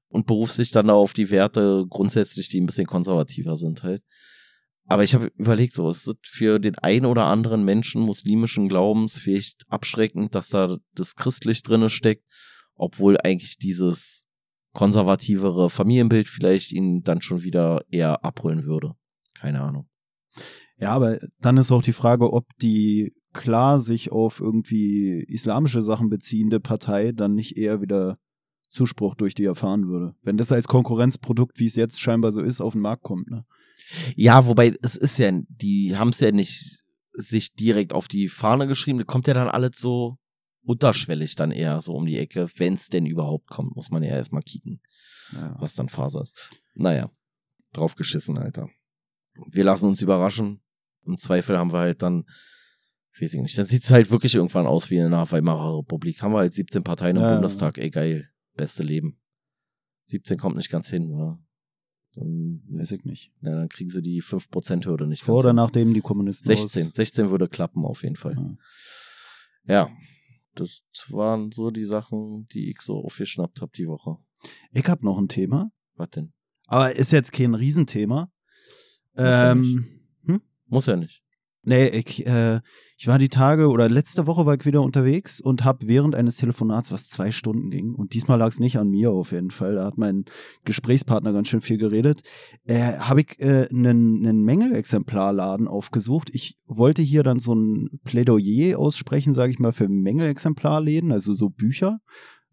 A: und berufst dich dann auf die Werte grundsätzlich, die ein bisschen konservativer sind halt. Aber ich habe überlegt, so, es ist für den einen oder anderen Menschen muslimischen Glaubens vielleicht abschreckend, dass da das christlich drinne steckt, obwohl eigentlich dieses konservativere Familienbild vielleicht ihn dann schon wieder eher abholen würde. Keine Ahnung.
B: Ja, aber dann ist auch die Frage, ob die klar sich auf irgendwie islamische Sachen beziehende Partei dann nicht eher wieder Zuspruch durch die erfahren würde. Wenn das als Konkurrenzprodukt, wie es jetzt scheinbar so ist, auf den Markt kommt, ne?
A: Ja, wobei es ist ja, die haben es ja nicht sich direkt auf die Fahne geschrieben, da kommt ja dann alles so unterschwellig dann eher so um die Ecke, wenn es denn überhaupt kommt, muss man ja erstmal kicken, ja. was dann Phase ist. Naja, drauf geschissen, Alter. Wir lassen uns überraschen. Im Zweifel haben wir halt dann, weiß ich nicht, dann sieht's halt wirklich irgendwann aus wie eine Weimarer Republik. Haben wir halt 17 Parteien im ja. Bundestag, ey geil, beste Leben. 17 kommt nicht ganz hin, wa?
B: Dann weiß ich nicht.
A: Ja, dann kriegen sie die 5%-Hürde nicht.
B: Vor oder nachdem die Kommunisten
A: 16, 16 würde klappen auf jeden Fall. Ja. ja, das waren so die Sachen, die ich so aufgeschnappt habe die Woche.
B: Ich hab noch ein Thema.
A: Was denn?
B: Aber ist jetzt kein Riesenthema. Muss ähm,
A: ja hm? Muss ja nicht.
B: Nee, ich, äh, ich war die Tage oder letzte Woche war ich wieder unterwegs und habe während eines Telefonats, was zwei Stunden ging, und diesmal lag es nicht an mir auf jeden Fall, da hat mein Gesprächspartner ganz schön viel geredet, äh, habe ich einen äh, Mängelexemplarladen aufgesucht. Ich wollte hier dann so ein Plädoyer aussprechen, sage ich mal, für Mängelexemplarläden, also so Bücher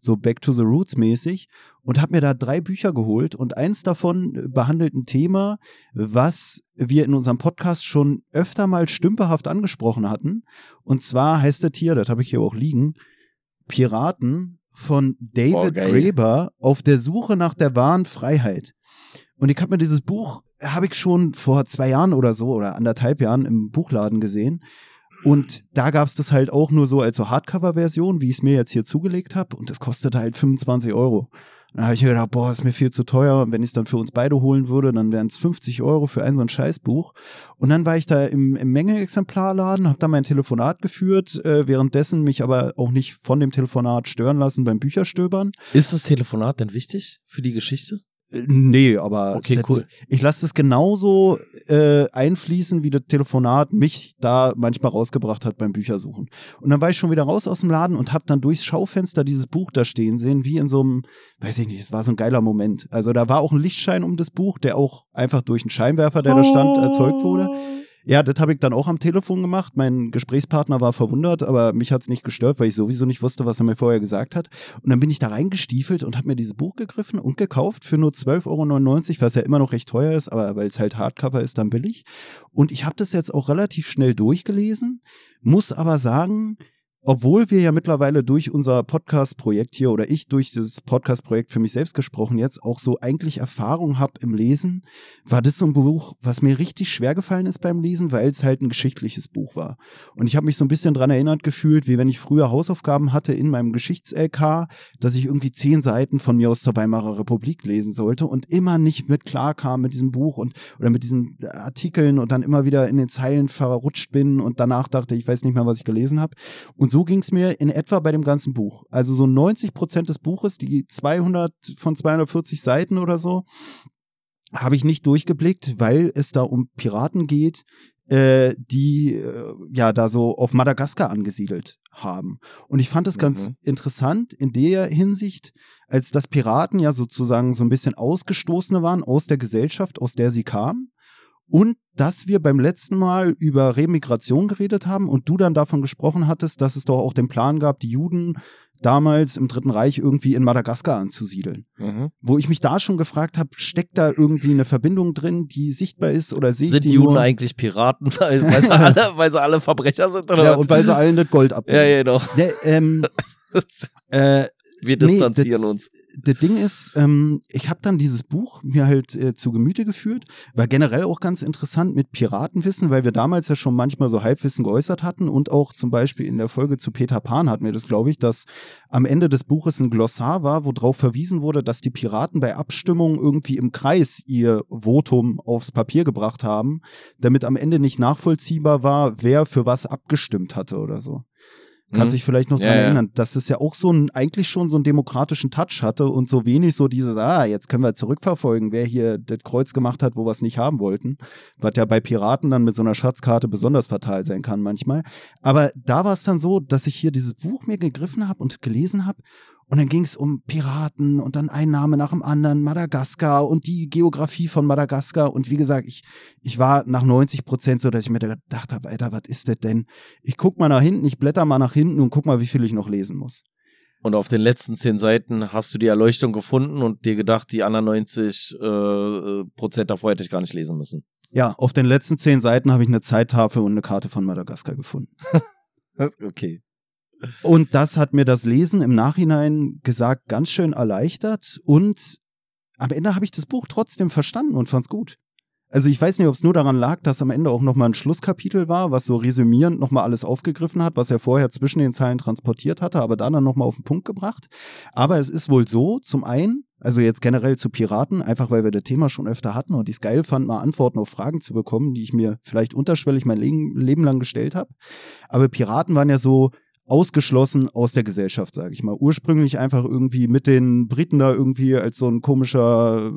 B: so Back to the Roots mäßig und habe mir da drei Bücher geholt und eins davon behandelt ein Thema, was wir in unserem Podcast schon öfter mal stümperhaft angesprochen hatten. Und zwar heißt der Tier, das habe ich hier auch liegen, Piraten von David oh, Graeber auf der Suche nach der wahren Freiheit. Und ich habe mir dieses Buch, habe ich schon vor zwei Jahren oder so oder anderthalb Jahren im Buchladen gesehen. Und da gab's das halt auch nur so als so Hardcover-Version, wie ich es mir jetzt hier zugelegt habe. Und das kostete halt 25 Euro. Dann habe ich gedacht, boah, ist mir viel zu teuer. Und wenn ich es dann für uns beide holen würde, dann wären es 50 Euro für ein so ein Scheißbuch. Und dann war ich da im, im Menge-Exemplarladen, habe da mein Telefonat geführt, äh, währenddessen mich aber auch nicht von dem Telefonat stören lassen beim Bücherstöbern.
A: Ist das Telefonat denn wichtig für die Geschichte?
B: Nee, aber
A: Okay,
B: das,
A: cool.
B: ich lasse das genauso äh, einfließen, wie das Telefonat mich da manchmal rausgebracht hat beim Büchersuchen. Und dann war ich schon wieder raus aus dem Laden und habe dann durchs Schaufenster dieses Buch da stehen sehen, wie in so einem, weiß ich nicht, es war so ein geiler Moment. Also da war auch ein Lichtschein um das Buch, der auch einfach durch einen Scheinwerfer, der da stand, erzeugt wurde. Ja, das habe ich dann auch am Telefon gemacht. Mein Gesprächspartner war verwundert, aber mich hat's nicht gestört, weil ich sowieso nicht wusste, was er mir vorher gesagt hat. Und dann bin ich da reingestiefelt und habe mir dieses Buch gegriffen und gekauft für nur 12,99 Euro, was ja immer noch recht teuer ist, aber weil es halt Hardcover ist, dann billig. Und ich habe das jetzt auch relativ schnell durchgelesen, muss aber sagen, obwohl wir ja mittlerweile durch unser Podcast-Projekt hier oder ich durch das Podcast-Projekt für mich selbst gesprochen jetzt auch so eigentlich Erfahrung habe im Lesen, war das so ein Buch, was mir richtig schwer gefallen ist beim Lesen, weil es halt ein geschichtliches Buch war. Und ich habe mich so ein bisschen dran erinnert gefühlt, wie wenn ich früher Hausaufgaben hatte in meinem Geschichts-LK, dass ich irgendwie zehn Seiten von mir aus zur Weimarer Republik lesen sollte und immer nicht mit klar kam mit diesem Buch und oder mit diesen Artikeln und dann immer wieder in den Zeilen verrutscht bin und danach dachte, ich weiß nicht mehr, was ich gelesen habe. Und so ging es mir in etwa bei dem ganzen Buch. Also so 90 Prozent des Buches, die 200 von 240 Seiten oder so, habe ich nicht durchgeblickt, weil es da um Piraten geht, äh, die äh, ja da so auf Madagaskar angesiedelt haben. Und ich fand es ganz
A: Mhm.
B: interessant in der Hinsicht, als dass Piraten ja sozusagen so ein bisschen Ausgestoßene waren aus der Gesellschaft, aus der sie kamen. Und dass wir beim letzten Mal über Remigration geredet haben und du dann davon gesprochen hattest, dass es doch auch den Plan gab, die Juden damals im Dritten Reich irgendwie in Madagaskar anzusiedeln.
A: Mhm.
B: Wo ich mich da schon gefragt habe, steckt da irgendwie eine Verbindung drin, die sichtbar ist oder sehe
A: Sind
B: die
A: Juden
B: nur?
A: eigentlich Piraten, weil, weil, sie alle, weil sie alle Verbrecher sind? Oder
B: Ja,
A: was?
B: und weil sie allen das Gold abnehmen.
A: ja, ja, genau.
B: Ja, ähm, äh,
A: Wir
B: Nee,
A: distanzieren
B: das-
A: uns.
B: das Ding ist, ähm, ich habe dann dieses Buch mir halt äh, zu Gemüte geführt, war generell auch ganz interessant mit Piratenwissen, weil wir damals ja schon manchmal so Halbwissen geäußert hatten und auch zum Beispiel in der Folge zu Peter Pan hatten wir das, glaube ich, dass am Ende des Buches ein Glossar war, wo drauf verwiesen wurde, dass die Piraten bei Abstimmungen irgendwie im Kreis ihr Votum aufs Papier gebracht haben, damit am Ende nicht nachvollziehbar war, wer für was abgestimmt hatte oder so. Kannst
A: Mhm.
B: dich vielleicht noch
A: Ja,
B: dran
A: ja.
B: erinnern, dass es ja auch so ein, eigentlich schon so einen demokratischen Touch hatte und so wenig so dieses, ah, jetzt können wir zurückverfolgen, wer hier das Kreuz gemacht hat, wo wir es nicht haben wollten. Was ja bei Piraten dann mit so einer Schatzkarte besonders fatal sein kann manchmal. Aber da war es dann so, dass ich hier dieses Buch mir gegriffen habe und gelesen habe und dann ging es um Piraten und dann ein Name nach dem anderen, Madagaskar und die Geografie von Madagaskar. Und wie gesagt, ich, ich war nach 90 Prozent so, dass ich mir gedacht habe, Alter, was ist das denn? Ich guck mal nach hinten, ich blätter mal nach hinten und guck mal, wie viel ich noch lesen muss.
A: Und auf den letzten zehn Seiten hast du die Erleuchtung gefunden und dir gedacht, die anderen 90 äh, Prozent davor hätte ich gar nicht lesen müssen.
B: Ja, auf den letzten zehn Seiten habe ich eine Zeittafel und eine Karte von Madagaskar gefunden.
A: Okay.
B: Und das hat mir das Lesen im Nachhinein gesagt ganz schön erleichtert und am Ende habe ich das Buch trotzdem verstanden und fand's gut. Also ich weiß nicht, ob es nur daran lag, dass am Ende auch nochmal ein Schlusskapitel war, was so resümierend nochmal alles aufgegriffen hat, was er vorher zwischen den Zeilen transportiert hatte, aber dann dann nochmal auf den Punkt gebracht. Aber es ist wohl so, zum einen, also jetzt generell zu Piraten, einfach weil wir das Thema schon öfter hatten und ich es geil fand, mal Antworten auf Fragen zu bekommen, die ich mir vielleicht unterschwellig mein Leben lang gestellt habe. Aber Piraten waren ja so ausgeschlossen aus der Gesellschaft, sage ich mal. Ursprünglich einfach irgendwie mit den Briten da irgendwie als so ein komischer,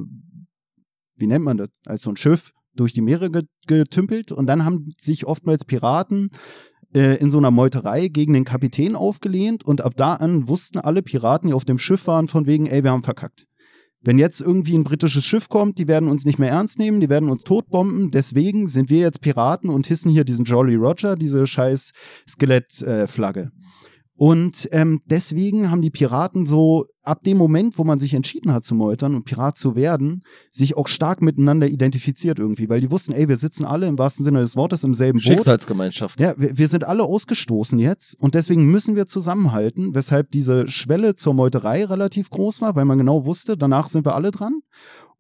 B: wie nennt man das, als so ein Schiff durch die Meere ge- getümpelt und dann haben sich oftmals Piraten äh, in so einer Meuterei gegen den Kapitän aufgelehnt und ab da an wussten alle Piraten, die auf dem Schiff waren, von wegen, ey, wir haben verkackt. Wenn jetzt irgendwie ein britisches Schiff kommt, die werden uns nicht mehr ernst nehmen, die werden uns totbomben. Deswegen sind wir jetzt Piraten und hissen hier diesen Jolly Roger, diese scheiß Skelettflagge. Äh, und ähm, deswegen haben die Piraten so ab dem Moment, wo man sich entschieden hat zu meutern und Pirat zu werden, sich auch stark miteinander identifiziert irgendwie, weil die wussten, ey, wir sitzen alle im wahrsten Sinne des Wortes im selben Boot.
A: Schicksalsgemeinschaft.
B: Ja, wir, wir sind alle ausgestoßen jetzt und deswegen müssen wir zusammenhalten, weshalb diese Schwelle zur Meuterei relativ groß war, weil man genau wusste, danach sind wir alle dran.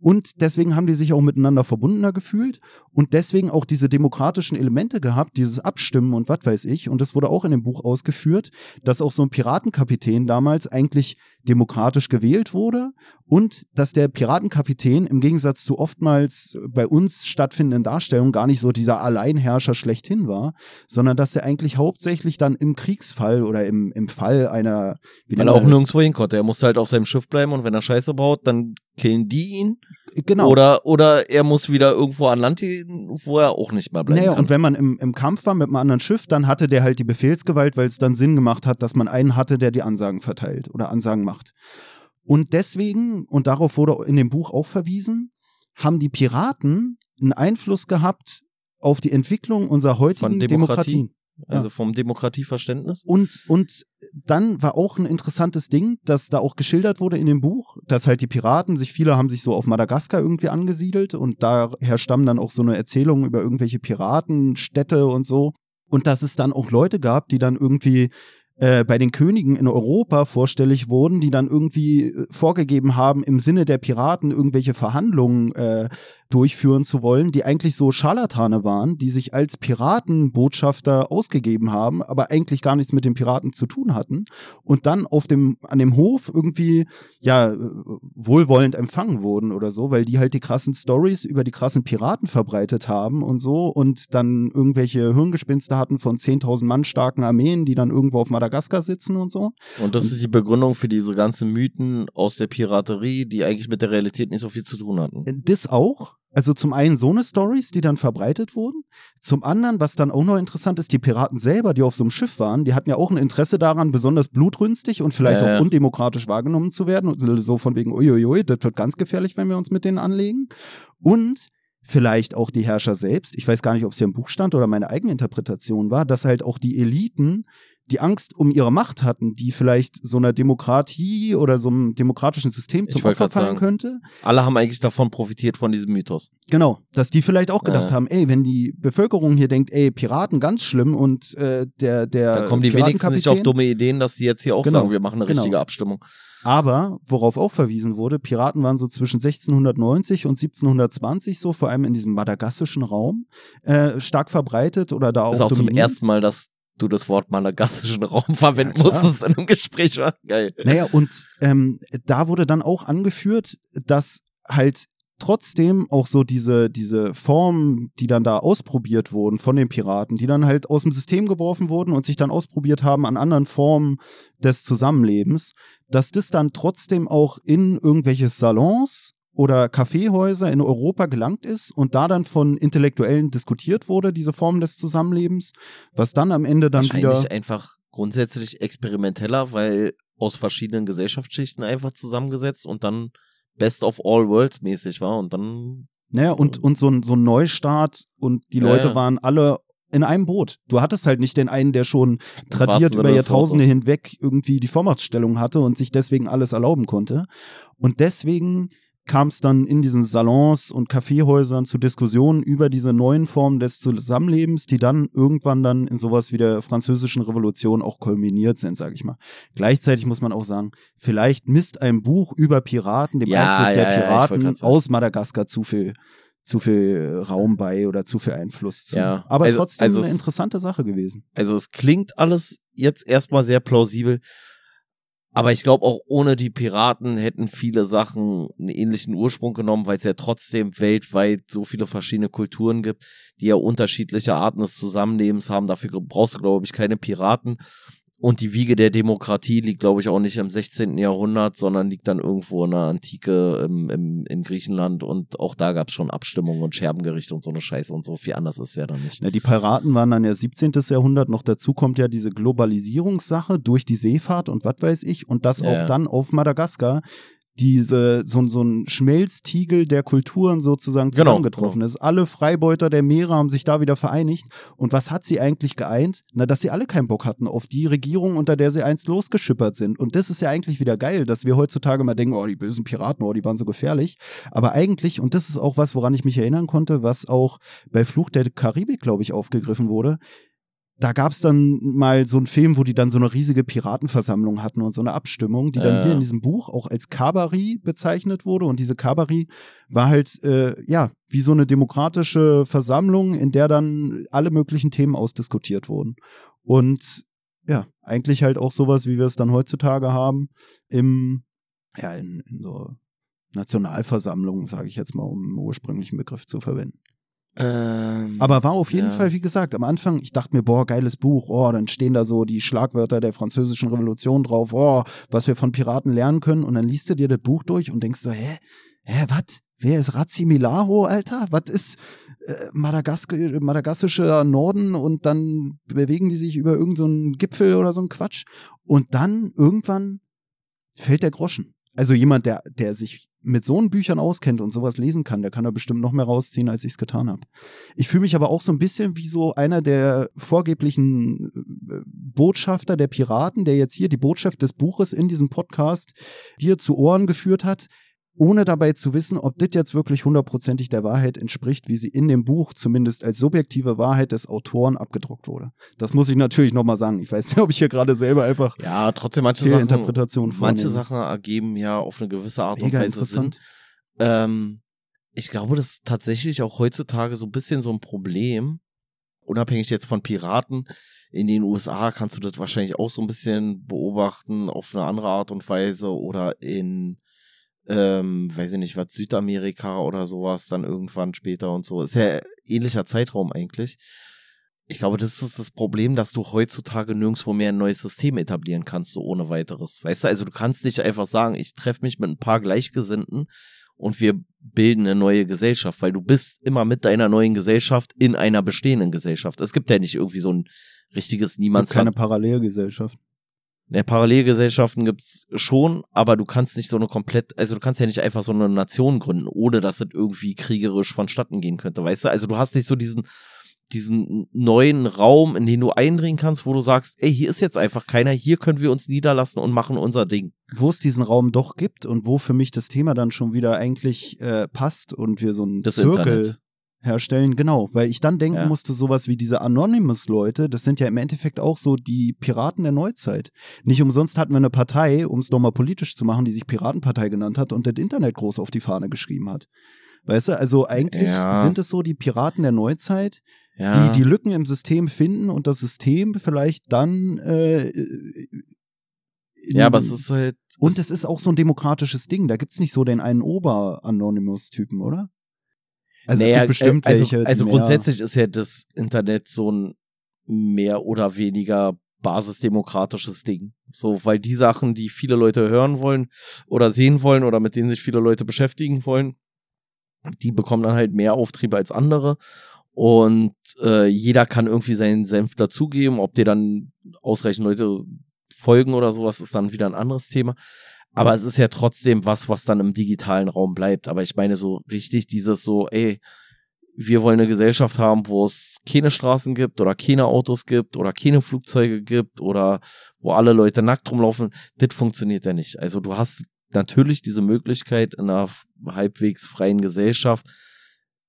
B: Und deswegen haben die sich auch miteinander verbundener gefühlt und deswegen auch diese demokratischen Elemente gehabt, dieses Abstimmen und was weiß ich. Und das wurde auch in dem Buch ausgeführt, dass auch so ein Piratenkapitän damals eigentlich demokratisch gewählt wurde und dass der Piratenkapitän im Gegensatz zu oftmals bei uns stattfindenden Darstellungen gar nicht so dieser Alleinherrscher schlechthin war, sondern dass er eigentlich hauptsächlich dann im Kriegsfall oder im, im Fall einer
A: Weil er auch nirgendwo hin konnte. Er musste halt auf seinem Schiff bleiben und wenn er Scheiße baut, dann killen die ihn.
B: Genau.
A: Oder, oder er muss wieder irgendwo an Land gehen, wo er auch nicht mehr bleiben naja, kann.
B: Und wenn man im, im Kampf war mit einem anderen Schiff, dann hatte der halt die Befehlsgewalt, weil es dann Sinn gemacht hat, dass man einen hatte, der die Ansagen verteilt oder Ansagen macht. Und deswegen, und darauf wurde in dem Buch auch verwiesen, haben die Piraten einen Einfluss gehabt auf die Entwicklung unserer heutigen Demokratie. Demokratien.
A: Also vom Demokratieverständnis.
B: Und, und dann war auch ein interessantes Ding, dass da auch geschildert wurde in dem Buch, dass halt die Piraten sich, viele haben sich so auf Madagaskar irgendwie angesiedelt und daher stammen dann auch so eine Erzählung über irgendwelche Piratenstädte und so. Und dass es dann auch Leute gab, die dann irgendwie äh, bei den Königen in Europa vorstellig wurden, die dann irgendwie äh, vorgegeben haben, im Sinne der Piraten irgendwelche Verhandlungen äh, durchführen zu wollen, die eigentlich so Scharlatane waren, die sich als Piratenbotschafter ausgegeben haben, aber eigentlich gar nichts mit den Piraten zu tun hatten und dann auf dem an dem Hof irgendwie ja wohlwollend empfangen wurden oder so, weil die halt die krassen Stories über die krassen Piraten verbreitet haben und so und dann irgendwelche Hirngespinste hatten von 10.000 Mann starken Armeen, die dann irgendwo auf Madagaskar sitzen und so.
A: Und das ist die Begründung für diese ganzen Mythen aus der Piraterie, die eigentlich mit der Realität nicht so viel zu tun hatten.
B: Das auch, also zum einen so eine Stories, die dann verbreitet wurden. Zum anderen, was dann auch noch interessant ist, die Piraten selber, die auf so einem Schiff waren, die hatten ja auch ein Interesse daran, besonders blutrünstig und vielleicht äh. auch undemokratisch wahrgenommen zu werden. Und so von wegen, uiuiui, das wird ganz gefährlich, wenn wir uns mit denen anlegen. Und vielleicht auch die Herrscher selbst. Ich weiß gar nicht, ob es hier im Buch stand oder meine eigene Interpretation war, dass halt auch die Eliten die Angst um ihre Macht hatten, die vielleicht so einer Demokratie oder so einem demokratischen System zum Opfer fallen könnte.
A: Alle haben eigentlich davon profitiert von diesem Mythos.
B: Genau, dass die vielleicht auch gedacht ja. haben, ey, wenn die Bevölkerung hier denkt, ey, Piraten ganz schlimm und äh, der der
A: Dann kommen die wenigstens nicht auf dumme Ideen, dass die jetzt hier auch genau, sagen, wir machen eine genau. richtige Abstimmung.
B: Aber worauf auch verwiesen wurde, Piraten waren so zwischen 1690 und 1720 so, vor allem in diesem madagassischen Raum, äh, stark verbreitet oder da auch.
A: Das ist auch dominiert. zum ersten Mal, dass du das Wort malagassischen Raum verwenden ja, musstest in einem Gespräch, war geil.
B: Naja, und ähm, da wurde dann auch angeführt, dass halt trotzdem auch so diese, diese Formen, die dann da ausprobiert wurden von den Piraten, die dann halt aus dem System geworfen wurden und sich dann ausprobiert haben an anderen Formen des Zusammenlebens, dass das dann trotzdem auch in irgendwelche Salons oder Kaffeehäuser in Europa gelangt ist und da dann von Intellektuellen diskutiert wurde, diese Form des Zusammenlebens, was dann am Ende dann
A: Wahrscheinlich
B: wieder
A: einfach grundsätzlich experimenteller, weil aus verschiedenen Gesellschaftsschichten einfach zusammengesetzt und dann Best of All Worlds mäßig war und dann
B: naja, und, und so ein, so ein Neustart und die Leute ja. waren alle in einem Boot. Du hattest halt nicht den einen, der schon tradiert über Jahrtausende hinweg irgendwie die Vormachtstellung hatte und sich deswegen alles erlauben konnte. Und deswegen kam es dann in diesen Salons und Kaffeehäusern zu Diskussionen über diese neuen Formen des Zusammenlebens, die dann irgendwann dann in sowas wie der französischen Revolution auch kulminiert sind, sage ich mal. Gleichzeitig muss man auch sagen, vielleicht misst ein Buch über Piraten, dem ja, Einfluss ja, der Piraten ja, aus Madagaskar zu viel zu viel Raum bei oder zu viel Einfluss zu.
A: Ja,
B: Aber also, trotzdem also eine interessante Sache gewesen.
A: Also es klingt alles jetzt erstmal sehr plausibel. Aber ich glaube, auch ohne die Piraten hätten viele Sachen einen ähnlichen Ursprung genommen, weil es ja trotzdem weltweit so viele verschiedene Kulturen gibt, die ja unterschiedliche Arten des Zusammenlebens haben. Dafür brauchst du, glaube ich, keine Piraten. Und die Wiege der Demokratie liegt, glaube ich, auch nicht im 16. Jahrhundert, sondern liegt dann irgendwo in der Antike im, im, in Griechenland. Und auch da gab es schon Abstimmungen und Scherbengerichte und so eine Scheiße und so viel anders ist ja dann nicht.
B: Ja, die Piraten waren dann ja 17. Jahrhundert. Noch dazu kommt ja diese Globalisierungssache durch die Seefahrt und was weiß ich. Und das ja. auch dann auf Madagaskar diese, so, so ein Schmelztiegel der Kulturen sozusagen
A: Genau,
B: zusammengetroffen ist. Alle Freibeuter der Meere haben sich da wieder vereinigt. Und was hat sie eigentlich geeint? Na, dass sie alle keinen Bock hatten auf die Regierung, unter der sie einst losgeschippert sind. Und das ist ja eigentlich wieder geil, dass wir heutzutage mal denken, oh, die bösen Piraten, oh, die waren so gefährlich. Aber eigentlich, und das ist auch was, woran ich mich erinnern konnte, was auch bei Fluch der Karibik, glaube ich, aufgegriffen wurde, da gab's dann mal so einen Film, wo die dann so eine riesige Piratenversammlung hatten und so eine Abstimmung, die dann
A: Ja.
B: hier in diesem Buch auch als Kabari bezeichnet wurde. Und diese Kabari war halt, äh, ja, wie so eine demokratische Versammlung, in der dann alle möglichen Themen ausdiskutiert wurden. Und ja, eigentlich halt auch sowas, wie wir es dann heutzutage haben, im, ja, in, in so Nationalversammlungen, sage ich jetzt mal, um einen ursprünglichen Begriff zu verwenden.
A: Ähm,
B: Aber war auf jeden
A: Ja.
B: Fall, wie gesagt, am Anfang, ich dachte mir, boah, geiles Buch, oh, dann stehen da so die Schlagwörter der französischen Revolution drauf, oh, was wir von Piraten lernen können. Und dann liest du dir das Buch durch und denkst so, hä, hä, was? Wer ist Razimilaho, Alter? Was ist äh, Madagask madagassischer Norden? Und dann bewegen die sich über irgendeinen so Gipfel oder so einen Quatsch. Und dann irgendwann fällt der Groschen. Also jemand, der, der sich mit so Büchern auskennt und sowas lesen kann, der kann da bestimmt noch mehr rausziehen, als ich es getan habe. Ich fühle mich aber auch so ein bisschen wie so einer der vorgeblichen äh, Botschafter der Piraten, der jetzt hier die Botschaft des Buches in diesem Podcast dir zu Ohren geführt hat, ohne dabei zu wissen, ob das jetzt wirklich hundertprozentig der Wahrheit entspricht, wie sie in dem Buch zumindest als subjektive Wahrheit des Autoren abgedruckt wurde. Das muss ich natürlich nochmal sagen. Ich weiß nicht, ob ich hier gerade selber einfach
A: ja, trotzdem manche Sachen,
B: Fehlinterpretation
A: manche. Sachen ergeben ja auf eine gewisse Art und
B: mega
A: Weise
B: interessant.
A: Sinn. Ähm, ich glaube, das ist tatsächlich auch heutzutage so ein bisschen so ein Problem. Unabhängig jetzt von Piraten. In den USA kannst du das wahrscheinlich auch so ein bisschen beobachten auf eine andere Art und Weise oder in, ähm, weiß ich nicht, was, Südamerika oder sowas dann irgendwann später und so. Ist ja ähnlicher Zeitraum eigentlich. Ich glaube, das ist das Problem, dass du heutzutage nirgendwo mehr ein neues System etablieren kannst, so ohne weiteres. Weißt du, also du kannst nicht einfach sagen, ich treffe mich mit ein paar Gleichgesinnten und wir bilden eine neue Gesellschaft, weil du bist immer mit deiner neuen Gesellschaft in einer bestehenden Gesellschaft. Es gibt ja nicht irgendwie so ein richtiges
B: Es gibt keine
A: Niemandsland.
B: Parallelgesellschaft.
A: Ne, Parallelgesellschaften gibt's schon, aber du kannst nicht so eine komplett, also du kannst ja nicht einfach so eine Nation gründen, ohne dass es irgendwie kriegerisch vonstatten gehen könnte, weißt du? Also du hast nicht so diesen, diesen neuen Raum, in den du eindringen kannst, wo du sagst, ey, hier ist jetzt einfach keiner, hier können wir uns niederlassen und machen unser Ding.
B: Wo es diesen Raum doch gibt und wo für mich das Thema dann schon wieder eigentlich äh, passt und wir so
A: Das
B: Zirkel
A: Internet.
B: Herstellen, genau, weil ich dann denken
A: Ja.
B: musste, sowas wie diese Anonymous-Leute, das sind ja im Endeffekt auch so die Piraten der Neuzeit. Nicht umsonst hatten wir eine Partei, um es nochmal politisch zu machen, die sich Piratenpartei genannt hat und das Internet groß auf die Fahne geschrieben hat. Weißt du, also eigentlich
A: Ja.
B: sind es so die Piraten der Neuzeit,
A: Ja.
B: die die Lücken im System finden und das System vielleicht dann äh, in-
A: ja, aber es ist halt.
B: und es ist auch so ein demokratisches Ding. Da gibt's nicht so den einen Ober-Anonymous-Typen, oder? Also es
A: Naja,
B: gibt bestimmt
A: äh, also,
B: welche.
A: also grundsätzlich ist ja das Internet so ein mehr oder weniger basisdemokratisches Ding. So, weil die Sachen, die viele Leute hören wollen oder sehen wollen oder mit denen sich viele Leute beschäftigen wollen, die bekommen dann halt mehr Auftrieb als andere. Und äh, jeder kann irgendwie seinen Senf dazugeben. Ob dir dann ausreichend Leute folgen oder sowas, ist dann wieder ein anderes Thema. Aber es ist ja trotzdem was, was dann im digitalen Raum bleibt. Aber ich meine so richtig dieses so, ey, wir wollen eine Gesellschaft haben, wo es keine Straßen gibt oder keine Autos gibt oder keine Flugzeuge gibt oder wo alle Leute nackt rumlaufen. Das funktioniert ja nicht. Also du hast natürlich diese Möglichkeit in einer halbwegs freien Gesellschaft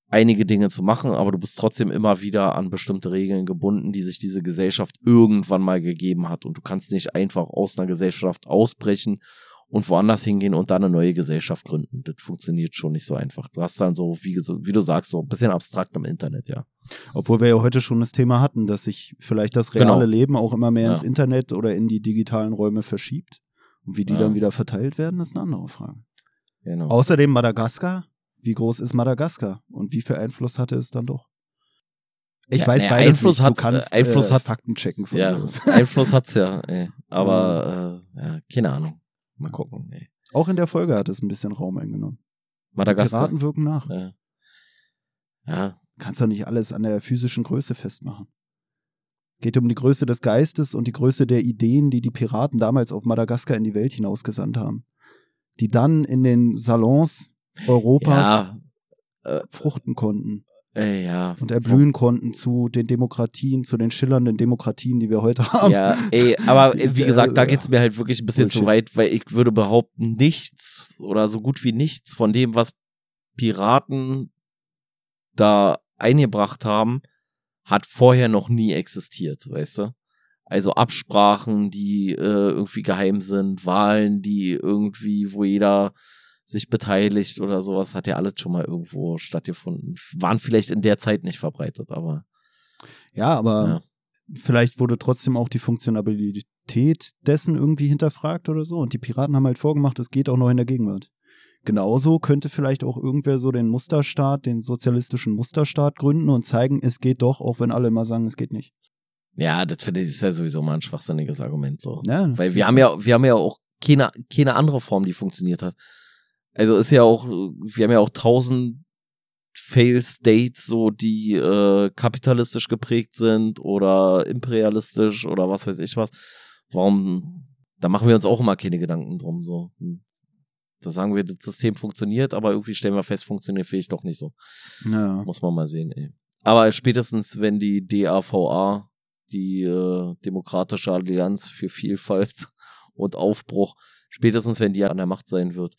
A: einige Dinge zu machen, aber du bist trotzdem immer wieder an bestimmte Regeln gebunden, die sich diese Gesellschaft irgendwann mal gegeben hat. Und du kannst nicht einfach aus einer Gesellschaft ausbrechen und woanders hingehen und dann eine neue Gesellschaft gründen. Das funktioniert schon nicht so einfach. Du hast dann so, wie, wie du sagst, so ein bisschen abstrakt im Internet, ja.
B: Obwohl wir ja heute schon das Thema hatten, dass sich vielleicht das reale
A: Genau.
B: Leben auch immer mehr
A: Ja.
B: ins Internet oder in die digitalen Räume verschiebt. Und wie die
A: Ja.
B: dann wieder verteilt werden, ist eine andere Frage.
A: Genau.
B: Außerdem Madagaskar. Wie groß ist Madagaskar? Und wie viel Einfluss hatte es dann doch? Ich
A: Ja,
B: weiß
A: nee,
B: beides
A: Einfluss
B: nicht.
A: hat-
B: du kannst
A: äh, Einfluss
B: äh,
A: hat-
B: Fakten checken von
A: ja. Einfluss hat's ja, ey. aber äh, ja, keine Ahnung. Mal gucken. Ey.
B: Auch in der Folge hat es ein bisschen Raum eingenommen.
A: Madagaskar.
B: Piraten wirken nach.
A: Ja. ja,
B: Kannst doch nicht alles an der physischen Größe festmachen. Geht um die Größe des Geistes und die Größe der Ideen, die die Piraten damals auf Madagaskar in die Welt hinausgesandt haben. die dann in den Salons Europas
A: Ja,
B: fruchten konnten
A: äh, ja.
B: und erblühen konnten zu den Demokratien, zu den schillernden Demokratien, die wir heute haben.
A: Ja, ey, aber äh, wie gesagt, da geht's mir halt wirklich ein bisschen zu
B: Bullshit.
A: weit, weil ich würde behaupten, nichts oder so gut wie nichts von dem, was Piraten da eingebracht haben, hat vorher noch nie existiert, weißt du? Also Absprachen, die äh, irgendwie geheim sind, Wahlen, die irgendwie, wo jeder sich beteiligt oder sowas, hat ja alles schon mal irgendwo stattgefunden. Waren vielleicht in der Zeit nicht verbreitet, aber
B: Ja, aber
A: Ja.
B: vielleicht wurde trotzdem auch die Funktionalität dessen irgendwie hinterfragt oder so. Und die Piraten haben halt vorgemacht, es geht auch noch in der Gegenwart. Genauso könnte vielleicht auch irgendwer so den Musterstaat, den sozialistischen Musterstaat gründen und zeigen, es geht doch, auch wenn alle immer sagen, es geht nicht.
A: ja, das finde ich ist ja sowieso mal ein schwachsinniges Argument so.
B: Ja,
A: Weil wir haben ja, wir haben ja auch keine, keine andere Form, die funktioniert hat. Also ist ja auch, wir haben ja auch tausend Fail States, so die äh, kapitalistisch geprägt sind oder imperialistisch oder was weiß ich was. Warum? Da machen wir uns auch immer keine Gedanken drum. So, da sagen wir, das System funktioniert, aber irgendwie stellen wir fest, funktioniert vielleicht doch nicht so.
B: Ja.
A: Muss man mal sehen. Ey. Aber spätestens, wenn die DAVA, die äh, Demokratische Allianz für Vielfalt und Aufbruch, spätestens wenn die an der Macht sein wird,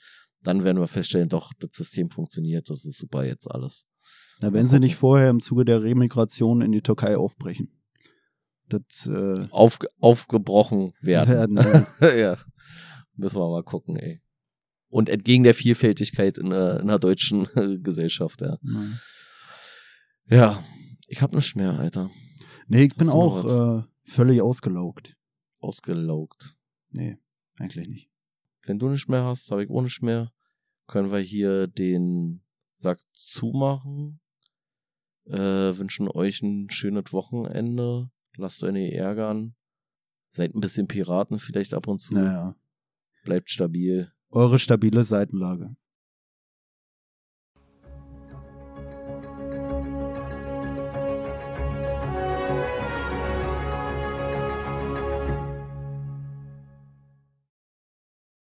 A: dann werden wir feststellen, doch, das System funktioniert, das ist super jetzt alles.
B: Na, wenn sie nicht vorher im Zuge der Remigration in die Türkei aufbrechen. Das äh,
A: Auf, aufgebrochen werden.
B: werden äh,
A: ja. Müssen wir mal gucken, ey. Und entgegen der Vielfältigkeit in der, in der deutschen äh, Gesellschaft, ja.
B: nein.
A: Ja, ich hab nichts mehr, Alter.
B: Nee, ich
A: Hast
B: bin auch äh, völlig ausgelaugt.
A: Ausgelaugt.
B: Nee, eigentlich nicht.
A: Wenn du nicht mehr hast, habe ich auch nicht mehr. Können wir hier den Sack zumachen. Äh, wünschen euch ein schönes Wochenende. Lasst euch nicht ärgern. Seid ein bisschen Piraten vielleicht ab und zu.
B: Naja.
A: Bleibt stabil.
B: Eure stabile Seitenlage.